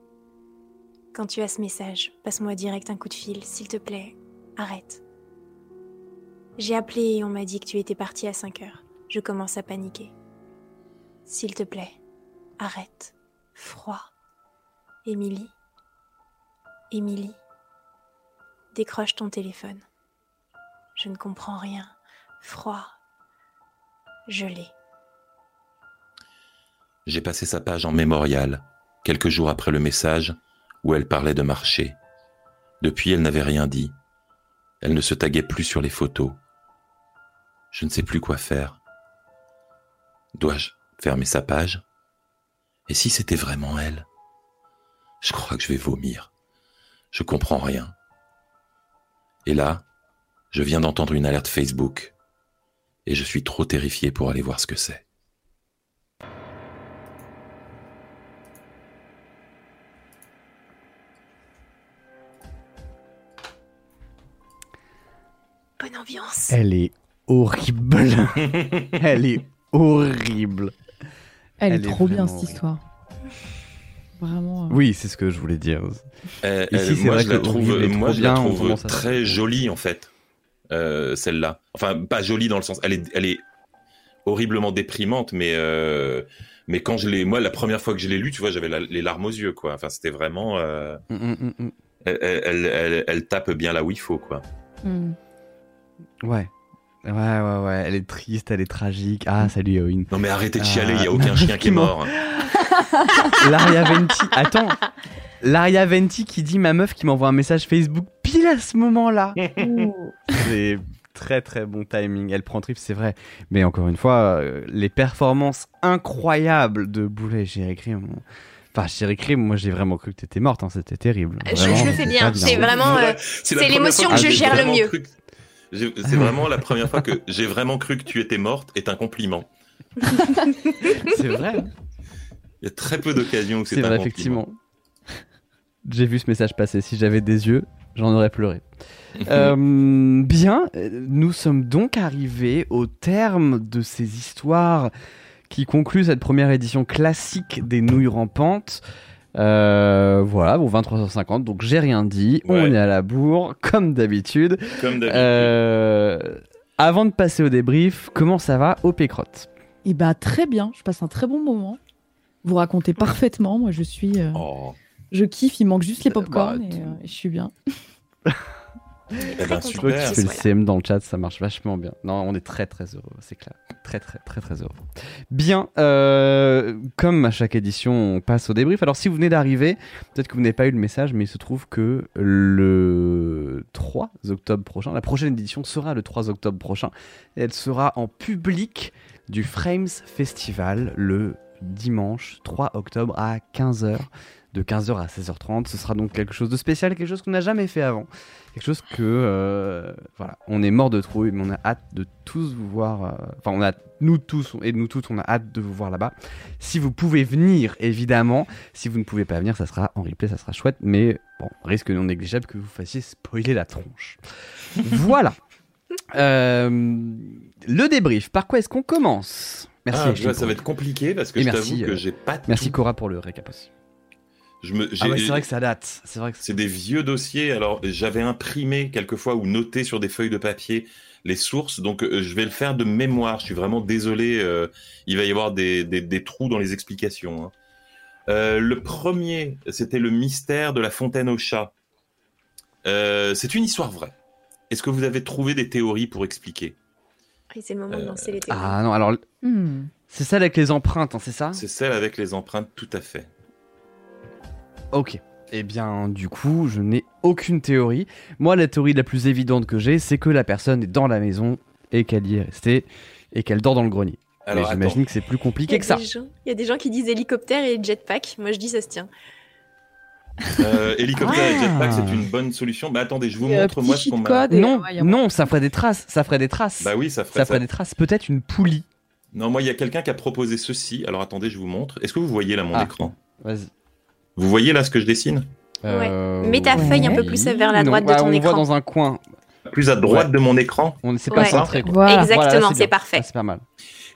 Quand tu as ce message, passe-moi direct un coup de fil, s'il te plaît. Arrête. J'ai appelé et on m'a dit que tu étais partie à 5 heures. Je commence à paniquer. S'il te plaît, arrête. Froid. Émilie Émilie Décroche ton téléphone. Je ne comprends rien. Froid. Je l'ai. J'ai passé sa page en mémorial, quelques jours après le message où elle parlait de marcher. Depuis, elle n'avait rien dit. Elle ne se taguait plus sur les photos. Je ne sais plus quoi faire. Dois-je fermer sa page? Et si c'était vraiment elle? Je crois que je vais vomir. Je comprends rien. Et là, je viens d'entendre une alerte Facebook. Et je suis trop terrifié pour aller voir ce que c'est. Ambiance. Elle est horrible. Elle est horrible. Elle, Elle est est trop bien cette horrible. histoire. Vraiment. euh, Oui, c'est ce que je voulais dire. Euh, Ici, euh, c'est moi, vrai je que la trouve, horrible est moi, je la bien, trouve très jolie en fait, euh, celle-là. Enfin, pas jolie dans le sens, elle est, elle est horriblement déprimante, mais euh, mais quand je l'ai, moi, la première fois que je l'ai lu, tu vois, j'avais la- les larmes aux yeux, quoi. Enfin, c'était vraiment, euh, Mm, mm, mm, mm. elle, elle, elle- elle tape bien là où il faut, quoi. Ouais. Ouais, ouais, ouais. Elle est triste, elle est tragique. Ah, salut, Eowyn. Non, mais arrêtez de Ah, chialer, il y a aucun chien qui est mort. Laria Venti. Attends. Laria Venti qui dit ma meuf qui m'envoie un message Facebook pile à ce moment-là. C'est très très bon timing. Elle prend trip, c'est vrai. Mais encore une fois, euh, les performances incroyables de Boulet et Crime. Enfin, Jerry Crime, moi j'ai vraiment cru que t'étais morte. hein. C'était terrible. Je- Vraiment, je le fais bien. C'est vraiment. euh, c'est l'émotion que je gère le mieux. cru C'est vraiment la première fois que j'ai vraiment cru que tu étais morte est un compliment. C'est vrai. hein. Il y a très peu d'occasions où c'est un vrai, compliment. effectivement. J'ai vu ce message passer. Si j'avais des yeux, j'en aurais pleuré. Euh, bien, nous sommes donc arrivés au terme de ces histoires qui concluent cette première édition classique des Nouilles Rampantes. Euh, voilà, bon, 23h50, donc j'ai rien dit. On est à la bourre, comme d'habitude. Comme d'habitude. Euh, avant de passer au débrief, comment ça va au Pécrotte Et bah très bien, je passe un très bon moment. Vous racontez parfaitement, moi je suis, euh, Oh, je kiffe, il manque juste les Bah, popcorn tu- et, euh, et je suis bien. eh ben, super. que Tu fais le. CM dans le chat, ça marche vachement bien. Non, on est très très heureux, c'est clair. Très très très très heureux. Bien, euh, comme à chaque édition, on passe au débrief. Alors si vous venez d'arriver, peut-être que vous n'avez pas eu le message, mais il se trouve que le 3 octobre prochain, la prochaine édition sera le 3 octobre prochain. Et elle sera en public du Frames Festival le dimanche 3 octobre à 15h. De 15h à 16h30, ce sera donc quelque chose de spécial, quelque chose qu'on n'a jamais fait avant. Quelque chose que euh, voilà on est mort de trouille mais on a hâte de tous vous voir euh, enfin on a nous tous et nous toutes on a hâte de vous voir là-bas. Si vous pouvez venir évidemment. Si vous ne pouvez pas venir ça sera en replay ça sera chouette mais bon risque non négligeable que vous fassiez spoiler la tronche. Voilà. Euh, le débrief. Par quoi est-ce qu'on commence? Merci Ah, vois, ça va être compliqué parce que Et je merci, t'avoue que j'ai pas merci tout. Cora pour le récap aussi ah ouais, c'est vrai que ça date c'est vrai que C'est des vieux dossiers. Alors, j'avais imprimé quelquefois ou noté sur des feuilles de papier les sources. Donc, euh, je vais le faire de mémoire. Je suis vraiment désolé. euh, il va y avoir des, des- des trous dans les explications. hein. Euh, le premier, c'était le mystère de la fontaine au chat. Euh, c'est une histoire vraie. Est-ce que vous avez trouvé des théories pour expliquer? Et c'est le moment de lancer les théories. ah non alors Hmm. c'est ça avec les empreintes hein, c'est ça? C'est celle avec les empreintes, tout à fait. Ok. Eh bien, du coup, je n'ai aucune théorie. Moi, la théorie la plus évidente que j'ai, c'est que la personne est dans la maison et qu'elle y est restée et qu'elle dort dans le grenier. Alors, Mais j'imagine que c'est plus compliqué que ça. il y a des gens qui disent hélicoptère et jetpack. Moi, je dis ça se tient. Euh, hélicoptère et Ah. jetpack, c'est une bonne solution. Mais attendez, je vous Et, montre moi ce qu'on m'a. Non, euh, ouais, non, ça ferait des traces. Ça ferait des traces. Bah oui, ça ferait ça ça. ferait des traces. Peut-être une poulie. Non, moi, il y a quelqu'un qui a proposé ceci. Alors attendez, je vous montre. Est-ce que vous voyez là mon Ah. écran? Vas-y. Vous voyez là ce que je dessine Euh, Mets ta feuille un peu plus vers la Non, droite de bah, ton on écran. voit dans un coin. Plus à droite de mon écran. On s'est Ouais. concentré. quoi. Voilà. Exactement, c'est parfait. Ah, c'est pas mal.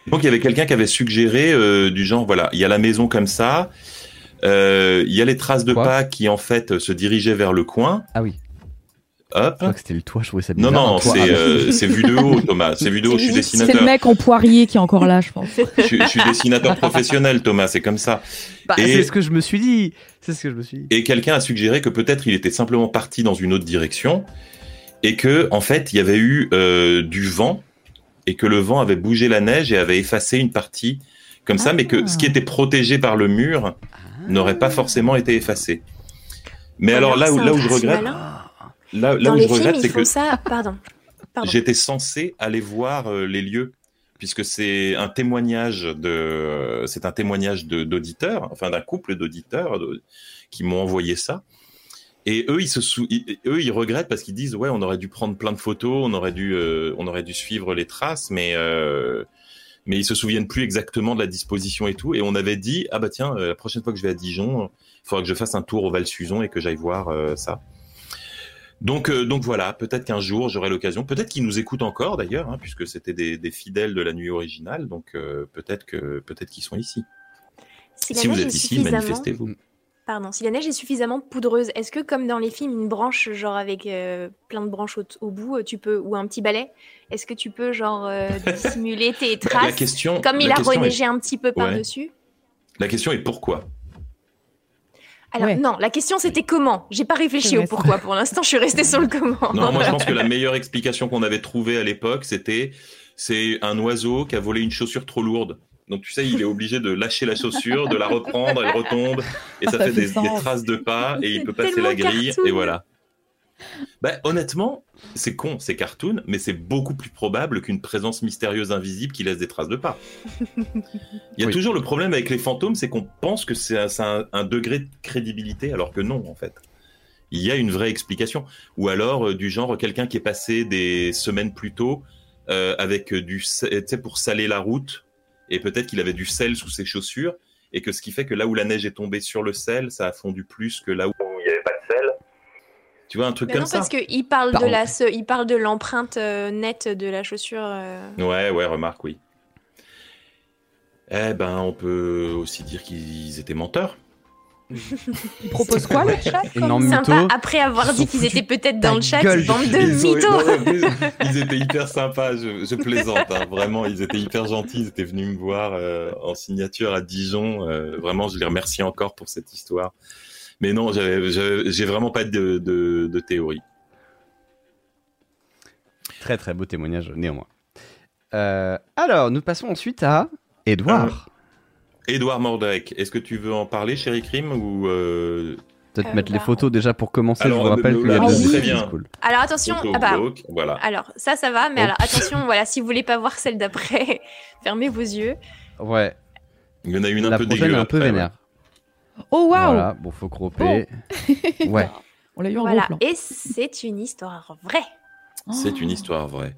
Donc il y avait quelqu'un qui avait suggéré euh, du genre voilà, il y a la maison comme ça, euh, il y a les traces de Quoi pas qui en fait se dirigeaient vers le coin. Ah oui. Hop. Je crois que c'était le toit, je trouvais ça Non bizarre. non, toit. c'est Ah, euh, c'est vu de haut Thomas, c'est vu de haut, je suis C'est C'est le dessinateur. mec en poirier qui est encore là, je pense. Je, suis- je suis dessinateur professionnel Thomas, c'est comme ça. Bah, Et- C'est ce que je me suis dit. C'est ce que je me suis dit. Et quelqu'un a suggéré que peut-être il était simplement parti dans une autre direction et que en fait il y avait eu euh, du vent et que le vent avait bougé la neige et avait effacé une partie comme ça, mais que ce qui était protégé par le mur n'aurait pas forcément été effacé. Mais Ou alors là où là où je regrette, malin. Là, là où je films, regrette, c'est que ça. Pardon. Pardon. j'étais censé aller voir euh, les lieux puisque c'est un témoignage de c'est un témoignage d'auditeurs enfin d'un couple d'auditeurs qui m'ont envoyé ça et eux ils se sou- ils- eux ils regrettent parce qu'ils disent ouais on aurait dû prendre plein de photos on aurait dû euh, on aurait dû suivre les traces mais euh, mais ils se souviennent plus exactement de la disposition et tout et on avait dit ah bah tiens euh, la prochaine fois que je vais à Dijon il faudra que je fasse un tour au Val-Suzon et que j'aille voir euh, ça donc, euh, donc voilà, peut-être qu'un jour j'aurai l'occasion, peut-être qu'ils nous écoutent encore d'ailleurs, hein, puisque c'était des, des fidèles de la nuit originale, donc euh, peut-être que peut-être qu'ils sont ici. Si vous neige êtes est ici, suffisamment- manifestez-vous. Pardon, si la neige est suffisamment poudreuse, est-ce que comme dans les films, une branche genre avec euh, plein de branches au, au bout, tu peux ou un petit balai, est-ce que tu peux genre dissimuler tes La, la traces question, comme il a reneigé est, un petit peu Ouais. par-dessus? La question est pourquoi? Alors Ouais. non, la question c'était comment? J'ai pas réfléchi au pourquoi pour l'instant, je suis restée sur le comment. Non, moi je pense que la meilleure explication qu'on avait trouvée à l'époque, c'était c'est un oiseau qui a volé une chaussure trop lourde. Donc tu sais, il est obligé de lâcher la chaussure, de la reprendre, elle retombe, et ça, Ça fait, fait des, traces de pas, et il peut passer la grille, cartoon. et voilà. Bah, honnêtement, c'est con, c'est cartoon, mais c'est beaucoup plus probable qu'une présence mystérieuse invisible qui laisse des traces de pas. Il y a Oui. toujours le problème avec les fantômes, c'est qu'on pense que c'est un, degré de crédibilité, alors que non, en fait. Il y a une vraie explication. Ou alors, euh, du genre, quelqu'un qui est passé des semaines plus tôt euh, avec du, tu sais, pour saler la route, et peut-être qu'il avait du sel sous ses chaussures, et que ce qui fait que là où la neige est tombée sur le sel, ça a fondu plus que là où. Où il n'y avait pas de sel. Tu vois, un truc Mais comme non, ça. parce qu'il parle de Pardon. la, ce- il parle de l'empreinte euh, nette de la chaussure. euh. Ouais, ouais, remarque, oui. Eh ben, on peut aussi dire qu'ils étaient menteurs. Il propose quoi, le chat comme- Sympa. mytho. Après avoir Ils dit qu'ils étaient peut-être dans le chat, gueule bande de Ils mythos. non, ils étaient hyper sympas, je, je plaisante, hein, vraiment, ils étaient hyper gentils, ils étaient venus me voir euh, en signature à Dijon, euh, vraiment, je les remercie encore pour cette histoire. Mais non, j'ai vraiment pas de, de, de théorie. Très très beau témoignage néanmoins. Euh, alors, nous passons ensuite à Edouard. Édouard Mordrake, est-ce que tu veux en parler, Chéri Crime, ou euh, Peut-être Euh, mettre les bah, photos déjà pour commencer. Alors, je vous rappelle euh, qu'il y a là, deux oui. vidéos très bien. qui cool. Alors attention, ah bah, voilà. alors ça, ça va, mais Oh. alors attention, voilà, si vous voulez pas voir celle d'après, fermez vos yeux. Ouais, Il y en a une un la peu dégueu un peu vénère. Oh waouh Voilà, bon, faut cropper. Ouais. On l'a eu en Voilà, gros plan. et c'est une histoire vraie. C'est une histoire vraie.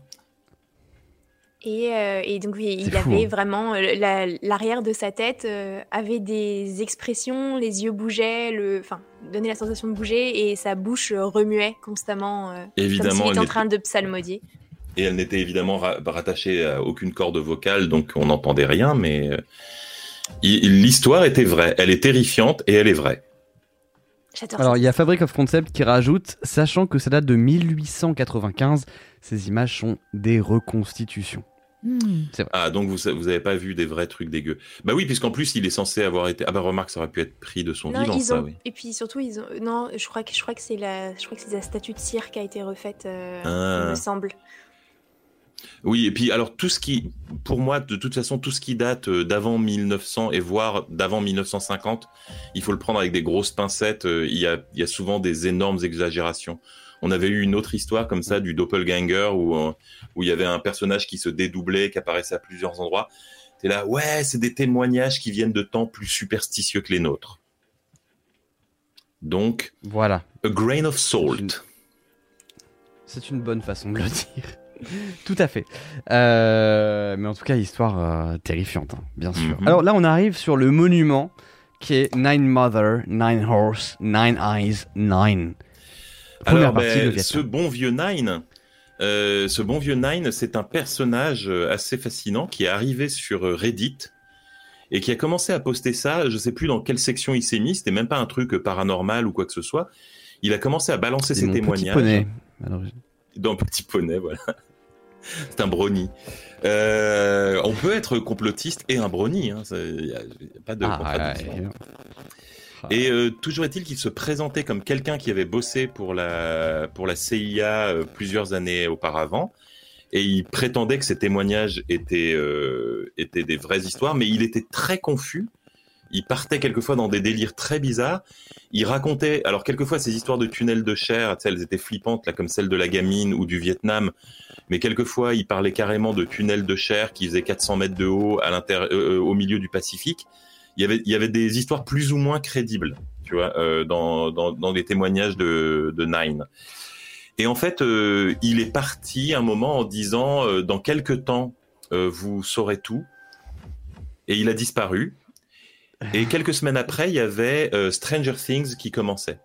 Et, euh, et donc oui, il fou, avait hein. vraiment euh, la- l'arrière de sa tête euh, avait des expressions, les yeux bougeaient, le, enfin donnait la sensation de bouger et sa bouche remuait constamment, euh, comme Évidemment, s'il elle était en train de psalmodier. Et elle n'était évidemment ra- rattachée à aucune corde vocale, donc on n'entendait rien, mais euh, il- l'histoire était vraie. Elle est terrifiante et elle est vraie. Alors, il y a Fabric of Concept qui rajoute, sachant que ça date de 1895, ces images sont des reconstitutions. Hmm. Ah, donc vous, vous avez pas vu des vrais trucs dégueux. Bah oui, puisqu'en plus il est censé avoir été. Ah bah remarque, ça aurait pu être pris de son Non, vivant, ils ça, ont... oui. Et puis surtout, ils ont. Non, je crois que je crois que c'est la, je crois que c'est la statue de cire qui a été refaite, euh, Ah. il me semble. Oui, et puis alors tout ce qui, pour moi, de toute façon, tout ce qui date euh, d'avant 1900 et voire d'avant 1950, il faut le prendre avec des grosses pincettes. euh, Il y a, il y a souvent des énormes exagérations. On avait eu une autre histoire comme ça du doppelganger où euh, où il y avait un personnage qui se dédoublait, qui apparaissait à plusieurs endroits. T'es là, ouais, c'est des témoignages qui viennent de temps plus superstitieux que les nôtres. Donc, Voilà, a grain of salt. Une- c'est une bonne façon de le dire. Tout à fait. Euh, mais en tout cas, histoire euh, terrifiante, hein, bien sûr. Mhm. Alors là, on arrive sur le monument qui est Nine Mother, Nine Horse, Nine Eyes, Nine. Première Alors, partie ben, de ce bon vieux Nine, euh, ce bon vieux Nine, c'est un personnage assez fascinant qui est arrivé sur Reddit et qui a commencé à poster ça. Je sais plus dans quelle section il s'est mis. C'était même pas un truc paranormal ou quoi que ce soit. Il a commencé à balancer ses mon petit témoignages. poney. Alors, Dans Petit Poney, voilà. C'est un brownie. Euh, on peut être complotiste et un brownie. Hein. Il n'y a, pas de Ah, contradiction. ouais, ouais. Et euh, toujours est-il qu'il se présentait comme quelqu'un qui avait bossé pour la, pour la CIA euh, plusieurs années auparavant. Et il prétendait que ses témoignages étaient, euh, étaient des vraies histoires, mais il était très confus. Il partait quelquefois dans des délires très bizarres. Il racontait, alors quelquefois ces histoires de tunnels de chair, elles étaient flippantes, là, comme celle de la gamine ou du Vietnam. Mais quelquefois, il parlait carrément de tunnels de chair qui faisaient 400 mètres de haut l'intérieur, euh, au milieu du Pacifique il y avait des histoires plus ou moins crédibles, tu vois, euh, dans, dans dans les témoignages de Nine. Et en fait, euh, il est parti un moment en disant euh, dans quelques temps euh, vous saurez tout. Et il a disparu. Et quelques semaines après, il y avait euh, Stranger Things qui commençait.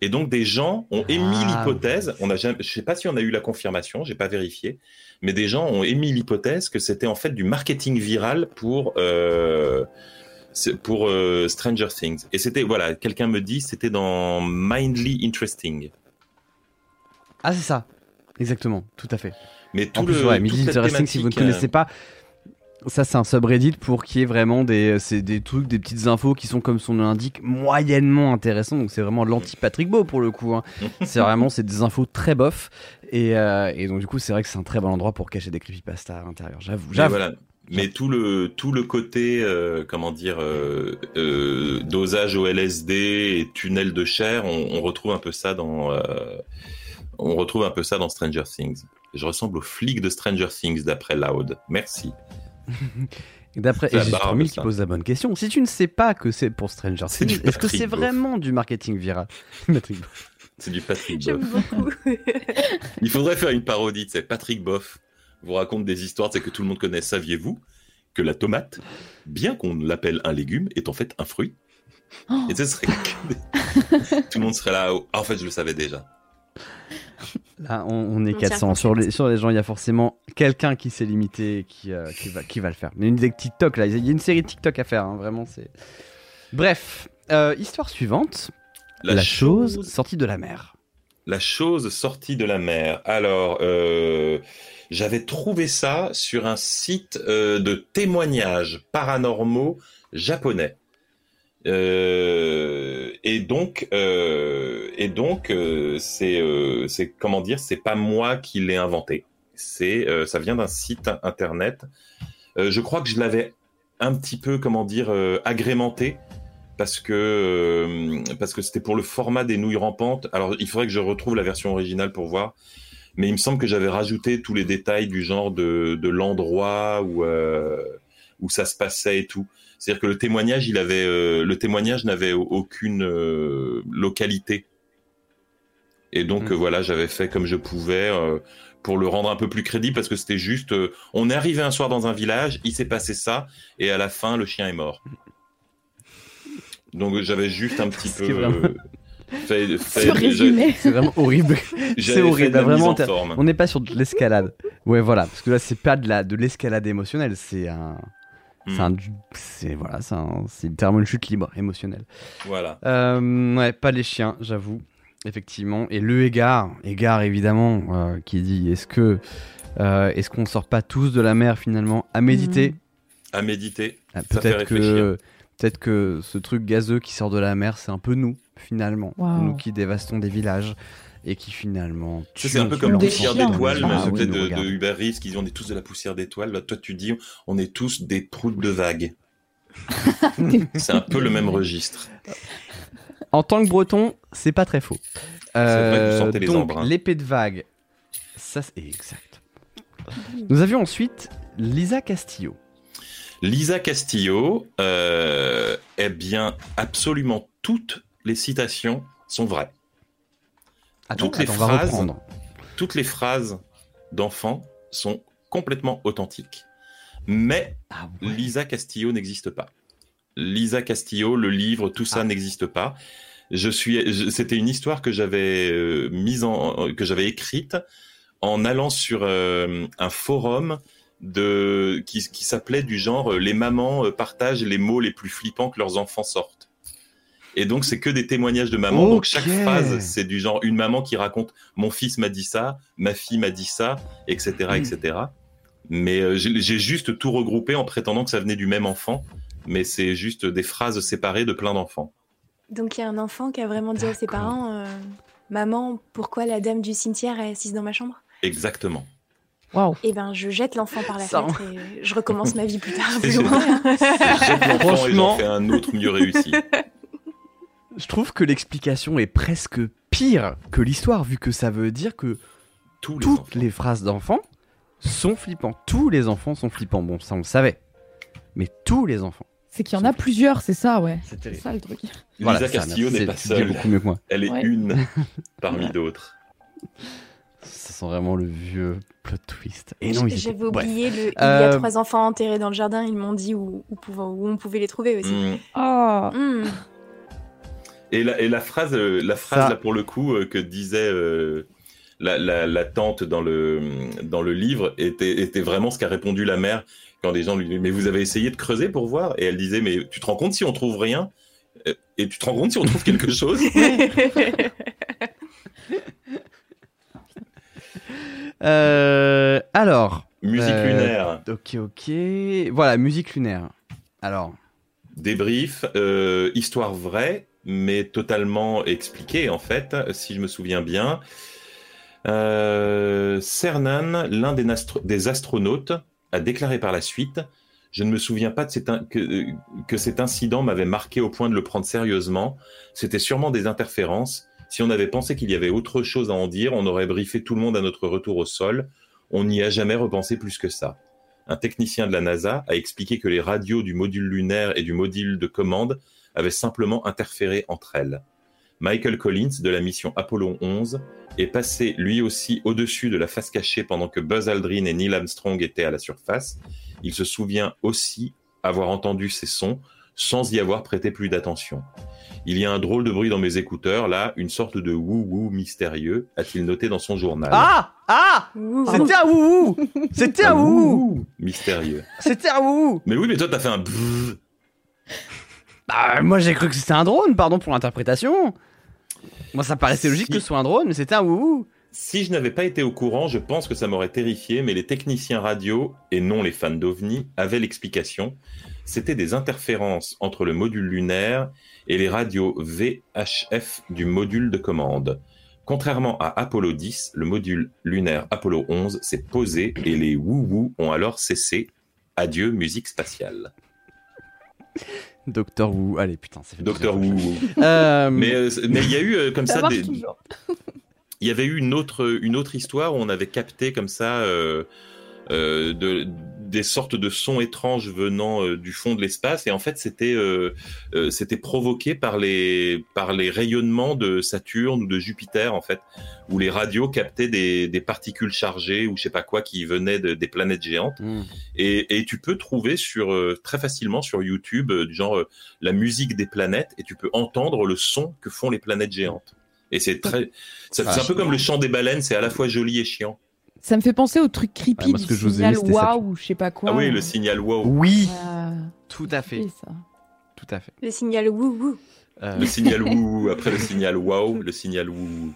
Et donc des gens ont émis Ah. l'hypothèse, on a jamais, je sais pas si on a eu la confirmation, j'ai pas vérifié, mais des gens ont émis l'hypothèse que c'était en fait du marketing viral pour euh, pour euh, Stranger Things. Et c'était voilà, quelqu'un me dit c'était dans Mindly Interesting. Ah, c'est ça. Exactement, tout à fait. Mais tout En plus, le ouais, cette Interesting, si vous ne connaissez pas, ça c'est un subreddit pour qu'il y ait vraiment des, c'est des trucs, des petites infos qui sont, comme son nom l'indique, moyennement intéressants. Donc c'est vraiment l'anti-Patrick Beau pour le coup. hein. c'est vraiment, c'est des infos très bof. Et, euh, et donc du coup, c'est vrai que c'est un très bon endroit pour cacher des creepypastas à l'intérieur. J'avoue, Mais j'avoue. voilà. Mais tout le tout le côté euh, comment dire euh, euh, dosage au LSD et tunnel de chair, on, on retrouve un peu ça dans on retrouve un peu ça dans Stranger Things. Je ressemble au flic de Stranger Things d'après Loud. Merci. Et D'après C'est la et barbe, 3000 qui pose la bonne question. Si tu ne sais pas que c'est pour Stranger Things, est-ce que Patrick c'est vraiment du marketing viral? C'est du Patrick J'aime Boff. beaucoup. Il faudrait faire une parodie. C'est Patrick Boff vous raconte des histoires, c'est que tout le monde connaît. Saviez-vous que la tomate, bien qu'on l'appelle un légume, est en fait un fruit? Oh. Et ce serait tout le monde serait là. ah, en fait, je le savais déjà. Là, on, on est On tient 400. le Sur les, sur les gens, il y a forcément quelqu'un qui s'est limité et qui, euh, qui, va, qui va le faire. Mais une des TikTok, là, il y a une série de TikTok à faire, hein, vraiment. c'est. Bref, euh, histoire suivante. La, chose sortie de la mer. La chose sortie de la mer. Alors, euh, j'avais trouvé ça sur un site euh, de témoignages paranormaux japonais. Euh, et donc, euh, et donc, euh, c'est, euh, c'est comment dire, c'est pas moi qui l'ai inventé. C'est, ça vient d'un site internet. Je crois que je l'avais un petit peu, comment dire, agrémenté parce que parce que c'était pour le format des nouilles rampantes. Alors, il faudrait que je retrouve la version originale pour voir. Mais il me semble que j'avais rajouté tous les détails du genre de, de l'endroit où où ça se passait et tout. C'est-à-dire que le témoignage, il avait euh, le témoignage n'avait au- aucune euh, localité. Et donc Mhm. euh, voilà, j'avais fait comme je pouvais euh, pour le rendre un peu plus crédible parce que c'était juste euh, on est arrivé un soir dans un village, il s'est passé ça et à la fin le chien est mort. Donc j'avais juste un petit Ce peu qui est vraiment- fait, fait- Ce résumé. C'est vraiment horrible. c'est horrible, vraiment. On n'est pas sur de l'escalade. Ouais, voilà. Parce que là, c'est pas de la de l'escalade émotionnelle. C'est un. C'est Hmm. C'est voilà, c'est un- littéralement une chute libre émotionnelle. Voilà. Euh, ouais, pas les chiens, j'avoue, effectivement. Et le égard, égard évidemment, euh, qui dit est-ce que euh, est-ce qu'on sort pas tous de la mer finalement à méditer Mhm. À méditer. Ah, Peut-être que peut-être que ce truc gazeux qui sort de la mer, c'est un peu nous finalement, Wow. nous qui dévastons des villages et qui finalement. C'est un peu comme Des poussière d'étoiles, Ah, mais oui, de, de. Uber Eats qui disent on est tous de la poussière d'étoiles. Bah, toi, tu dis on est tous des proutes de vagues. C'est un peu le même registre. En tant que breton, c'est pas très faux. vrai que vous Euh, sentez les donc, embruns. l'épée de vague, ça c'est exact. Nous avions ensuite Lisa Castillo. Lisa Castillo, euh, eh bien, absolument toutes les citations sont vraies. Attends, Toutes les attends, phrases- reprendre. Toutes les phrases d'enfants sont complètement authentiques. Mais Ah Lisa Castillo n'existe pas. Lisa Castillo, le livre, tout ça Ah. n'existe pas. Je suis, je- c'était une histoire que j'avais euh, mise en, que j'avais écrite en allant sur euh, un forum de qui, qui s'appelait du genre euh, les mamans partagent les mots les plus flippants que leurs enfants sortent. Et donc c'est que des témoignages de mamans. Donc chaque phrase c'est du genre une maman qui raconte mon fils m'a dit ça, ma fille m'a dit ça, etc., etc. Mais euh, j'ai juste tout regroupé en prétendant que ça venait du même enfant, mais c'est juste des phrases séparées de plein d'enfants. Donc il y a un enfant qui a vraiment dit à ses parents euh, Maman, pourquoi la dame du cimetière est assise dans ma chambre? Exactement. Waouh. Eh ben, je jette l'enfant par la Ça, fenêtre et je recommence ma vie plus tard. Plus loin. Jette l'enfant et j'en fais un autre mieux réussi. Je trouve que l'explication est presque pire que l'histoire, vu que ça veut dire que Tous les toutes enfants. les phrases d'enfants sont flippants. Tous les enfants sont flippants. Bon, ça on le savait. Mais tous les enfants. C'est qu'il y en a plusieurs, c'est ça, ouais. C'est ça le truc. Lisa ça, Castillo n'est pas seule. beaucoup mieux que moi. Elle est Ouais. une parmi d'autres. Ça sent vraiment le vieux plot twist. Et non, étaient- J'avais oublié le. Il y Euh, a trois enfants enterrés dans le jardin. Ils m'ont dit où, où, pouvant- où on pouvait les trouver aussi. Mm. Ah. Hmm. Et la, et la phrase, euh, la phrase Ça. là pour le coup euh, que disait euh, la, la, la tante dans le dans le livre était était vraiment ce qu'a répondu la mère quand des gens lui disaient mais vous avez essayé de creuser pour voir? Et elle disait mais tu te rends compte si on trouve rien? Et tu te rends compte si on trouve quelque chose? Euh, alors. musique Euh, lunaire Ok, ok. Voilà, musique lunaire. Alors. débrief euh, histoire vraie mais totalement expliquée en fait si je me souviens bien euh, Cernan l'un des, astronautes a déclaré par la suite je ne me souviens pas de que cet incident m'avait marqué au point de le prendre sérieusement. C'était sûrement des interférences. Si on avait pensé qu'il y avait autre chose à en dire, on aurait briefé tout le monde à notre retour au sol. On n'y a jamais repensé plus que ça. Un technicien de la NASA a expliqué que les radios du module lunaire et du module de commande avaient simplement interféré entre elles. Michael Collins de la mission Apollo 11 est passé lui aussi au-dessus de la face cachée pendant que Buzz Aldrin et Neil Armstrong étaient à la surface. Il se souvient aussi avoir entendu ces sons sans y avoir prêté plus d'attention. Il y a un drôle de bruit dans mes écouteurs, là, une sorte de wou-wou mystérieux, a-t-il noté dans son journal. Ah Ah. C'était un wouhou C'était un wouhou mystérieux. C'était un wouhou Mais oui, mais toi, t'as fait un bzzz. Bah, moi j'ai cru que c'était un drone, pardon pour l'interprétation. Moi ça paraissait logique Si. que ce soit un drone, mais c'était un wouhou. Si je n'avais pas été au courant, je pense que ça m'aurait terrifié, mais les techniciens radio, et non les fans d'OVNI, avaient l'explication. C'était des interférences entre le module lunaire et les radios VHF du module de commande. Contrairement à Apollo 10, le module lunaire Apollo 11 s'est posé et les wou-wou ont alors cessé. Adieu musique spatiale. Docteur Wou, allez putain, ça fait Docteur plusieurs wou fois. Euh, Mais euh, mais il y a eu euh, comme Ça des, il y avait eu une autre, une autre histoire où on avait capté comme ça euh, euh, de, des sortes de sons étranges venant euh, du fond de l'espace et en fait c'était euh, euh, c'était provoqué par les par les rayonnements de Saturne ou de Jupiter en fait où les radios captaient des, des particules chargées ou je sais pas quoi qui venaient de- des planètes géantes hmm. et, et tu peux trouver sur très facilement sur YouTube du genre la musique des planètes et tu peux entendre le son que font les planètes géantes. Et c'est très, c'est c'est un peu comme le chant des baleines, c'est à la fois joli et chiant. Ça me fait penser au truc creepy ce du que je vous ai signal waouh ou je sais pas quoi. ah oui, le signal wow, Oui, Ah, tout à fait, ça. tout à fait. Le signal wou wou. Euh, le signal wou, après le signal wow, le signal wou.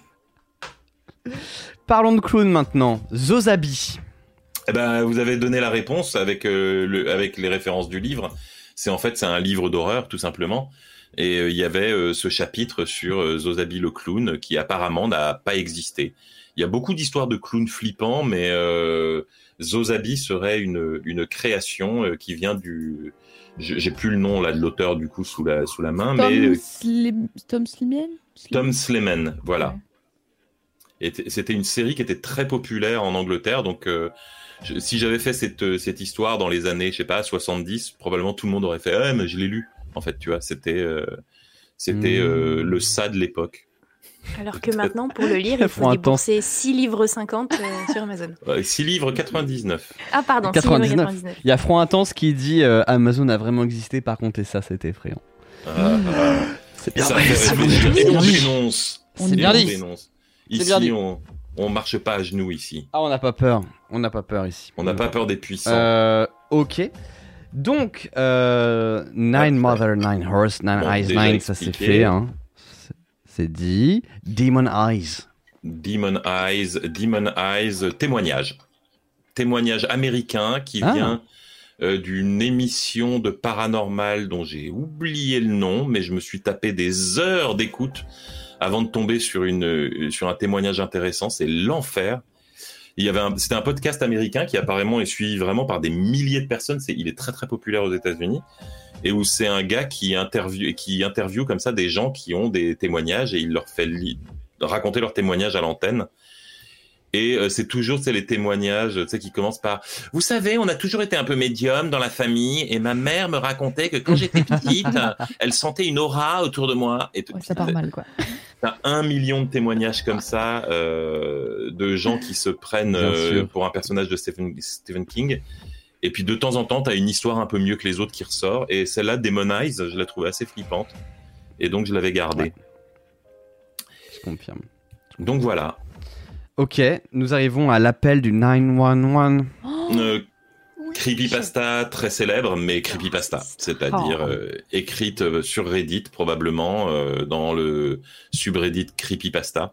Parlons de clown maintenant. Zozabi. Eh ben, vous avez donné la réponse avec euh, le, avec les références du livre. C'est en fait c'est un livre d'horreur tout simplement. Et euh, il y avait euh, ce chapitre sur euh, Zozabi le clown qui apparemment n'a pas existé. Il y a beaucoup d'histoires de clowns flippants, mais Zozabi serait une, une création qui vient du. J'ai plus le nom là de l'auteur du coup sous la sous la main, mais Tom, Slim... Tom Slimien Tom Slemen, voilà. Ouais. Et t- c'était une série qui était très populaire en Angleterre, donc euh, je- si j'avais fait cette, cette histoire dans les années, je sais pas, 70, probablement tout le monde aurait fait « Ah, mais je l'ai lu !» En fait, tu vois, c'était euh, c'était Hmm. euh, le ça de l'époque. Alors que maintenant, pour le lire, il faut débourser 6 livres 50 euh, sur Amazon. 6 livres 99. Ah, pardon, 6 livres 99. 99. Il y a Front Intense qui dit euh, Amazon a vraiment existé, par contre, et ça, c'est effrayant. Ah, ah. C'est Ça vrai, bien Et on dit. dénonce. On C'est est bien dit. dénonce. C'est bien dit. Ici, on, on marche pas à genoux ici. Ah, on n'a pas peur. On n'a pas peur ici. On n'a pas peur des puissants. Euh, ok. Donc, euh, Nine Mother, Nine Horse, Nine Bon, Eyes, Nine, ça c'est fait. Hein. C'est- C'est dit. Demon Eyes. Demon Eyes, Demon Eyes, témoignage. Témoignage américain qui Ah. vient euh, d'une émission de paranormal dont j'ai oublié le nom, mais je me suis tapé des heures d'écoute avant de tomber sur une euh, sur un témoignage intéressant. C'est l'enfer. Il y avait c'était un podcast américain qui apparemment est suivi vraiment par des milliers de personnes. C'est, il est très très populaire aux États-Unis et où c'est un gars qui interview qui interview comme ça des gens qui ont des témoignages et il leur fait raconter leurs témoignages à l'antenne. Et euh, c'est toujours c'est les témoignages tu sais qui commencent par vous savez on a toujours été un peu médium dans la famille et ma mère me racontait que quand j'étais petite elle sentait une aura autour de moi et tout- Ouais, ça part mal, quoi. T'as un million de témoignages comme ça euh, de gens qui se prennent euh, pour un personnage de Stephen, Stephen King. Et puis de temps en temps, t'as une histoire un peu mieux que les autres qui ressort. Et celle-là, Demon Eyes, je la trouvais assez flippante. Et donc je l'avais gardée. Ouais. Je confirme. Donc voilà. Ok, nous arrivons à l'appel du 911. Euh, creepypasta très célèbre, mais creepypasta, c'est-à-dire Oh. euh, écrite euh, sur Reddit probablement euh, dans le subreddit creepypasta.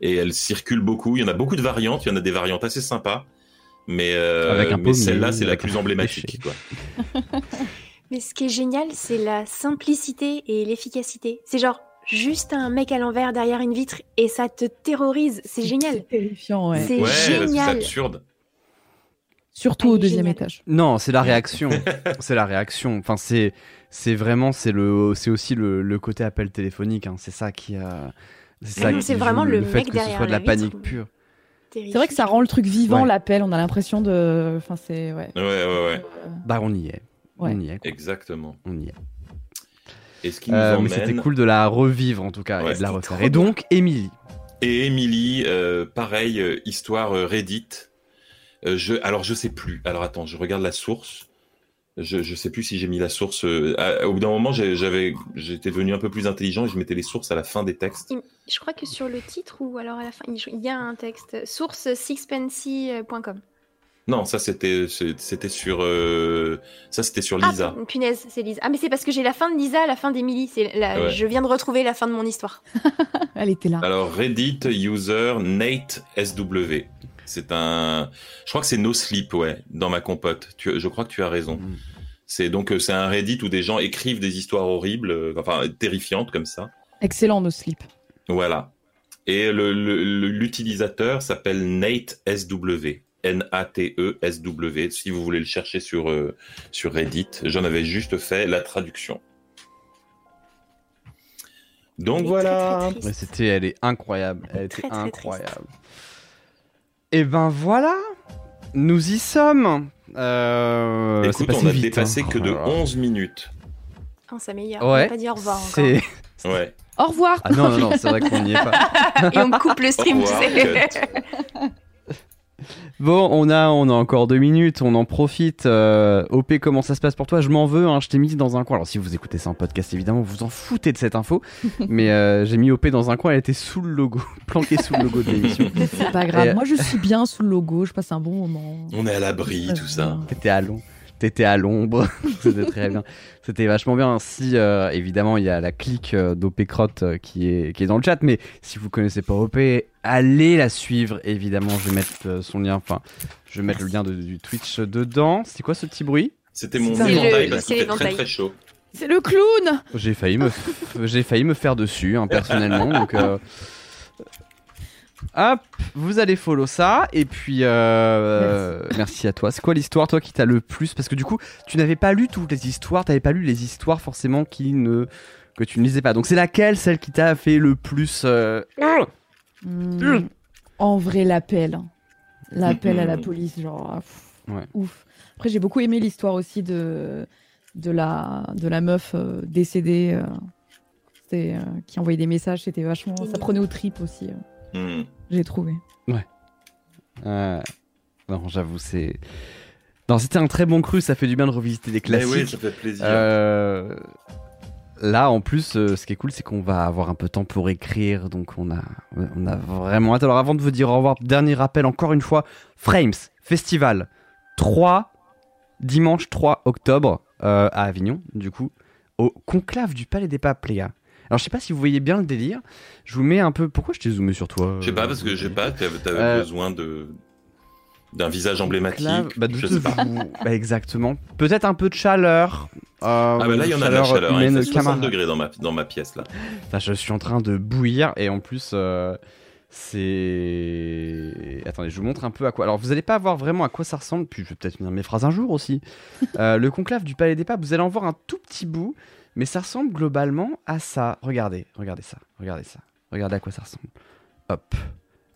Et elle circule beaucoup. Il y en a beaucoup de variantes. Il y en a des variantes assez sympas, mais, euh, celle-là c'est la plus emblématique. Quoi. Mais ce qui est génial, c'est la simplicité et l'efficacité. C'est genre juste un mec à l'envers derrière une vitre et ça te terrorise. C'est génial. terrifiant, ouais. C'est Ouais, c'est génial. absurde. Surtout Ah, au deuxième génial. étage. Non, c'est la réaction. c'est la réaction. Enfin, c'est c'est vraiment c'est le c'est aussi le, le côté appel téléphonique. hein. C'est ça qui a. C'est ça c'est vraiment le fait mec que ce derrière soit de la la panique vitre. pure. C'est vrai que ça rend le truc vivant, Ouais. l'appel. On a l'impression de. Enfin, c'est. Ouais. Ouais, ouais, ouais. Euh, Bah, on y est. Ouais. On y est. quoi. Exactement. On y est. Et ce qui nous Euh, mais c'était cool de la revivre en tout cas Ouais, et de la refaire. Et donc, Émilie. Et Emily, euh, pareil, euh, histoire euh, Reddit. Euh, je, alors je sais plus. Alors attends, je regarde la source. Je, je sais plus si j'ai mis la source. euh, à- au bout d'un moment, j'avais, j'étais devenu un peu plus intelligent et je mettais les sources à la fin des textes. Je crois que sur le titre ou alors à la fin, il y a un texte. Source sixpensy.com. Non, ça c'était, c'était sur, euh, ça c'était sur Ah, Lisa. punaise, c'est Lisa. Ah, mais c'est parce que j'ai la fin de Lisa, la fin d'Emily. C'est la... Ouais. Je viens de retrouver la fin de mon histoire. Elle était là. Alors Reddit user Nate SW. C'est un, je crois que c'est No Sleep, ouais, dans ma compote. Tu, je crois que tu as raison. Mm. C'est donc euh, c'est un Reddit où des gens écrivent des histoires horribles, euh, enfin terrifiantes comme ça. Excellent, nos slip. Voilà. Et le- le- le- l'utilisateur s'appelle Nate SW. N-A-T-E-S-W. Si vous voulez le chercher sur, euh, sur Reddit, j'en avais juste fait la traduction. Donc voilà. Ouais, c'était, elle est incroyable. Elle était Très, très incroyable. Et ben voilà, nous y sommes. Euh, c'est Écoute, on a vite, dépassé hein. que de Oh là là. 11 minutes. Oh, ça meilleur. On Ouais. n'a pas dit au revoir encore. C'est- Ouais. Au revoir. Ah non, non, non, c'est vrai qu'on n'y est pas. Et on coupe le stream, tu sais. Bon, on a, on a encore deux minutes, on en profite. Euh, OP, comment ça se passe pour toi? Je m'en veux, hein, je t'ai mis dans un coin. Alors si vous écoutez ça en podcast, évidemment, vous en foutez de cette info. mais euh, j'ai mis OP dans un coin, elle était sous le logo, planquée sous le logo de l'émission. C'est pas grave. Et- Moi, je suis bien sous le logo. Je passe un bon moment. On est à l'abri, tout ça. T'étais à. T'étais à l'ombre, c'était très bien. C'était vachement bien. Si euh, évidemment il y a la clique euh, d'OP Crotte euh, qui est qui est dans le chat, mais si vous connaissez pas OP, allez la suivre. Évidemment, je vais mettre son lien. Enfin, je vais mettre le lien de- du Twitch dedans. C'est quoi ce petit bruit? C'était mon éventail parce c'est qu'il fait très chaud. C'est le clown. J'ai failli me j'ai failli me faire dessus hein, personnellement. donc euh, Hop, vous allez follow ça et puis euh, merci. à toi. C'est quoi l'histoire toi qui t'a le plus? Parce que du coup tu n'avais pas lu toutes les histoires, t'avais pas lu les histoires forcément qui ne que tu ne lisais pas. Donc c'est laquelle celle qui t'a fait le plus euh, Hmm. En vrai, l'appel. L'appel à la police, genre. ah, pff, Ouais. Ouf. Après, j'ai beaucoup aimé l'histoire aussi de, de, la, de la meuf euh, décédée. euh. C'était euh, qui envoyait des messages, c'était vachement. Ça prenait au trip aussi. Hmm. J'ai trouvé. Euh, non, j'avoue, c'est. Non, c'était un très bon cru, ça fait du bien de revisiter des Mais classiques. oui, ça fait plaisir. Euh, Là, en plus, euh, ce qui est cool, c'est qu'on va avoir un peu de temps pour écrire, donc on a, on a vraiment hâte. Alors, avant de vous dire au revoir, dernier rappel, encore une fois, Frames Festival 3, dimanche 3 octobre euh, à Avignon, du coup, au conclave du Palais des Papes, les gars. Alors, je sais pas si vous voyez bien le délire. Je vous mets un peu. Pourquoi je t'ai zoomé sur toi Je sais pas, euh, parce que je sais pas, t'avais Euh, besoin de d'un visage emblématique. Conclave, bah, je sais pas. vous- bah, exactement. Peut-être un peu de chaleur. euh, Ah bah là, il y en a de la chaleur. hein, il fait 60 camarade. degrés dans ma, dans ma pièce là. Enfin, je suis en train de bouillir et en plus, euh, c'est. Attendez, je vous montre un peu à quoi. Alors, vous n'allez pas voir vraiment à quoi ça ressemble, puis je vais peut-être finir mes phrases un jour aussi. Euh, le conclave du Palais des Papes, vous allez en voir un tout petit bout, mais ça ressemble globalement à ça. Regardez, regardez ça, regardez ça. Regardez à quoi ça ressemble. Hop.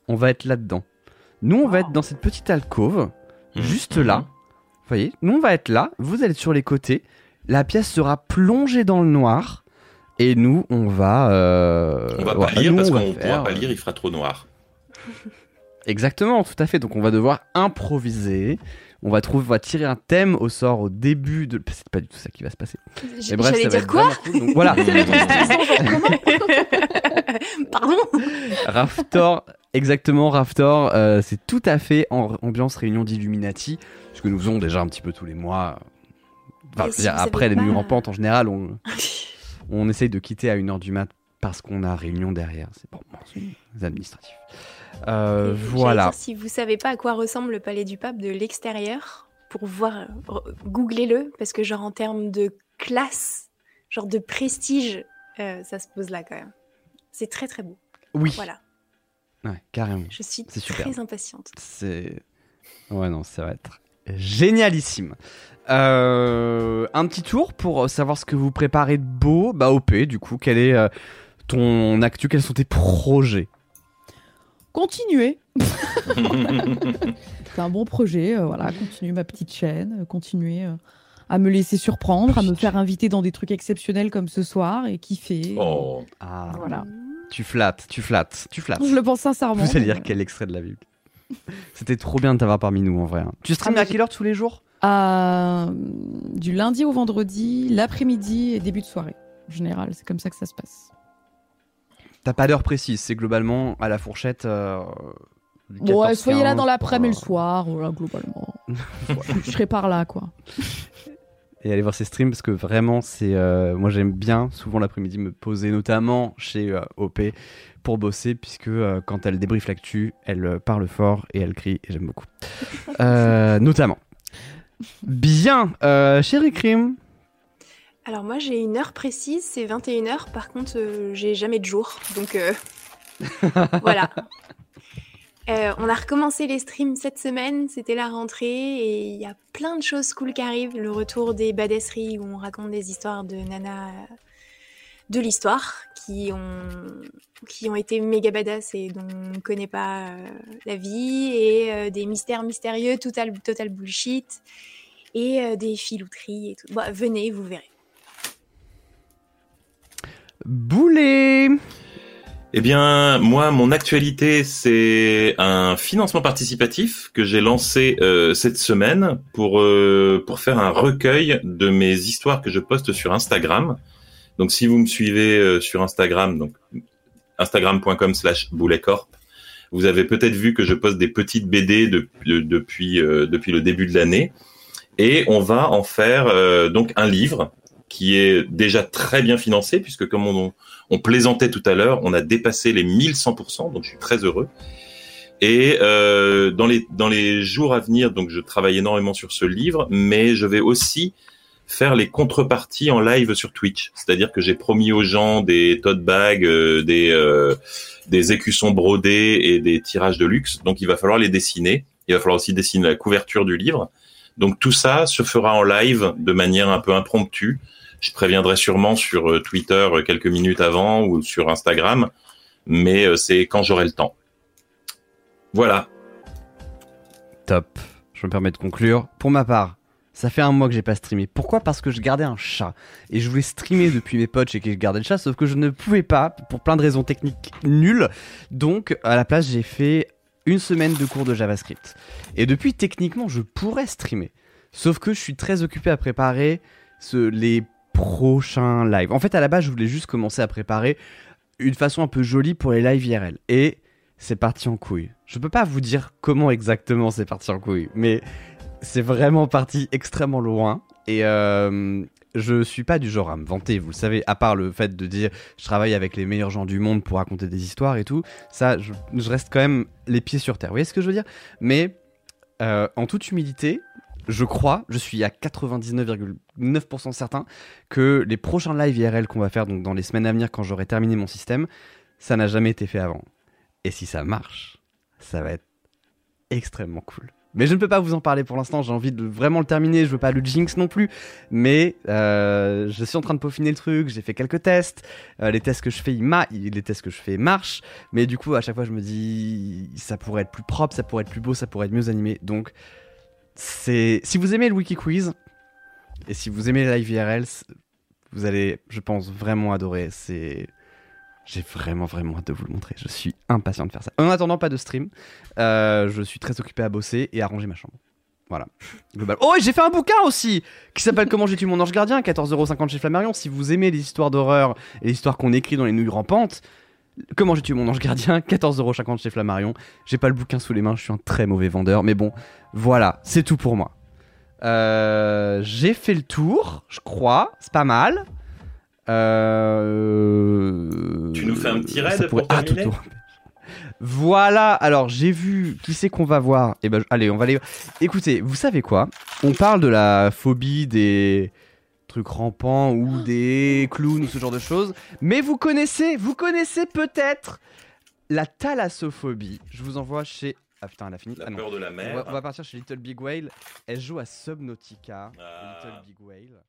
On va être là-dedans. Nous, on va être dans cette petite alcôve, Mhm. juste là. Vous voyez Nous, on va être là, vous allez être sur les côtés. La pièce sera plongée dans le noir. Et nous, on va. euh, On va ouais, pas lire nous, parce qu'on faire, pourra pas lire, il fera trop noir. Exactement, tout à fait. Donc, on va devoir improviser. On va trouver, on va tirer un thème au sort au début de. C'est pas du tout ça qui va se passer. J- bref, J'allais ça dire quoi cool. Donc, voilà. Pardon Raptor, exactement, Raptor, euh, c'est tout à fait en ambiance réunion d'Illuminati, ce que nous faisons déjà un petit peu tous les mois. Enfin, si après les murs en pente, en général, on, on essaye de quitter à 1h du mat parce qu'on a réunion derrière. C'est pour les administratifs. Euh, voilà. dire, si vous savez pas à quoi ressemble le palais du pape de l'extérieur, pour voir, googlez-le, parce que genre en termes de classe, genre de prestige, euh, ça se pose là quand même. C'est très très beau. Oui, Voilà, ouais, carrément. je suis très superbe. impatiente. C'est. Ouais, non, ça va être génialissime. Euh, un petit tour pour savoir ce que vous préparez de beau. Bah, OP, du coup, quel est euh, ton actu? Quels sont tes projets? Continuer. C'est un bon projet. euh, voilà, continuer ma petite chaîne, euh, continuer euh, à me laisser surprendre, à me faire inviter dans des trucs exceptionnels comme ce soir et kiffer. Oh. Ah, Voilà. tu flattes, tu flattes, tu flattes. Je le pense sincèrement. Vous allez dire quel extrait de la Bible C'était trop bien de t'avoir parmi nous en vrai. hein. Tu streames Ah, à quelle heure tous les jours? Du lundi au vendredi, l'après-midi et début de soirée. En général, c'est comme ça que ça se passe. T'as pas d'heure précise, c'est globalement à la fourchette. euh, Ouais, 14-15, soyez là dans l'après-midi et euh, le soir, voilà, globalement. je, serai par là, quoi. et aller voir ses streams parce que vraiment c'est euh, moi j'aime bien souvent l'après-midi me poser notamment chez euh, OP pour bosser puisque euh, quand elle débriefe l'actu elle euh, parle fort et elle crie et j'aime beaucoup Euh, notamment bien euh, chérie Crime Alors moi j'ai une heure précise, c'est 21h, par contre euh, j'ai jamais de jour, donc euh, voilà. Euh, on a recommencé les streams cette semaine, c'était la rentrée et il y a plein de choses cool qui arrivent. Le retour des badasseries où on raconte des histoires de nana de l'histoire qui ont, qui ont été méga badass et dont on ne connaît pas la vie et des mystères mystérieux, total, total bullshit et euh, des filouteries et tout. Bon, venez, vous verrez. Boulet. Eh bien, moi, mon actualité, c'est un financement participatif que j'ai lancé euh, cette semaine pour euh, pour faire un recueil de mes histoires que je poste sur Instagram. Donc, si vous me suivez euh, sur Instagram, donc instagram.com/slash bouletcorp, vous avez peut-être vu que je poste des petites BD de- de- depuis depuis le début de l'année, et on va en faire donc un livre qui est déjà très bien financé puisque comme on, on plaisantait tout à l'heure, on a dépassé les 1100%, donc je suis très heureux. Et euh, dans les dans les jours à venir, donc je travaille énormément sur ce livre, mais je vais aussi faire les contreparties en live sur Twitch. C'est-à-dire que j'ai promis aux gens des tote bags, euh, des euh, des écussons brodés et des tirages de luxe. Donc il va falloir les dessiner. Il va falloir aussi dessiner la couverture du livre. Donc tout ça se fera en live de manière un peu impromptue. Je préviendrai sûrement sur euh, Twitter euh, quelques minutes avant ou sur Instagram, mais euh, c'est quand j'aurai le temps. Voilà. Top. Je me permets de conclure. Pour ma part, Ça fait un mois que j'ai pas streamé. Pourquoi? Parce que je gardais un chat. Et je voulais streamer depuis mes potes et que je gardais le chat, sauf que je ne pouvais pas, pour plein de raisons techniques nulles. Donc, à la place, j'ai fait une semaine de cours de JavaScript. Et depuis, techniquement, je pourrais streamer. Sauf que je suis très occupé à préparer ce, les prochains lives. En fait, à la base, je voulais juste commencer à préparer une façon un peu jolie pour les lives IRL. Et c'est parti en couille. Je peux pas vous dire comment exactement c'est parti en couille, mais c'est vraiment parti extrêmement loin. Et euh, je suis pas du genre à me vanter, vous le savez, à part le fait de dire je travaille avec les meilleurs gens du monde pour raconter des histoires et tout. Ça, je, reste quand même les pieds sur terre. Vous voyez ce que je veux dire? Mais euh, en toute humilité, je crois, je suis à 99,9% certain que les prochains live IRL qu'on va faire donc dans les semaines à venir quand j'aurai terminé mon système, ça n'a jamais été fait avant. Et si ça marche, ça va être extrêmement cool. Mais je ne peux pas vous en parler pour l'instant, j'ai envie de vraiment le terminer, je veux pas le jinx non plus. Mais euh, je suis en train de peaufiner le truc, j'ai fait quelques tests. Euh, les tests que je fais, les tests que je fais marchent. Mais du coup, à chaque fois, je me dis, ça pourrait être plus propre, ça pourrait être plus beau, ça pourrait être mieux animé. Donc, c'est si vous aimez le wiki quiz et si vous aimez les live IRL, vous allez, je pense, vraiment adorer. C'est j'ai vraiment, vraiment hâte de vous le montrer. Je suis impatient de faire ça. En attendant, pas de stream. Euh, je suis très occupé à bosser et à ranger ma chambre. Voilà. Global. Oh, j'ai fait un bouquin aussi qui s'appelle Comment j'ai tué mon ange gardien, 14,50€ chez Flammarion. Si vous aimez les histoires d'horreur et les histoires qu'on écrit dans les nouilles rampantes, Comment j'ai tué mon ange gardien, 14,50€ chez Flammarion. J'ai pas le bouquin sous les mains, je suis un très mauvais vendeur, mais bon, voilà, c'est tout pour moi. Euh, j'ai fait le tour, je crois, c'est pas mal. Euh... Tu nous fais un petit raid pour ah, terminer? Voilà, alors j'ai vu qui c'est qu'on va voir? Et eh ben allez, on va aller. Écoutez, vous savez quoi? On parle de la phobie des trucs rampants ou des clowns ou ce genre de choses, mais vous connaissez, vous connaissez peut-être la thalassophobie. Je vous envoie chez ah putain, elle a fini. La ah, peur de la mer. On va, partir chez Little Big Whale. Elle joue à Subnautica. Ah. Little Big Whale.